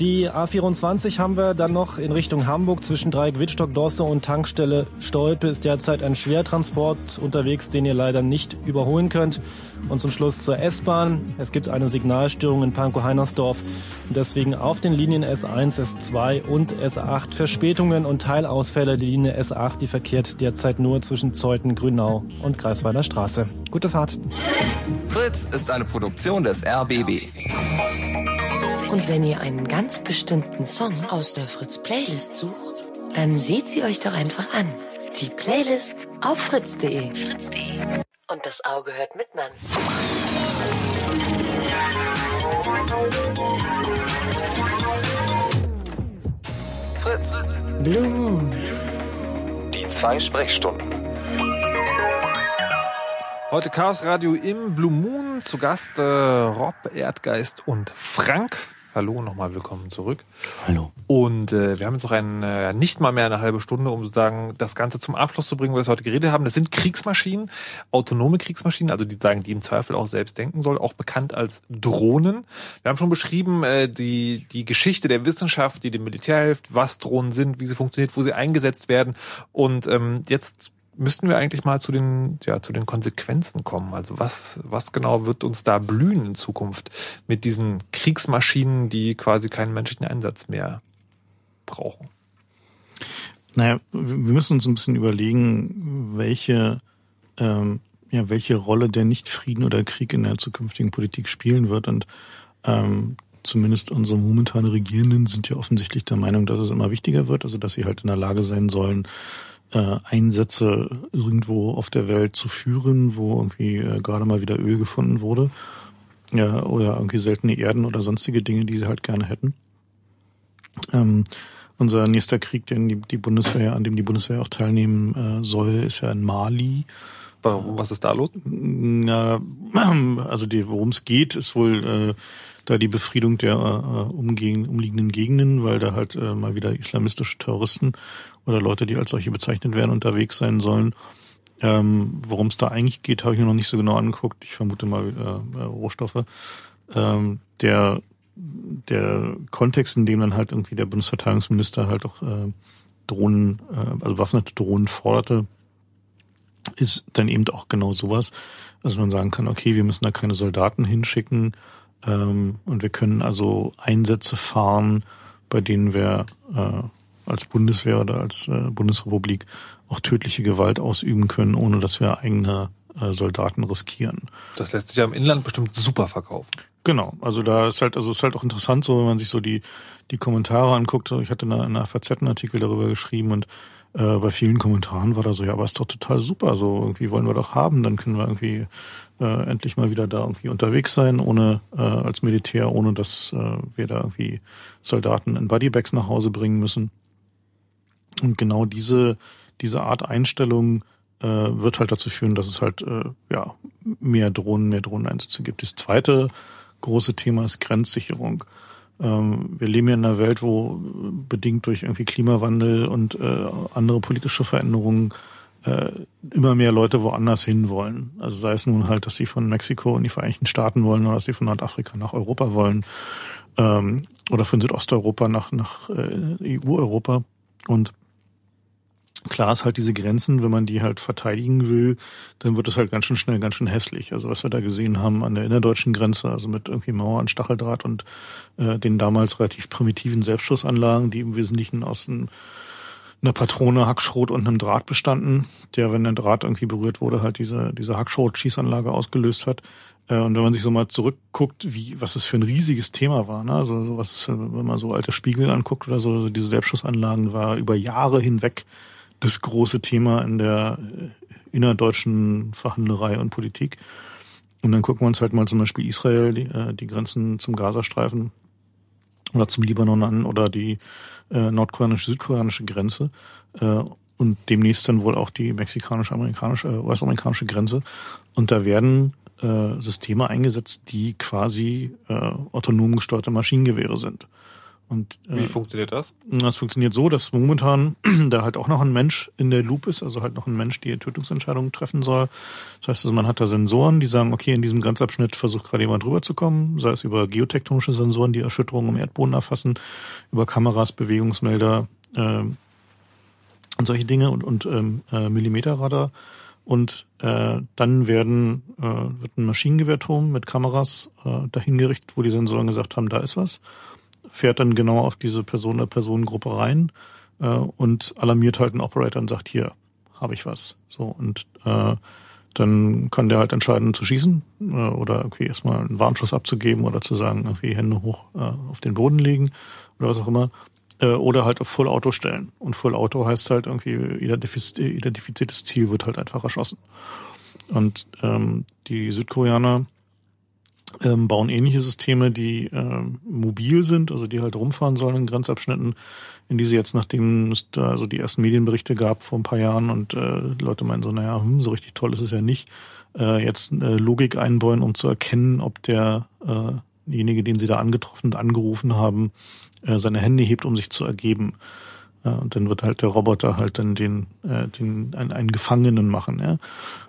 Die A24 haben wir dann noch in Richtung Hamburg zwischen Dreieck Wittstock, Dosse und Tankstelle Stolpe ist derzeit ein Schwertransport unterwegs, den ihr leider nicht überholen könnt. Und zum Schluss zur S-Bahn. Es gibt eine Signalstörung in Pankow-Heinersdorf deswegen auf den Linien S1, S2 und S8 Verspätungen und Teilausfälle. Die Linie S8, die verkehrt derzeit nur zwischen Zeuthen, Grünau und Greifswalder Straße. Gute Fahrt. Fritz ist eine Produktion des RBB. Und wenn ihr einen ganz bestimmten Song aus der Fritz Playlist sucht, dann seht sie euch doch einfach an. Die Playlist auf fritz.de. Fritz.de. Und das Auge hört mit, Mann. Fritz. Blue Moon. Die zwei Sprechstunden. Heute Chaos Radio im Blue Moon. Zu Gast äh, Rob, Erdgeist und Frank. Hallo, nochmal willkommen zurück. Hallo. Und äh, wir haben jetzt noch ein, äh, nicht mal mehr eine halbe Stunde, um sozusagen das Ganze zum Abschluss zu bringen, was wir heute geredet haben. Das sind Kriegsmaschinen, autonome Kriegsmaschinen, also die sagen, die im Zweifel auch selbst denken soll, auch bekannt als Drohnen. Wir haben schon beschrieben, äh, die, die Geschichte der Wissenschaft, die dem Militär hilft, was Drohnen sind, wie sie funktioniert, wo sie eingesetzt werden. Und ähm, jetzt müssten wir eigentlich mal zu den, ja, zu den Konsequenzen kommen. Also was, was genau wird uns da blühen in Zukunft mit diesen Kriegsmaschinen, die quasi keinen menschlichen Einsatz mehr brauchen? Naja, wir müssen uns ein bisschen überlegen, welche, ähm, ja, welche Rolle der Nicht-Frieden oder Krieg in der zukünftigen Politik spielen wird. Und ähm, zumindest unsere momentane Regierenden sind ja offensichtlich der Meinung, dass es immer wichtiger wird, also dass sie halt in der Lage sein sollen, äh, Einsätze irgendwo auf der Welt zu führen, wo irgendwie äh, gerade mal wieder Öl gefunden wurde. Ja, oder irgendwie seltene Erden oder sonstige Dinge, die sie halt gerne hätten. Ähm, unser nächster Krieg, den die, die Bundeswehr, an dem die Bundeswehr auch teilnehmen äh, soll, ist ja in Mali. Was ist da los? Na, *clears throat* also worum es geht, ist wohl äh, da die Befriedung der äh, umgehen, umliegenden Gegenden, weil da halt äh, mal wieder islamistische Terroristen oder Leute, die als solche bezeichnet werden, unterwegs sein sollen. Ähm, Worum es da eigentlich geht, habe ich mir noch nicht so genau angeguckt. Ich vermute mal äh, Rohstoffe. Ähm, der der Kontext, in dem dann halt irgendwie der Bundesverteidigungsminister halt auch äh, Drohnen, äh, also bewaffnete Drohnen forderte, ist dann eben auch genau sowas, dass man sagen kann, okay, wir müssen da keine Soldaten hinschicken ähm, und wir können also Einsätze fahren, bei denen wir äh, als Bundeswehr oder als äh, Bundesrepublik auch tödliche Gewalt ausüben können, ohne dass wir eigene äh, Soldaten riskieren. Das lässt sich ja im Inland bestimmt super verkaufen. Genau, also da ist halt, also ist halt auch interessant, so wenn man sich so die die Kommentare anguckt. Ich hatte einen Artikel darüber geschrieben und äh, bei vielen Kommentaren war da so, ja, aber ist doch total super, so irgendwie wollen wir doch haben, dann können wir irgendwie äh, endlich mal wieder da irgendwie unterwegs sein, ohne äh, als Militär, ohne dass äh, wir da irgendwie Soldaten in Bodybags nach Hause bringen müssen. Und genau diese, diese Art Einstellung äh, wird halt dazu führen, dass es halt äh, ja mehr Drohnen, mehr Drohneneinsätze gibt. Das zweite große Thema ist Grenzsicherung. Ähm, wir leben ja in einer Welt, wo bedingt durch irgendwie Klimawandel und äh, andere politische Veränderungen äh, immer mehr Leute woanders hin wollen. Also sei es nun halt, dass sie von Mexiko in die Vereinigten Staaten wollen oder dass sie von Nordafrika nach Europa wollen ähm, oder von Südosteuropa nach, nach äh, EU-Europa. Und klar ist halt diese Grenzen, wenn man die halt verteidigen will, dann wird es halt ganz schön schnell ganz schön hässlich. Also was wir da gesehen haben an der innerdeutschen Grenze, also mit irgendwie Mauer und Stacheldraht und äh, den damals relativ primitiven Selbstschussanlagen, die im Wesentlichen aus einem, einer Patrone, Hackschrot und einem Draht bestanden, der, wenn der Draht irgendwie berührt wurde, halt diese, diese Hackschrot-Schießanlage ausgelöst hat. Äh, und wenn man sich so mal zurückguckt, wie, was das für ein riesiges Thema war, ne? Also, so was, wenn man so alte Spiegel anguckt oder so diese Selbstschussanlagen war über Jahre hinweg das große Thema in der äh, innerdeutschen Verhandlerei und Politik. Und dann gucken wir uns halt mal zum Beispiel Israel, die, äh, die Grenzen zum Gazastreifen oder zum Libanon an oder die äh, nordkoreanische-südkoreanische Grenze äh, und demnächst dann wohl auch die mexikanisch-amerikanische, äh, US-amerikanische Grenze. Und da werden äh, Systeme eingesetzt, die quasi äh, autonom gesteuerte Maschinengewehre sind. Und, äh, Wie funktioniert das? Das funktioniert so, dass momentan *clears throat* da halt auch noch ein Mensch in der Loop ist, also halt noch ein Mensch, der Tötungsentscheidungen treffen soll. Das heißt also, man hat da Sensoren, die sagen, okay, in diesem Grenzabschnitt versucht gerade jemand rüberzukommen, sei es über geotektonische Sensoren, die Erschütterungen im Erdboden erfassen, über Kameras, Bewegungsmelder äh, und solche Dinge und, und ähm, äh, Millimeterradar. Und äh, dann werden äh, wird ein Maschinengewehrturm mit Kameras äh, dahin gerichtet, wo die Sensoren gesagt haben, da ist was fährt dann genau auf diese Person oder Personengruppe rein äh, und alarmiert halt einen Operator und sagt, hier, habe ich was. So, und äh, dann kann der halt entscheiden zu schießen äh, oder irgendwie erstmal einen Warnschuss abzugeben oder zu sagen, irgendwie Hände hoch äh, auf den Boden legen oder was auch immer. Äh, oder halt auf Full Auto stellen. Und Full Auto heißt halt irgendwie identifiziertes Ziel wird halt einfach erschossen. Und ähm, die Südkoreaner ähm, bauen ähnliche Systeme, die äh, mobil sind, also die halt rumfahren sollen in Grenzabschnitten, in die sie jetzt, nachdem es da so die ersten Medienberichte gab vor ein paar Jahren und äh, Leute meinen so, naja, hm, so richtig toll ist es ja nicht, äh, jetzt äh, Logik einbauen, um zu erkennen, ob der äh, derjenige, den sie da angetroffen und angerufen haben, äh, seine Hände hebt, um sich zu ergeben. Ja, und dann wird halt der Roboter halt dann den, äh, den einen, einen Gefangenen machen. Ja?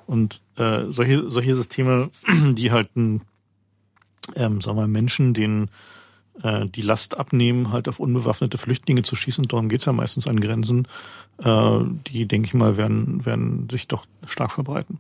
Und äh, solche, solche Systeme, *clears throat* die halt ein ähm, sagen wir Menschen den äh, die Last abnehmen, halt auf unbewaffnete Flüchtlinge zu schießen. Darum geht's ja meistens an Grenzen. Äh, die, denke ich mal, werden, werden sich doch stark verbreiten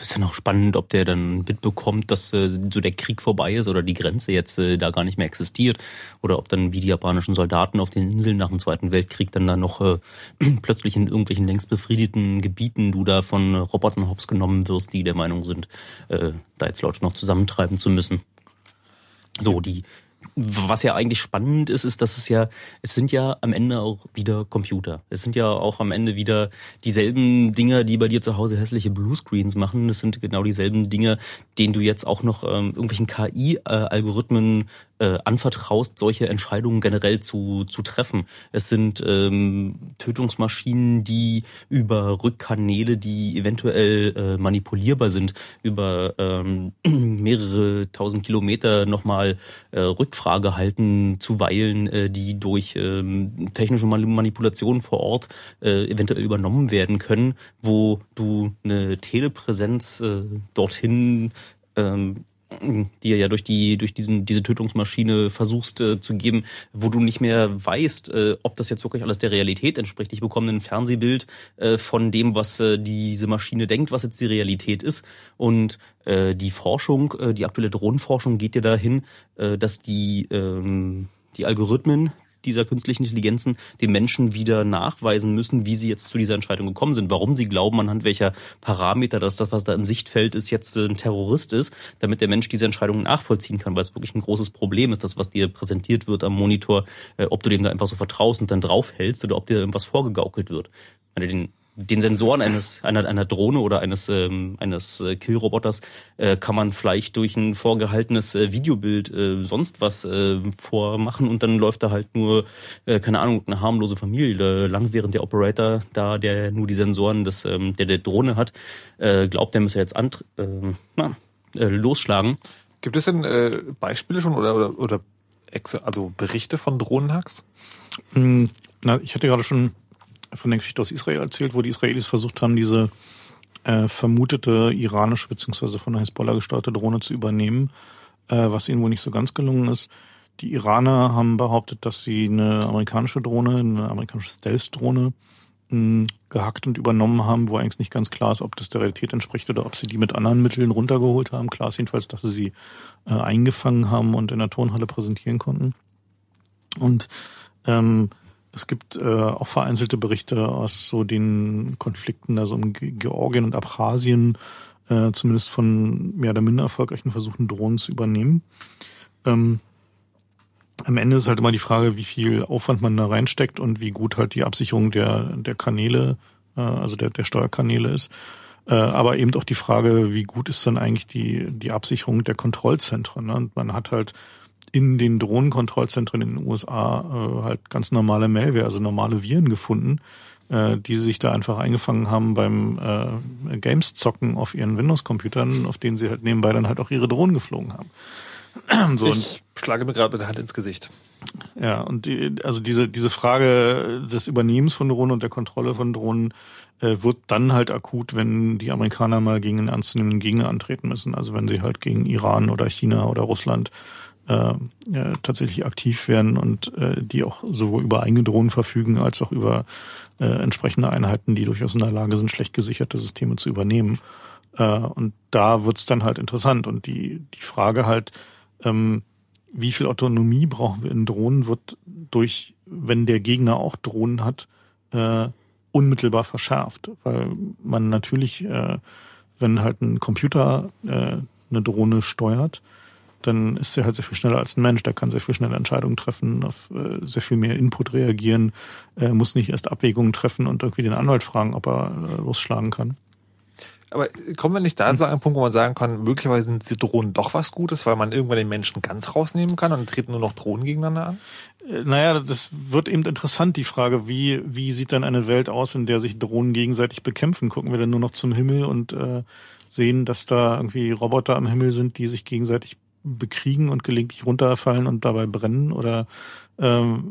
ist ja noch spannend, ob der dann mitbekommt, dass äh, so der Krieg vorbei ist oder die Grenze jetzt äh, da gar nicht mehr existiert oder ob dann wie die japanischen Soldaten auf den Inseln nach dem Zweiten Weltkrieg dann da noch äh, *clears throat* plötzlich in irgendwelchen längst befriedeten Gebieten du da von Robotern hops genommen wirst, die der Meinung sind, äh, da jetzt Leute noch zusammentreiben zu müssen. So, die was ja eigentlich spannend ist, ist, dass es ja, es sind ja am Ende auch wieder Computer. Es sind ja auch am Ende wieder dieselben Dinge, die bei dir zu Hause hässliche Bluescreens machen. Es sind genau dieselben Dinge, denen du jetzt auch noch ähm, irgendwelchen KI-Algorithmen äh, anvertraust, solche Entscheidungen generell zu, zu treffen. Es sind ähm, Tötungsmaschinen, die über Rückkanäle, die eventuell äh, manipulierbar sind, über ähm, *clears throat* mehrere tausend Kilometer nochmal äh, Rückfrage halten, zuweilen, äh, die durch ähm, technische Manipulationen vor Ort äh, eventuell übernommen werden können, wo du eine Telepräsenz äh, dorthin ähm, die ja durch die durch diesen diese Tötungsmaschine versuchst äh, zu geben, wo du nicht mehr weißt, äh, ob das jetzt wirklich alles der Realität entspricht. Ich bekomme ein Fernsehbild äh, von dem, was äh, diese Maschine denkt, was jetzt die Realität ist. Und äh, die Forschung, äh, die aktuelle Drohnenforschung geht ja dahin, dass die ähm, die Algorithmen, dieser künstlichen Intelligenzen den Menschen wieder nachweisen müssen, wie sie jetzt zu dieser Entscheidung gekommen sind, warum sie glauben, anhand welcher Parameter, dass das, was da im Sichtfeld ist, jetzt ein Terrorist ist, damit der Mensch diese Entscheidung nachvollziehen kann, weil es wirklich ein großes Problem ist, das, was dir präsentiert wird am Monitor, äh, ob du dem da einfach so vertraust und dann draufhältst oder ob dir irgendwas vorgegaukelt wird. Wenn du den den Sensoren eines einer, einer Drohne oder eines ähm, eines äh, Killroboters äh, kann man vielleicht durch ein vorgehaltenes äh, Videobild äh, sonst was äh, vormachen und dann läuft da halt nur äh, keine Ahnung eine harmlose Familie lang, während der Operator da der nur die Sensoren des ähm, der der Drohne hat äh, glaubt, der müsse jetzt an, äh, na, äh, losschlagen. Gibt es denn äh, Beispiele schon oder oder oder also Berichte von Drohnenhacks? Hm, na, ich hatte gerade schon von der Geschichte aus Israel erzählt, wo die Israelis versucht haben, diese äh, vermutete iranische beziehungsweise von der Hezbollah gesteuerte Drohne zu übernehmen, äh, was ihnen wohl nicht so ganz gelungen ist. Die Iraner haben behauptet, dass sie eine amerikanische Drohne, eine amerikanische Stealth-Drohne hm, gehackt und übernommen haben, wo eigentlich nicht ganz klar ist, ob das der Realität entspricht oder ob sie die mit anderen Mitteln runtergeholt haben. Klar ist jedenfalls, dass sie sie äh, eingefangen haben und in der Turnhalle präsentieren konnten. Und ähm, es gibt äh, auch vereinzelte Berichte aus so den Konflikten, also um Georgien und Abchasien, äh, zumindest von mehr oder minder erfolgreichen Versuchen, Drohnen zu übernehmen. Ähm, am Ende ist halt immer die Frage, wie viel Aufwand man da reinsteckt und wie gut halt die Absicherung der, der Kanäle, äh, also der, der Steuerkanäle ist. Äh, aber eben auch die Frage, wie gut ist dann eigentlich die, die Absicherung der Kontrollzentren. Ne? Und man hat halt in den Drohnenkontrollzentren in den USA äh, halt ganz normale Malware, also normale Viren gefunden, äh, die sich da einfach eingefangen haben beim äh, Games-Zocken auf ihren Windows-Computern, auf denen sie halt nebenbei dann halt auch ihre Drohnen geflogen haben. *clears throat* so, ich schlage mir gerade mit der Hand ins Gesicht. Ja, und die, also diese, diese Frage des Übernehmens von Drohnen und der Kontrolle von Drohnen äh, wird dann halt akut, wenn die Amerikaner mal gegen einen ernstzunehmenden Gegner antreten müssen. Also wenn sie halt gegen Iran oder China oder Russland äh, äh, tatsächlich aktiv werden und äh, die auch sowohl über eigene Drohnen verfügen als auch über äh, entsprechende Einheiten, die durchaus in der Lage sind, schlecht gesicherte Systeme zu übernehmen. Äh, und da wird's dann halt interessant. Und die, die Frage halt, ähm, wie viel Autonomie brauchen wir in Drohnen, wird durch, wenn der Gegner auch Drohnen hat, äh, unmittelbar verschärft. Weil man natürlich, äh, wenn halt ein Computer äh, eine Drohne steuert, dann ist er halt sehr viel schneller als ein Mensch. Der kann sehr viel schneller Entscheidungen treffen, auf äh, sehr viel mehr Input reagieren, äh, muss nicht erst Abwägungen treffen und irgendwie den Anwalt fragen, ob er äh, losschlagen kann. Aber kommen wir nicht da zu einem Punkt, wo man sagen kann, möglicherweise sind diese Drohnen doch was Gutes, weil man irgendwann den Menschen ganz rausnehmen kann und treten nur noch Drohnen gegeneinander an? Äh, naja, das wird eben interessant, die Frage, wie, wie sieht dann eine Welt aus, in der sich Drohnen gegenseitig bekämpfen? Gucken wir dann nur noch zum Himmel und äh, sehen, dass da irgendwie Roboter am Himmel sind, die sich gegenseitig bekriegen und gelegentlich runterfallen und dabei brennen? Oder ähm,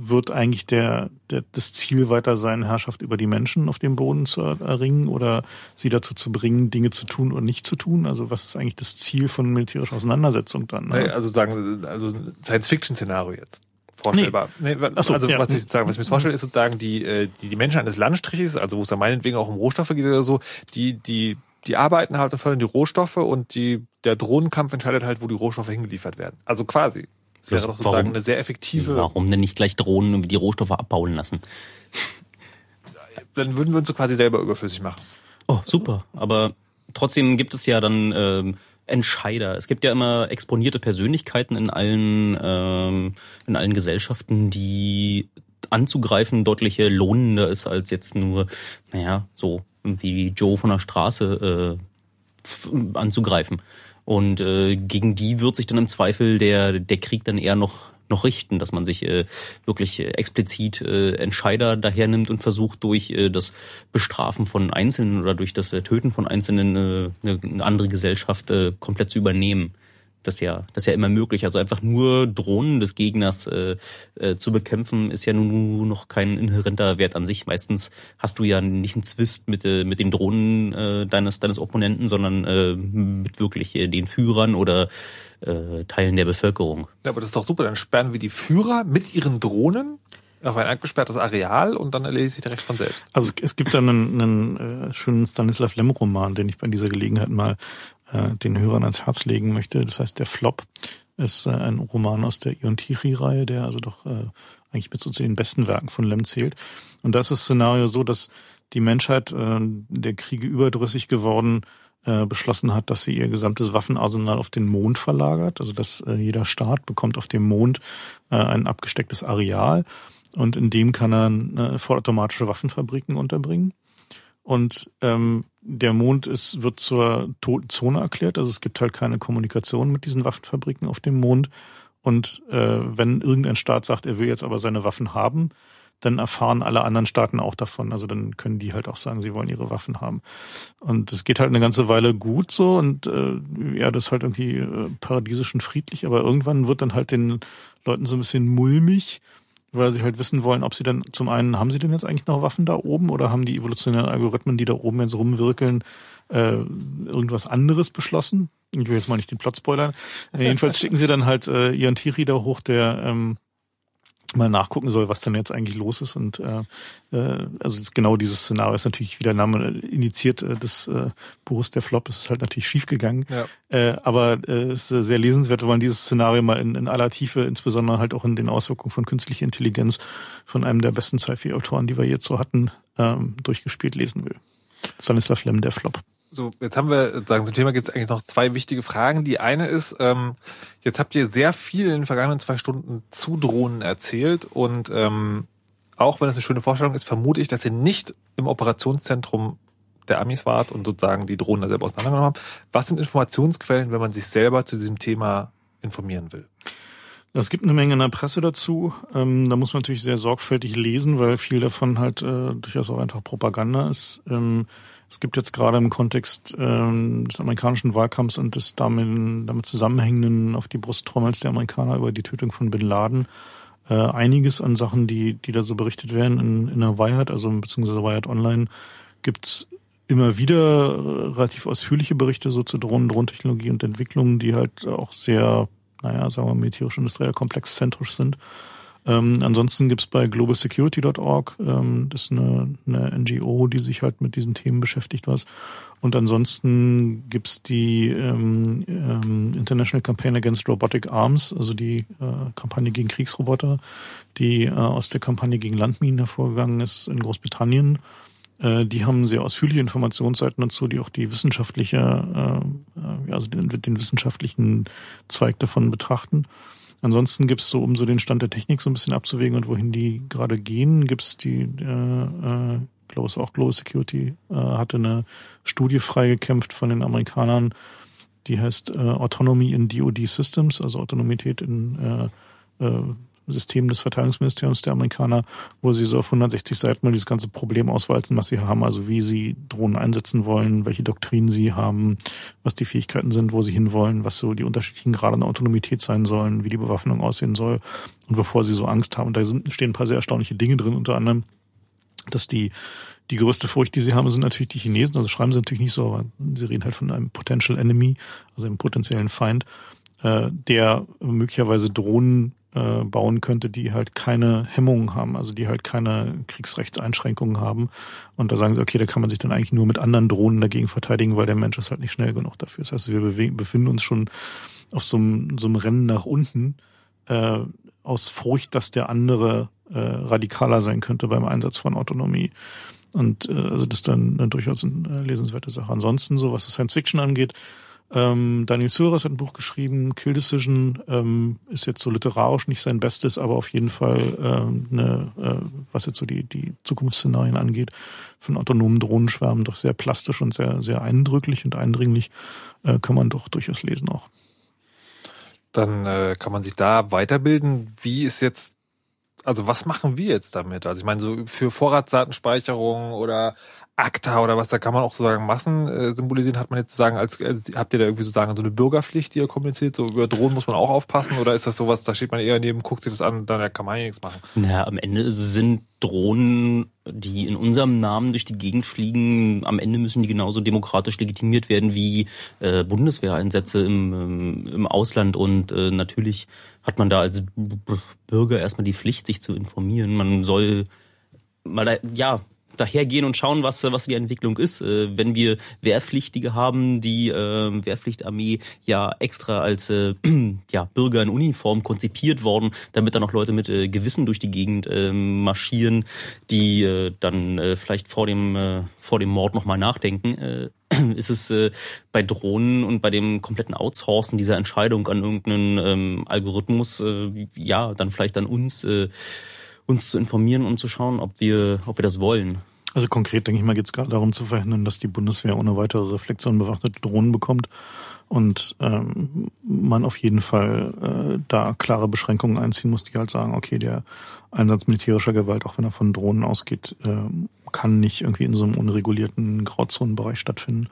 wird eigentlich der, der das Ziel weiter sein, Herrschaft über die Menschen auf dem Boden zu erringen oder sie dazu zu bringen, Dinge zu tun und nicht zu tun? Also was ist eigentlich das Ziel von militärischer Auseinandersetzung dann? Ne? Also sagen, also Science-Fiction-Szenario jetzt vorstellbar. Nee. Nee, so, also ja. was ich sozusagen, was ich mir vorstelle, ist sozusagen die, äh, die, die Menschen eines Landstriches, also wo es dann meinetwegen auch um Rohstoffe geht oder so, die, die, die arbeiten halt und fördern die Rohstoffe und die, der Drohnenkampf entscheidet halt, wo die Rohstoffe hingeliefert werden. Also quasi. Das wäre doch sozusagen warum, eine sehr effektive. Warum denn nicht gleich Drohnen die Rohstoffe abbauen lassen? *laughs* Dann würden wir uns so quasi selber überflüssig machen. Oh, super. Aber trotzdem gibt es ja dann ähm, Entscheider. Es gibt ja immer exponierte Persönlichkeiten in allen ähm, in allen Gesellschaften, die anzugreifen deutlich lohnender ist als jetzt nur, naja, so wie Joe von der Straße äh, anzugreifen. Und äh, gegen die wird sich dann im Zweifel der, der Krieg dann eher noch noch richten, dass man sich äh, wirklich explizit äh, Entscheider daher nimmt und versucht durch äh, das Bestrafen von Einzelnen oder durch das äh, Töten von Einzelnen äh, eine andere Gesellschaft äh, komplett zu übernehmen das ja, das ist ja immer möglich. Also einfach nur Drohnen des Gegners äh, äh, zu bekämpfen, ist ja nun noch kein inhärenter Wert an sich. Meistens hast du ja nicht einen Zwist mit, äh, mit den Drohnen äh, deines, deines Opponenten, sondern äh, mit wirklich äh, den Führern oder äh, Teilen der Bevölkerung. Ja, aber das ist doch super. Dann sperren wir die Führer mit ihren Drohnen auf ein abgesperrtes Areal und dann erledigt sich der Recht von selbst. Also es gibt dann einen, einen äh, schönen Stanislav Lem-Roman, den ich bei dieser Gelegenheit mal äh, den Hörern ans Herz legen möchte. Das heißt, der Flop ist äh, ein Roman aus der Ion Tichy-Reihe, der also doch äh, eigentlich mit so zu den besten Werken von Lem zählt. Und da ist das Szenario so, dass die Menschheit äh, der Kriege überdrüssig geworden äh, beschlossen hat, dass sie ihr gesamtes Waffenarsenal auf den Mond verlagert. Also dass äh, jeder Staat bekommt auf dem Mond äh, ein abgestecktes Areal und in dem kann er äh, vollautomatische Waffenfabriken unterbringen. Und ähm, der Mond ist, wird zur toten Zone erklärt. Also es gibt halt keine Kommunikation mit diesen Waffenfabriken auf dem Mond. Und äh, wenn irgendein Staat sagt, er will jetzt aber seine Waffen haben, dann erfahren alle anderen Staaten auch davon. Also dann können die halt auch sagen, sie wollen ihre Waffen haben. Und es geht halt eine ganze Weile gut so und äh, ja, das ist halt irgendwie äh, paradiesisch und friedlich, aber irgendwann wird dann halt den Leuten so ein bisschen mulmig weil sie halt wissen wollen, ob sie denn zum einen, haben sie denn jetzt eigentlich noch Waffen da oben oder haben die evolutionären Algorithmen, die da oben jetzt rumwirkeln, äh, irgendwas anderes beschlossen? Ich will jetzt mal nicht den Plot spoilern. Äh, jedenfalls *laughs* schicken sie dann halt äh, ihren Tiri da hoch, der ähm, mal nachgucken soll, was denn jetzt eigentlich los ist. Und äh, äh, also genau dieses Szenario ist natürlich, wie der Name initiiert, äh, des äh, Buches der Flop, ist halt natürlich schief gegangen. Ja. Äh, aber äh, es ist sehr lesenswert, wenn man dieses Szenario mal in, in aller Tiefe, insbesondere halt auch in den Auswirkungen von künstlicher Intelligenz von einem der besten Sci-Fi-Autoren, die wir jetzt so hatten, ähm, durchgespielt lesen will. Stanislav Lem, der Flop. So, jetzt haben wir, sagen zum Thema gibt es eigentlich noch zwei wichtige Fragen. Die eine ist, ähm, jetzt habt ihr sehr viel in den vergangenen zwei Stunden zu Drohnen erzählt und ähm, auch wenn es eine schöne Vorstellung ist, vermute ich, dass ihr nicht im Operationszentrum der Amis wart und sozusagen die Drohnen da selber auseinandergenommen habt. Was sind Informationsquellen, wenn man sich selber zu diesem Thema informieren will? Es gibt eine Menge in der Presse dazu. Ähm, da muss man natürlich sehr sorgfältig lesen, weil viel davon halt äh, durchaus auch einfach Propaganda ist. Ähm, es gibt jetzt gerade im Kontext ähm, des amerikanischen Wahlkampfs und des damit, damit zusammenhängenden auf die Brusttrommels der Amerikaner über die Tötung von Bin Laden äh, einiges an Sachen, die, die da so berichtet werden in, in der Wired, also beziehungsweise Wired Online, gibt's immer wieder äh, relativ ausführliche Berichte so zu Drohnen, Drohntechnologie und Entwicklungen, die halt auch sehr, naja, sagen wir militärisch-industriell komplexzentrisch sind. Ähm, ansonsten gibt's bei globalsecurity.org, ähm, das ist eine, eine NGO, die sich halt mit diesen Themen beschäftigt was. Und ansonsten gibt's die ähm, ähm, International Campaign Against Robotic Arms, also die äh, Kampagne gegen Kriegsroboter, die äh, aus der Kampagne gegen Landminen hervorgegangen ist in Großbritannien. Äh, die haben sehr ausführliche Informationsseiten dazu, die auch die wissenschaftliche, äh, äh also den, den wissenschaftlichen Zweig davon betrachten. Ansonsten gibt's so, um so den Stand der Technik so ein bisschen abzuwägen und wohin die gerade gehen, gibt's die, äh, äh, glaube es war auch Global Security, äh, hatte eine Studie freigekämpft von den Amerikanern, die heißt äh, Autonomy in DoD Systems, also Autonomität in äh, äh, System des Verteidigungsministeriums der Amerikaner, wo sie so auf 160 Seiten mal dieses ganze Problem auswalzen, was sie haben, also wie sie Drohnen einsetzen wollen, welche Doktrinen sie haben, was die Fähigkeiten sind, wo sie hinwollen, was so die unterschiedlichen Grade der Autonomität sein sollen, wie die Bewaffnung aussehen soll und wovor sie so Angst haben. Und da sind, stehen ein paar sehr erstaunliche Dinge drin, unter anderem, dass die die größte Furcht, die sie haben, sind natürlich die Chinesen. Also schreiben sie natürlich nicht so, aber sie reden halt von einem Potential Enemy, also einem potenziellen Feind, äh, der möglicherweise Drohnen äh, bauen könnte, die halt keine Hemmungen haben, also die halt keine Kriegsrechtseinschränkungen haben. Und da sagen sie, okay, da kann man sich dann eigentlich nur mit anderen Drohnen dagegen verteidigen, weil der Mensch ist halt nicht schnell genug dafür. Das heißt, wir befinden uns schon auf so einem, so einem Rennen nach unten äh, aus Furcht, dass der andere äh, radikaler sein könnte beim Einsatz von Autonomie. Und äh, also das ist dann äh, durchaus eine äh, lesenswerte Sache. Ansonsten, so was Science Fiction angeht, ähm, Daniel Suarez hat ein Buch geschrieben, Kill Decision, ähm, ist jetzt so literarisch nicht sein Bestes, aber auf jeden Fall ähm, eine, äh, was jetzt so die, die Zukunftsszenarien angeht, von autonomen Drohnenschwärmen doch sehr plastisch und sehr, sehr eindrücklich und eindringlich, äh, kann man doch durchaus lesen auch. Dann äh, kann man sich da weiterbilden. Wie ist jetzt also was machen wir jetzt damit? Also ich meine, so für Vorratsdatenspeicherung oder ACTA oder was, da kann man auch sozusagen Massen äh, symbolisieren, hat man jetzt sozusagen als, als habt ihr da irgendwie sozusagen so eine Bürgerpflicht, die ihr kommuniziert? So über Drohnen muss man auch aufpassen oder ist das sowas, da steht man eher neben, guckt sich das an, dann kann man ja nichts machen? Naja, am Ende sind Drohnen, die in unserem Namen durch die Gegend fliegen, am Ende müssen die genauso demokratisch legitimiert werden wie äh, Bundeswehreinsätze im, ähm, im Ausland und äh, natürlich hat man da als Bürger erstmal die Pflicht, sich zu informieren. Man soll mal da, ja dahergehen und schauen, was, was die Entwicklung ist. Äh, wenn wir Wehrpflichtige haben, die äh, Wehrpflichtarmee ja extra als äh, *clears throat* ja, Bürger in Uniform konzipiert worden, damit dann auch Leute mit äh, Gewissen durch die Gegend äh, marschieren, die äh, dann äh, vielleicht vor dem, äh, vor dem Mord nochmal nachdenken. Äh, *clears throat* ist es äh, bei Drohnen und bei dem kompletten Outsourcen dieser Entscheidung an irgendeinen ähm, Algorithmus, äh, ja, dann vielleicht an uns äh, uns zu informieren und zu schauen, ob wir, ob wir das wollen. Also konkret, denke ich mal, geht es gerade darum zu verhindern, dass die Bundeswehr ohne weitere Reflexion bewaffnete Drohnen bekommt und ähm, man auf jeden Fall äh, da klare Beschränkungen einziehen muss, die halt sagen, okay, der Einsatz militärischer Gewalt, auch wenn er von Drohnen ausgeht, äh, kann nicht irgendwie in so einem unregulierten Grauzonenbereich stattfinden.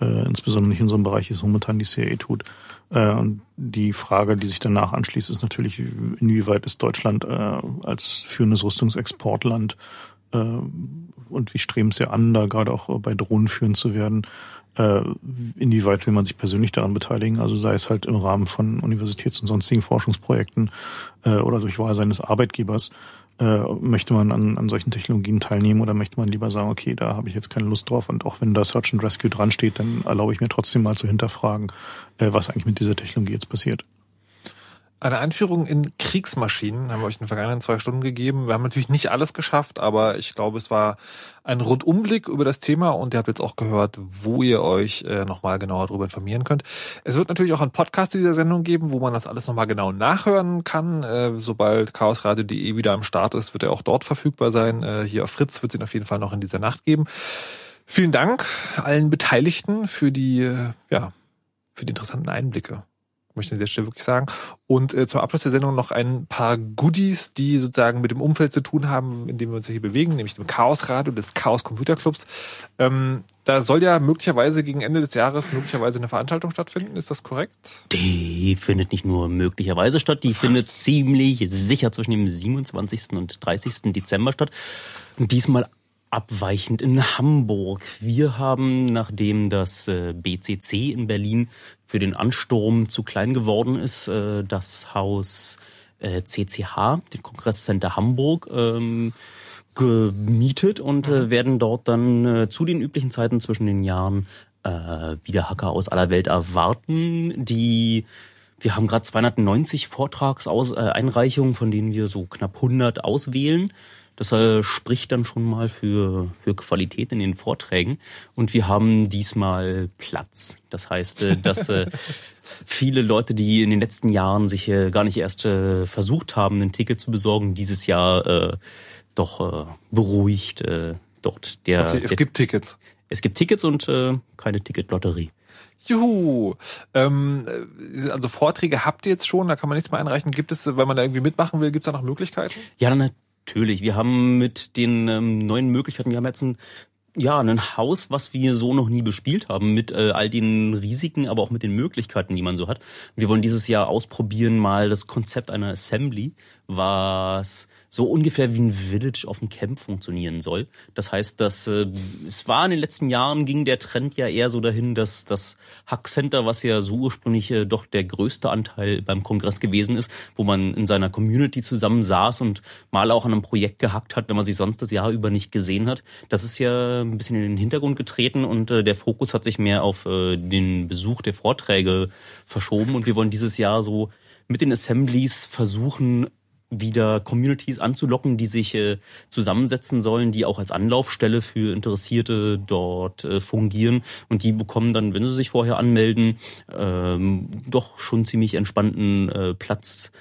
Äh, insbesondere nicht in so einem Bereich, wie es momentan die CIA tut. Äh, und die Frage, die sich danach anschließt, ist natürlich, inwieweit ist Deutschland äh, als führendes Rüstungsexportland äh, und wie streben sie an, da gerade auch bei Drohnen führend zu werden, inwieweit will man sich persönlich daran beteiligen, also sei es halt im Rahmen von Universitäts- und sonstigen Forschungsprojekten oder durch Wahl seines Arbeitgebers. Äh, möchte man an, an solchen Technologien teilnehmen oder möchte man lieber sagen, okay, da habe ich jetzt keine Lust drauf und auch wenn da Search and Rescue dran steht, dann erlaube ich mir trotzdem mal zu hinterfragen, äh, was eigentlich mit dieser Technologie jetzt passiert. Eine Einführung in Kriegsmaschinen haben wir euch in den vergangenen zwei Stunden gegeben. Wir haben natürlich nicht alles geschafft, aber ich glaube, es war ein Rundumblick über das Thema und ihr habt jetzt auch gehört, wo ihr euch äh, nochmal genauer darüber informieren könnt. Es wird natürlich auch einen Podcast zu dieser Sendung geben, wo man das alles nochmal genau nachhören kann. Äh, sobald chaosradio.de wieder am Start ist, wird er auch dort verfügbar sein. Äh, hier auf Fritz wird es ihn auf jeden Fall noch in dieser Nacht geben. Vielen Dank allen Beteiligten für die, äh, ja, für die interessanten Einblicke möchte ich an dieser Stelle wirklich sagen. Und äh, zum Abschluss der Sendung noch ein paar Goodies, die sozusagen mit dem Umfeld zu tun haben, in dem wir uns hier bewegen, nämlich dem Chaosradio des Chaos Computer Clubs. Ähm, da soll ja möglicherweise gegen Ende des Jahres möglicherweise eine Veranstaltung stattfinden. Ist das korrekt? Die findet nicht nur möglicherweise statt, die findet ziemlich sicher zwischen dem 27. und 30. Dezember statt. Und diesmal abweichend in Hamburg. Wir haben, nachdem das äh, BCC in Berlin für den Ansturm zu klein geworden ist, äh, das Haus CCH, äh, den Kongresscenter Hamburg, ähm, gemietet und mhm. werden dort dann zu den üblichen Zeiten zwischen den Jahren wieder Hacker aus aller Welt erwarten, die wir haben gerade 290 Vortragseinreichungen, von denen wir so knapp 100 auswählen. Das äh, spricht dann schon mal für, für Qualität in den Vorträgen. Und wir haben diesmal Platz. Das heißt, äh, dass äh, *laughs* viele Leute, die in den letzten Jahren sich äh, gar nicht erst äh, versucht haben, ein Ticket zu besorgen, dieses Jahr äh, doch äh, beruhigt äh, dort der. Okay, es der, gibt Tickets. Es gibt Tickets und äh, keine Ticketlotterie. Juhu. Ähm, äh, also Vorträge habt ihr jetzt schon, da kann man nichts mehr einreichen. Gibt es, wenn man da irgendwie mitmachen will, gibt es da noch Möglichkeiten? Ja, natürlich. Wir haben mit den ähm, neuen Möglichkeiten, wir haben jetzt ein ja, ein Haus, was wir so noch nie bespielt haben, mit äh, all den Risiken, aber auch mit den Möglichkeiten, die man so hat. Wir wollen dieses Jahr ausprobieren mal das Konzept einer Assembly, was so ungefähr wie ein Village auf dem Camp funktionieren soll. Das heißt, dass äh, es war in den letzten Jahren ging der Trend ja eher so dahin, dass das Hack Center, was ja so ursprünglich äh, doch der größte Anteil beim Kongress gewesen ist, wo man in seiner Community zusammen saß und mal auch an einem Projekt gehackt hat, wenn man sich sonst das Jahr über nicht gesehen hat. Das ist ja ein bisschen in den Hintergrund getreten und äh, der Fokus hat sich mehr auf äh, den Besuch der Vorträge verschoben und wir wollen dieses Jahr so mit den Assemblies versuchen, wieder Communities anzulocken, die sich äh, zusammensetzen sollen, die auch als Anlaufstelle für Interessierte dort äh, fungieren. Und die bekommen dann, wenn sie sich vorher anmelden, ähm, doch schon ziemlich entspannten äh, Platz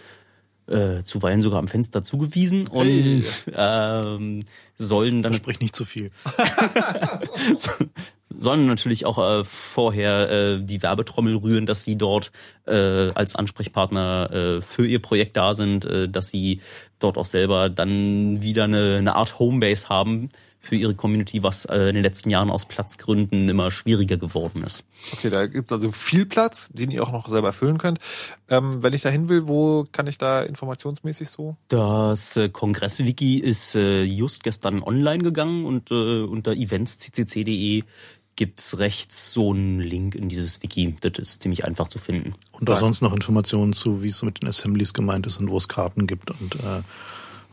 äh, zuweilen sogar am Fenster zugewiesen und hey. ähm, sollen dann. Sprich nicht zu viel. *laughs* *laughs* sollen natürlich auch äh, vorher äh, die Werbetrommel rühren, dass sie dort äh, als Ansprechpartner äh, für ihr Projekt da sind, äh, dass sie dort auch selber dann wieder eine, eine Art Homebase haben, für ihre Community, was äh, in den letzten Jahren aus Platzgründen immer schwieriger geworden ist. Okay, da gibt es also viel Platz, den ihr auch noch selber erfüllen könnt. Ähm, wenn ich da hin will, wo kann ich da informationsmäßig so? Das äh, Kongress-Wiki ist äh, just gestern online gegangen und äh, unter eventsccc.de gibt's rechts so einen Link in dieses Wiki. Das ist ziemlich einfach zu finden. Und auch sonst noch Informationen zu, wie es mit den Assemblies gemeint ist und wo es Karten gibt und äh,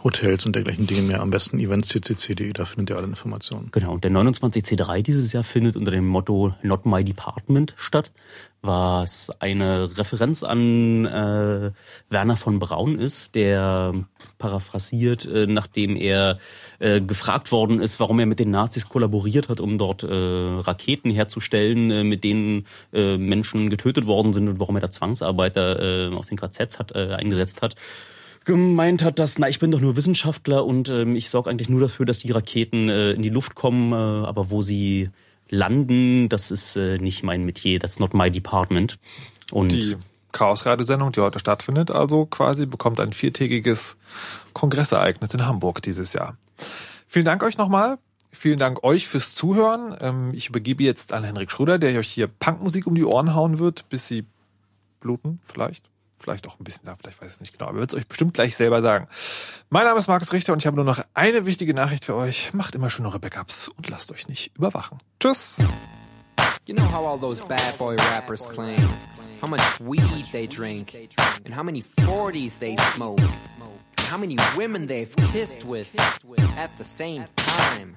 Hotels und dergleichen Dinge mehr. Am besten eventsccc.de, da findet ihr alle Informationen. Genau, und der 29C3 dieses Jahr findet unter dem Motto Not My Department statt, was eine Referenz an äh, Werner von Braun ist, der paraphrasiert, äh, nachdem er äh, gefragt worden ist, warum er mit den Nazis kollaboriert hat, um dort äh, Raketen herzustellen, äh, mit denen äh, Menschen getötet worden sind und warum er da Zwangsarbeiter äh, aus den KZs hat, äh, eingesetzt hat gemeint hat, dass, na, ich bin doch nur Wissenschaftler und ähm, ich sorge eigentlich nur dafür, dass die Raketen äh, in die Luft kommen, äh, aber wo sie landen, das ist äh, nicht mein Metier, that's not my department. Und die Chaos-Radiosendung, die heute stattfindet, also quasi bekommt ein viertägiges Kongressereignis in Hamburg dieses Jahr. Vielen Dank euch nochmal. Vielen Dank euch fürs Zuhören. Ähm, ich übergebe jetzt an Henrik Schröder, der euch hier Punkmusik um die Ohren hauen wird, bis sie bluten, vielleicht vielleicht auch ein bisschen da, vielleicht weiß ich es nicht genau, aber wird es euch bestimmt gleich selber sagen. Mein Name ist Markus Richter und ich habe nur noch eine wichtige Nachricht für euch. Macht immer schön eure Backups und lasst euch nicht überwachen. Tschüss! You know how all those bad boy rappers claim how much weed they drink and how many 40s they smoke and how many women they've kissed with at the same time.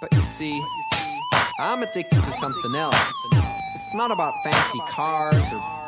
But you see, I'm addicted to something else. It's not about fancy cars or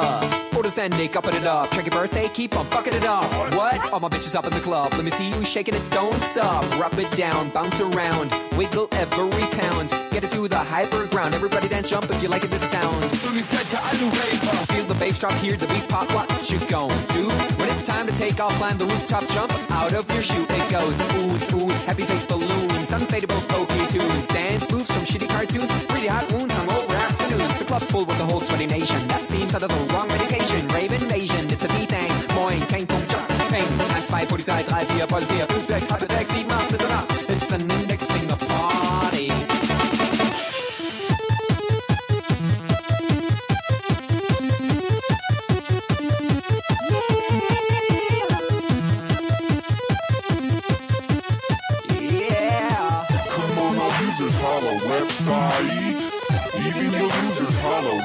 Uh. Orders and Nick, upping it up. Check your birthday, keep on fucking it up. What? All my bitches up in the club. Let me see you shaking it, don't stop. Rub it down, bounce around, wiggle every pound. Get it to the hyper ground. Everybody dance, jump if you like it, this sound. Feel the bass drop, hear the beat pop. What you gon' do? When it's time to take off, climb the rooftop, jump out of your shoe. It goes oohs, oohs, happy face balloons, unfadable pokey tunes, dance moves from shitty cartoons, pretty hot wounds, hungover afternoons. The club's full with the whole sweaty nation. That seems out of the wrong medication. Rave invasion, it's a B thing. Moin, Kang, Pong, 2 Polizei, 3, 4 Polizei, 5, 6, 8, 6, 7, 8, 9, 8. It's an Index Finger Party. Yeah. Come on, our users holla website.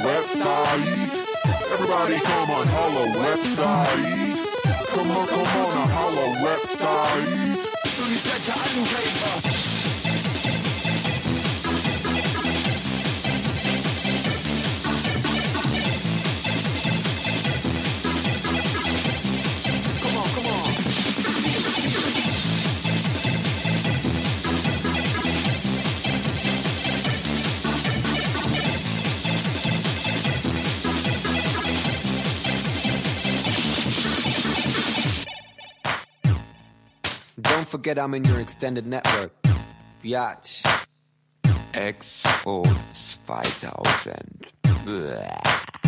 Website. Everybody come on, holla website. Come on, come on, a holla website. Forget I'm in your extended network. Biatch. Expo 2000. Bäh.